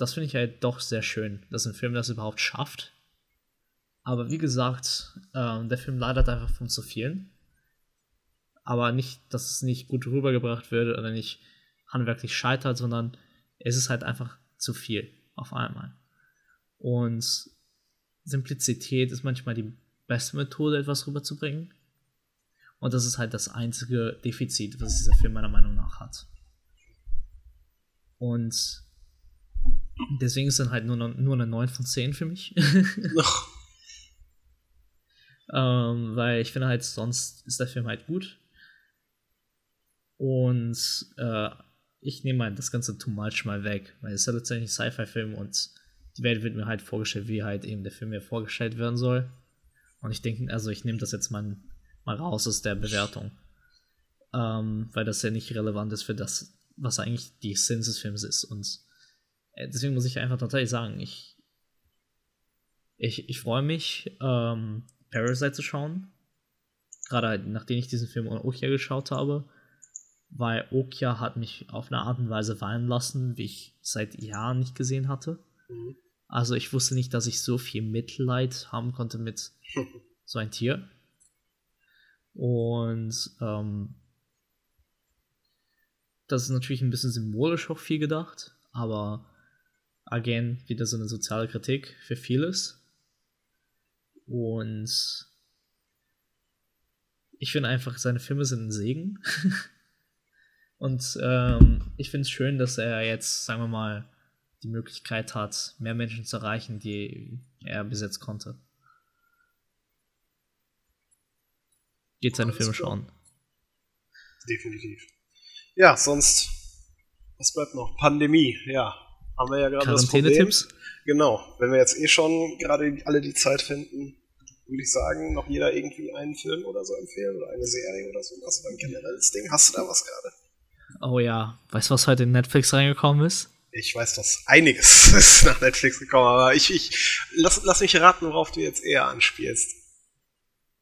das finde ich halt doch sehr schön, dass ein Film das überhaupt schafft. Aber wie gesagt, ähm, der Film leidet einfach von zu vielen. Aber nicht, dass es nicht gut rübergebracht wird oder nicht handwerklich scheitert, sondern es ist halt einfach zu viel auf einmal. Und Simplizität ist manchmal die beste Methode, etwas rüberzubringen. Und das ist halt das einzige Defizit, was dieser Film meiner Meinung nach hat. Und deswegen ist dann halt nur, noch- nur eine 9 von 10 für mich. *laughs* Ähm, weil ich finde halt, sonst ist der Film halt gut. Und äh, ich nehme halt das ganze Too Much mal weg, weil es ist ja letztendlich ein Sci-Fi-Film und die Welt wird mir halt vorgestellt, wie halt eben der Film mir vorgestellt werden soll. Und ich denke, also ich nehme das jetzt mal, mal raus aus der Bewertung. Ähm, weil das ja nicht relevant ist für das, was eigentlich die Essenz des Films ist. Und deswegen muss ich einfach tatsächlich sagen, ich, ich, ich freue mich, ähm, Parasite zu schauen. Gerade halt, nachdem ich diesen Film ohne Okja geschaut habe. Weil Okja hat mich auf eine Art und Weise weinen lassen, wie ich seit Jahren nicht gesehen hatte. Mhm. Also ich wusste nicht, dass ich so viel Mitleid haben konnte mit *laughs* so ein Tier. Und ähm, das ist natürlich ein bisschen symbolisch auch viel gedacht, aber again, wieder so eine soziale Kritik für vieles. Und ich finde einfach, seine Filme sind ein Segen. *laughs* Und ähm, ich finde es schön, dass er jetzt, sagen wir mal, die Möglichkeit hat, mehr Menschen zu erreichen, die er bis jetzt konnte. Geht seine Filme schauen. Definitiv. Ja, sonst, was bleibt noch? Pandemie, ja. Haben wir ja gerade das Problem. Genau. Wenn wir jetzt eh schon gerade alle die Zeit finden, würde ich sagen, noch jeder irgendwie einen Film oder so empfehlen oder eine Serie oder so. Was oder ein generelles Ding? Hast du da was gerade? Oh ja. Weißt du, was heute in Netflix reingekommen ist? Ich weiß, dass einiges *laughs* ist nach Netflix gekommen, aber ich, ich lass, lass mich raten, worauf du jetzt eher anspielst.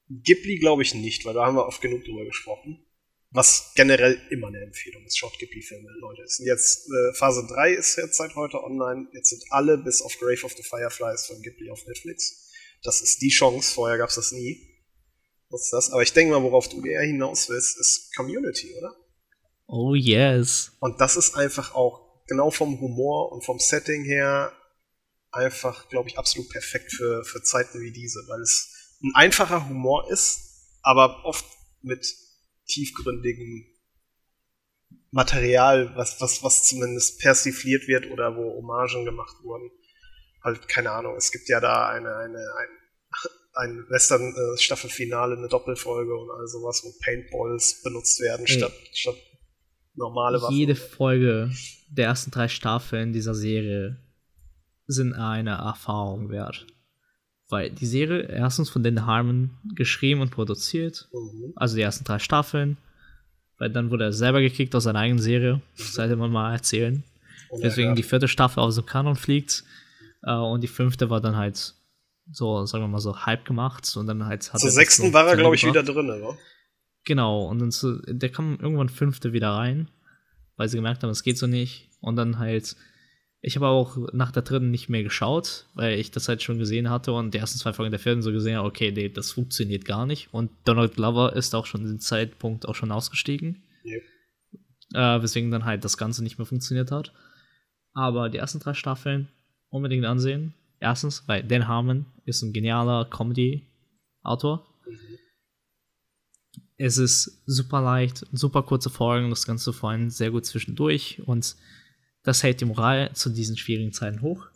Ghibli glaube ich nicht, weil da haben wir oft genug drüber gesprochen. Was generell immer eine Empfehlung ist, schaut Ghibli-Filme, Leute. Es sind jetzt, äh, Phase 3 ist jetzt seit heute online. Jetzt sind alle bis auf Grave of the Fireflies von Ghibli auf Netflix. Das ist die Chance, vorher gab's das nie. Was ist das? Aber ich denke mal, worauf du eher hinaus willst, ist Community, oder? Oh yes. Und das ist einfach auch genau vom Humor und vom Setting her einfach, glaube ich, absolut perfekt für, für Zeiten wie diese, weil es ein einfacher Humor ist, aber oft mit tiefgründigem Material, was, was, was zumindest persifliert wird oder wo Hommagen gemacht wurden. Halt, keine Ahnung, es gibt ja da eine, eine, ein, ein Western-Staffelfinale, eine Doppelfolge und all sowas, wo Paintballs benutzt werden Ey. statt, statt normale Waffen. Jede Folge der ersten drei Staffeln dieser Serie sind eine Erfahrung wert. Weil die Serie erstens von Dan Harmon geschrieben und produziert, Mhm. also die ersten drei Staffeln. Weil dann wurde er selber gekickt aus seiner eigenen Serie. Das sollte man mal erzählen. Deswegen die vierte Staffel aus dem Kanon fliegt. Äh, und die fünfte war dann halt so, sagen wir mal so, halb gemacht. Und dann halt hat Zur er sechsten war er, glaube ich, wieder drin, ne? Genau, und dann zu, der kam irgendwann fünfte wieder rein, weil sie gemerkt haben, es geht so nicht. Und dann halt, ich habe auch nach der dritten nicht mehr geschaut, weil ich das halt schon gesehen hatte und die ersten zwei Folgen der vierten so gesehen habe, okay, nee, das funktioniert gar nicht. Und Donald Glover ist auch schon den Zeitpunkt auch schon ausgestiegen. Yep. Äh, weswegen dann halt das Ganze nicht mehr funktioniert hat. Aber die ersten drei Staffeln unbedingt ansehen. Erstens, weil Dan Harmon ist ein genialer Comedy-Autor. Es ist super leicht, super kurze Folgen, das Ganze vor allem sehr gut zwischendurch und das hält die Moral zu diesen schwierigen Zeiten hoch.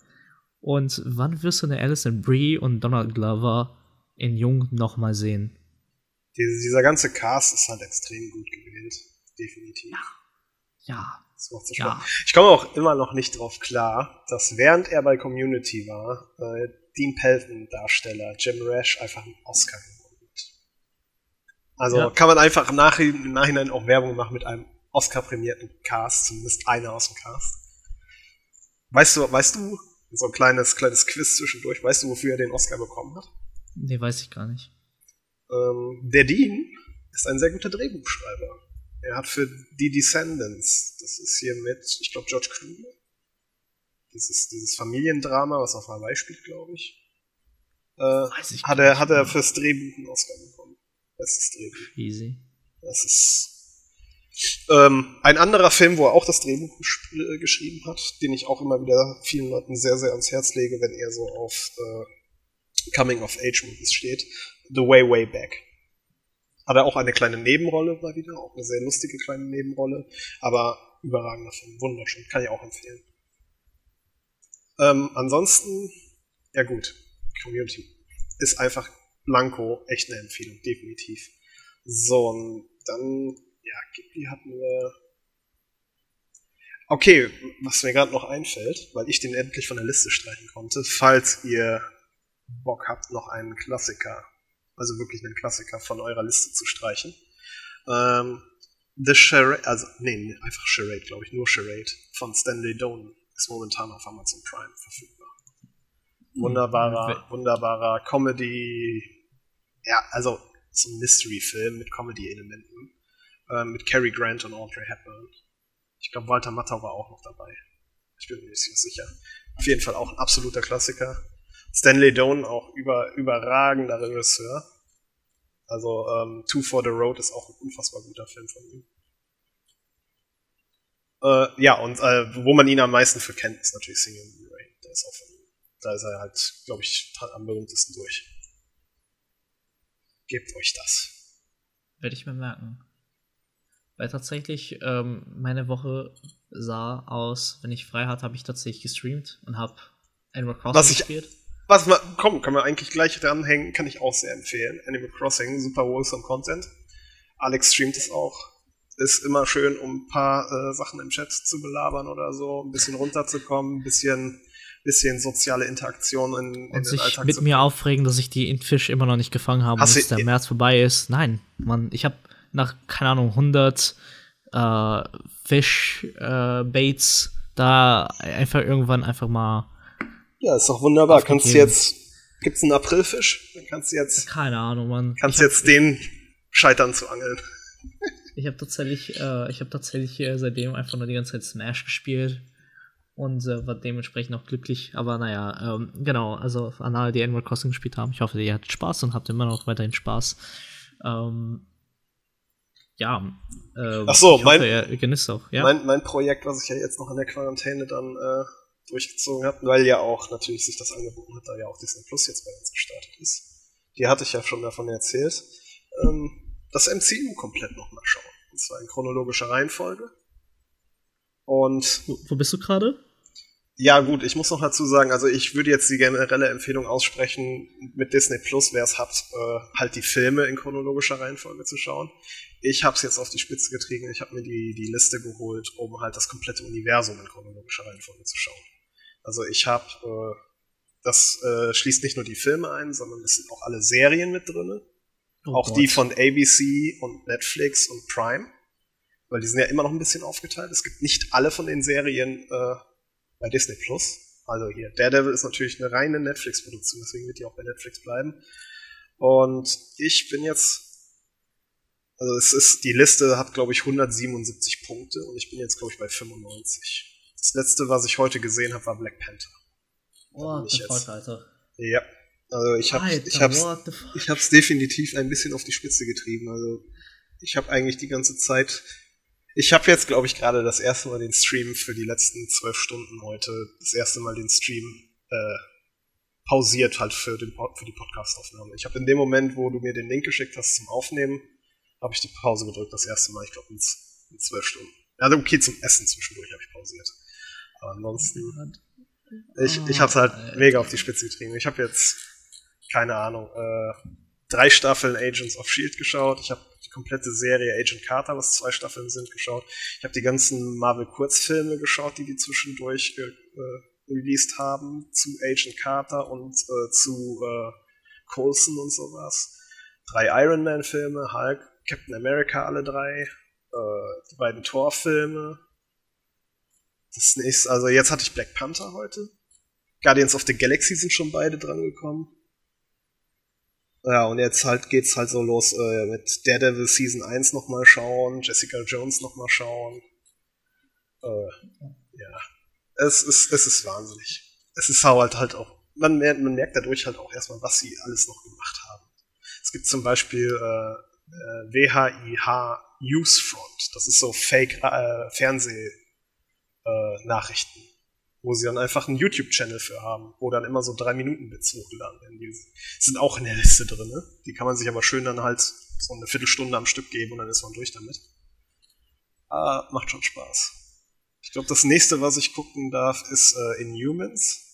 Und wann wirst du eine Alison Brie und Donald Glover in Jung nochmal sehen? Diese, dieser ganze Cast ist halt extrem gut gewählt. Definitiv. Ja, Das macht so ja. Spaß. Ich komme auch immer noch nicht drauf klar, dass während er bei Community war, äh, Dean Pelton-Darsteller Jim Rash einfach einen Oscar gewonnen hat. Also Ja. kann man einfach im Nachhinein auch Werbung machen mit einem Oscar-prämierten Cast, zumindest einer aus dem Cast. Weißt du, weißt du, so ein kleines, kleines Quiz zwischendurch, weißt du, wofür er den Oscar bekommen hat? Nee, weiß ich gar nicht. Ähm, der Dean ist ein sehr guter Drehbuchschreiber. Er hat für Die Descendants, das ist hier mit, ich glaube, George Clooney, dieses, dieses Familiendrama, was auf Hawaii spielt, glaube ich, äh, Weiß ich hat, er, hat er mehr. fürs Drehbuch einen Oscar bekommen. Bestes Drehbuch. Easy. Das ist ähm, ein anderer Film, wo er auch das Drehbuch gesch äh, geschrieben hat, den ich auch immer wieder vielen Leuten sehr, sehr ans Herz lege, wenn er so auf äh, Coming-of-Age-Movies steht. The Way, Way Back. Hat er auch eine kleine Nebenrolle mal wieder, auch eine sehr lustige kleine Nebenrolle, aber überragender Film, wunderschön, kann ich auch empfehlen. Ähm, ansonsten, ja gut, Community ist einfach blanko, echt eine Empfehlung, definitiv. So, und dann, ja, Ghibli hatten wir. Okay, was mir gerade noch einfällt, weil ich den endlich von der Liste streichen konnte, falls ihr Bock habt, noch einen Klassiker, also wirklich einen Klassiker von eurer Liste zu streichen. Ähm, The Charade, also, nee, einfach Charade, glaube ich, nur Charade von Stanley Donen ist momentan auf Amazon Prime verfügbar. Wunderbarer, wunderbarer Comedy, ja, also so ein Mystery-Film mit Comedy-Elementen, ähm, mit Cary Grant und Audrey Hepburn. Ich glaube, Walter Matthau war auch noch dabei. Ich bin mir nicht sicher. Auf jeden Fall auch ein absoluter Klassiker. Stanley Donen auch über, überragender Regisseur. Also ähm, Two for the Road ist auch ein unfassbar guter Film von ihm. Äh, ja, und äh, wo man ihn am meisten für kennt, ist natürlich Singing in Rain. Der ist auch von ihm. Da ist er halt, glaube ich, am berühmtesten durch. Gebt euch das. Werde ich mir merken. Weil tatsächlich ähm, meine Woche sah aus, wenn ich frei hatte, habe ich tatsächlich gestreamt und habe Animal Crossing Was ich- gespielt. Was mal, komm, kann man eigentlich gleich dranhängen, kann ich auch sehr empfehlen. Animal Crossing, super wholesome Content. Alex streamt es auch. Ist immer schön, um ein paar äh, Sachen im Chat zu belabern oder so, ein bisschen runterzukommen, ein bisschen, bisschen soziale Interaktion in, in Und den sich Alltag mit mir aufregen, dass ich die Fisch immer noch nicht gefangen habe du- der März vorbei ist. Nein, Mann, ich habe nach, keine Ahnung, 100 äh, Fisch-Baits da einfach irgendwann einfach mal, Ja, ist doch wunderbar. Aufgegeben. Kannst du jetzt, gibt's einen Aprilfisch? Dann kannst du jetzt, keine Ahnung, Mann. kannst hab- jetzt den scheitern zu angeln. *laughs* Ich habe tatsächlich, äh, ich habe tatsächlich äh, seitdem einfach nur die ganze Zeit Smash gespielt und äh, war dementsprechend auch glücklich. Aber naja, ähm, genau, also an alle, die Animal Crossing gespielt haben, ich hoffe, ihr hattet Spaß und habt immer noch weiterhin Spaß. Ähm, ja, äh, Ach so, mein, hoffe, ihr genießt auch. Ja? Mein, mein Projekt, was ich ja jetzt noch in der Quarantäne dann äh, durchgezogen habe, weil ja auch natürlich sich das angeboten hat, da ja auch Disney Plus jetzt bei uns gestartet ist. Die hatte ich ja schon davon erzählt. Ähm, das MCU komplett nochmal schauen. Und zwar in chronologischer Reihenfolge. Und. Wo, wo bist du gerade? Ja, gut, ich muss noch dazu sagen, also ich würde jetzt die generelle Empfehlung aussprechen, mit Disney Plus, wer es hat, äh, halt die Filme in chronologischer Reihenfolge zu schauen. Ich habe es jetzt auf die Spitze getrieben, ich habe mir die, die Liste geholt, um halt das komplette Universum in chronologischer Reihenfolge zu schauen. Also ich habe, äh, das äh, schließt nicht nur die Filme ein, sondern es sind auch alle Serien mit drin. Oh auch Gott. die von ABC und Netflix und Prime. Weil die sind ja immer noch ein bisschen aufgeteilt. Es gibt nicht alle von den Serien äh, bei Disney Plus. Also hier, Daredevil ist natürlich eine reine Netflix-Produktion, deswegen wird die auch bei Netflix bleiben. Und ich bin jetzt, also es ist, die Liste hat, glaube ich, 177 Punkte und ich bin jetzt, glaube ich, bei 95. Das letzte, was ich heute gesehen habe, war Black Panther. Oh, the fuck, Alter. Ja. Also ich habe ich hab's, ich hab's definitiv ein bisschen auf die Spitze getrieben. Also ich habe eigentlich die ganze Zeit ich habe jetzt, glaube ich, gerade das erste Mal den Stream für die letzten zwölf Stunden heute, das erste Mal den Stream äh, pausiert halt für, den, für die Podcastaufnahme. Ich habe in dem Moment, wo du mir den Link geschickt hast zum Aufnehmen, habe ich die Pause gedrückt, das erste Mal, ich glaube, in, in zwölf Stunden. Also okay, zum Essen zwischendurch habe ich pausiert. Aber ansonsten, ich, ich habe es halt mega auf die Spitze getrieben. Ich habe jetzt, keine Ahnung, äh, drei Staffeln Agents of S.H.I.E.L.D. geschaut. Ich habe die komplette Serie Agent Carter, was zwei Staffeln sind, geschaut. Ich habe die ganzen Marvel-Kurzfilme geschaut, die die zwischendurch äh, released haben zu Agent Carter und äh, zu äh, Coulson und sowas. Drei Iron Man-Filme, Hulk, Captain America, alle drei. Äh, die beiden Thor-Filme. Das nächste, also jetzt hatte ich Black Panther heute. Guardians of the Galaxy sind schon beide dran gekommen. Ja, und jetzt halt geht's halt so los äh, mit Daredevil Season 1 nochmal schauen, Jessica Jones nochmal schauen. Äh, ja. Es ist, es ist wahnsinnig. Es ist halt halt auch, man, merkt, man merkt dadurch halt auch erstmal, was sie alles noch gemacht haben. Es gibt zum Beispiel äh, äh, WHIH Newsfront. Das ist so Fake äh, Fernseh-Nachrichten wo sie dann einfach einen YouTube-Channel für haben, wo dann immer so drei Minuten Bits hochgeladen werden. Die sind auch in der Liste drin. Ne? Die kann man sich aber schön dann halt so eine Viertelstunde am Stück geben und dann ist man durch damit. Ah, macht schon Spaß. Ich glaube, das nächste, was ich gucken darf, ist äh, Inhumans.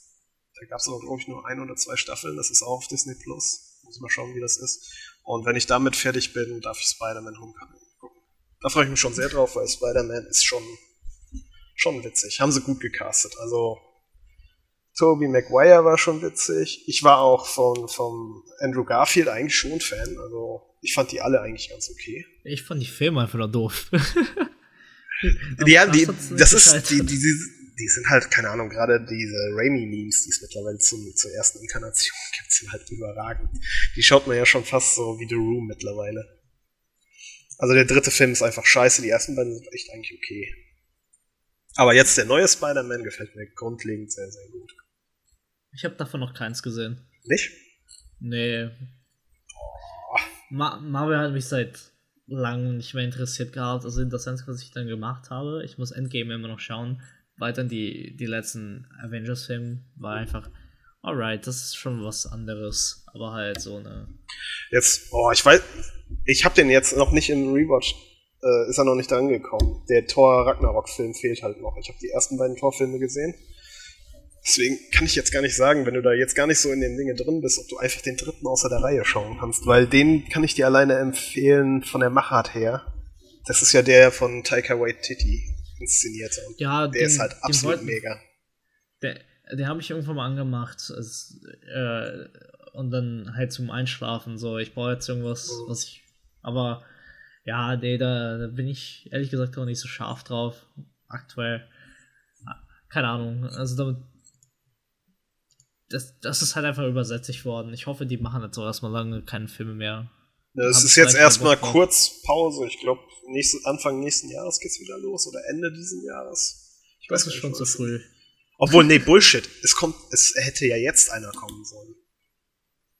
Da gab es aber, glaube ich, nur ein oder zwei Staffeln. Das ist auch auf Disney Plus. Muss mal schauen, wie das ist. Und wenn ich damit fertig bin, darf ich Spider-Man Homecoming gucken. Da freue ich mich schon sehr drauf, weil Spider-Man ist schon schon witzig. Haben sie gut gecastet. Also Toby Maguire war schon witzig. Ich war auch von, von Andrew Garfield eigentlich schon Fan. Also ich fand die alle eigentlich ganz okay. Ich fand die Filme einfach nur doof. ja, *laughs* die, das ist, die, die, die, die sind halt, keine Ahnung, gerade diese Raimi-Memes, die es mittlerweile zum, zur ersten Inkarnation *laughs* gibt, sind halt überragend. Die schaut man ja schon fast so wie The Room mittlerweile. Also der dritte Film ist einfach scheiße, die ersten beiden sind echt eigentlich okay. Aber jetzt der neue Spider-Man gefällt mir grundlegend sehr, sehr gut. Ich habe davon noch keins gesehen. Nicht? Nee. Oh. Ma Marvel hat mich seit langem nicht mehr interessiert gehabt. Also das Einzige, was ich dann gemacht habe, ich muss Endgame immer noch schauen. Weiter die, die letzten Avengers-Filme war einfach, alright, das ist schon was anderes. Aber halt so eine. Jetzt, oh, ich weiß, ich habe den jetzt noch nicht in Rewatch äh, ist er noch nicht angekommen. Der Thor Ragnarok-Film fehlt halt noch. Ich habe die ersten beiden Thor-Filme gesehen. Deswegen kann ich jetzt gar nicht sagen, wenn du da jetzt gar nicht so in den Dingen drin bist, ob du einfach den dritten außer der Reihe schauen kannst, weil den kann ich dir alleine empfehlen von der Machart her. Das ist ja der von Taika Waititi inszenierte und ja, der den, ist halt absolut wollten, mega. Der, der habe ich irgendwann mal angemacht es, äh, und dann halt zum Einschlafen so. Ich brauche jetzt irgendwas, mhm. was ich. Aber ja, nee, da, da, bin ich ehrlich gesagt auch nicht so scharf drauf. Aktuell. Keine Ahnung. Also damit. Das, das ist halt einfach übersättigt worden. Ich hoffe, die machen jetzt auch erstmal lange keine Filme mehr. Es ist jetzt erstmal kurz Pause. Ich glaube, nächste, Anfang nächsten Jahres geht's wieder los oder Ende diesen Jahres. Ich weiß das ist schon zu früh. Obwohl, nee, Bullshit. Es kommt, es hätte ja jetzt einer kommen sollen.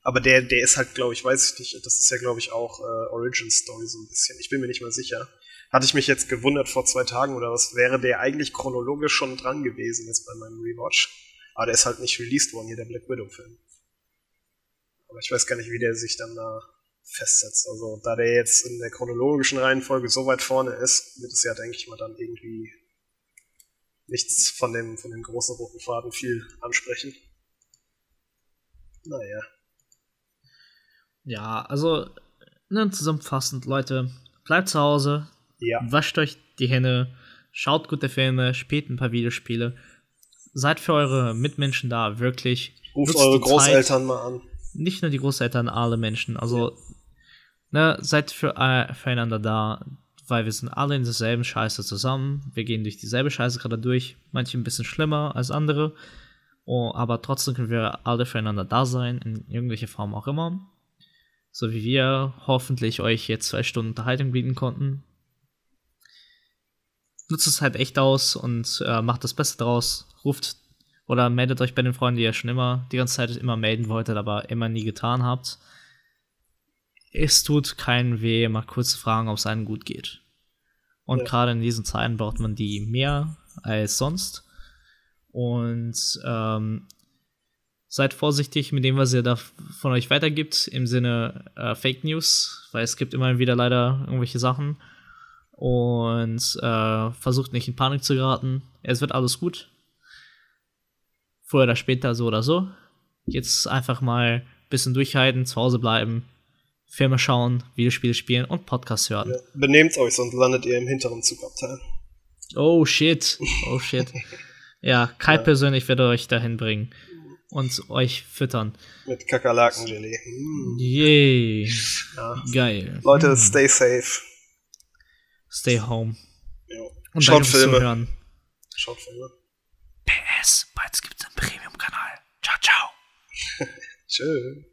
Aber der, der ist halt, glaube ich, weiß ich nicht, das ist ja, glaube ich, auch äh, Origin Story so ein bisschen. Ich bin mir nicht mal sicher. Hatte ich mich jetzt gewundert vor zwei Tagen oder was, wäre der eigentlich chronologisch schon dran gewesen jetzt bei meinem Rewatch. Aber der ist halt nicht released worden, hier der Black Widow-Film. Aber ich weiß gar nicht, wie der sich dann da festsetzt. Also, da der jetzt in der chronologischen Reihenfolge so weit vorne ist, wird es ja, denke ich mal, dann irgendwie nichts von dem, von dem großen roten Faden viel ansprechen. Naja. Ja, also, ne, zusammenfassend, Leute, bleibt zu Hause, ja. wascht euch die Hände, schaut gute Filme, spielt ein paar Videospiele, seid für eure Mitmenschen da, wirklich. Ruft eure Großeltern Zeit. mal an. Nicht nur die Großeltern, alle Menschen. Also, ja. ne, seid für, äh, füreinander da weil wir sind alle in derselben Scheiße zusammen. Wir gehen durch dieselbe Scheiße gerade durch. Manche ein bisschen schlimmer als andere. Oh, aber trotzdem können wir alle füreinander da sein, in irgendwelcher Form auch immer. So wie wir hoffentlich euch jetzt zwei Stunden Unterhaltung bieten konnten. Nutzt es halt echt aus und äh, macht das Beste draus. Ruft oder meldet euch bei den Freunden, die ihr schon immer die ganze Zeit immer melden wolltet, aber immer nie getan habt es tut keinen weh, mal kurz zu fragen, ob es einem gut geht. Und ja. gerade in diesen Zeiten braucht man die mehr als sonst. Und ähm, seid vorsichtig mit dem, was ihr da von euch weitergibt, im Sinne äh, Fake News, weil es gibt immer wieder leider irgendwelche Sachen. Und äh, versucht nicht in Panik zu geraten. Es wird alles gut. Früher oder später, so oder so. Jetzt einfach mal ein bisschen durchhalten, zu Hause bleiben, Filme schauen, Videospiele spielen und Podcasts hören. Ja, benehmt euch, sonst landet ihr im hinteren Zugabteil. Oh shit, oh shit. *laughs* ja, Kai ja. persönlich werde euch dahin bringen und euch füttern. Mit Kakerlakengelee. Mm. Yay. Ja. Geil. Leute, mm. stay safe. Stay home. Ja. Und Schaut Filme. Schaut Filme. PS, bald gibt's einen Premium-Kanal. Ciao, ciao. *laughs* Tschö.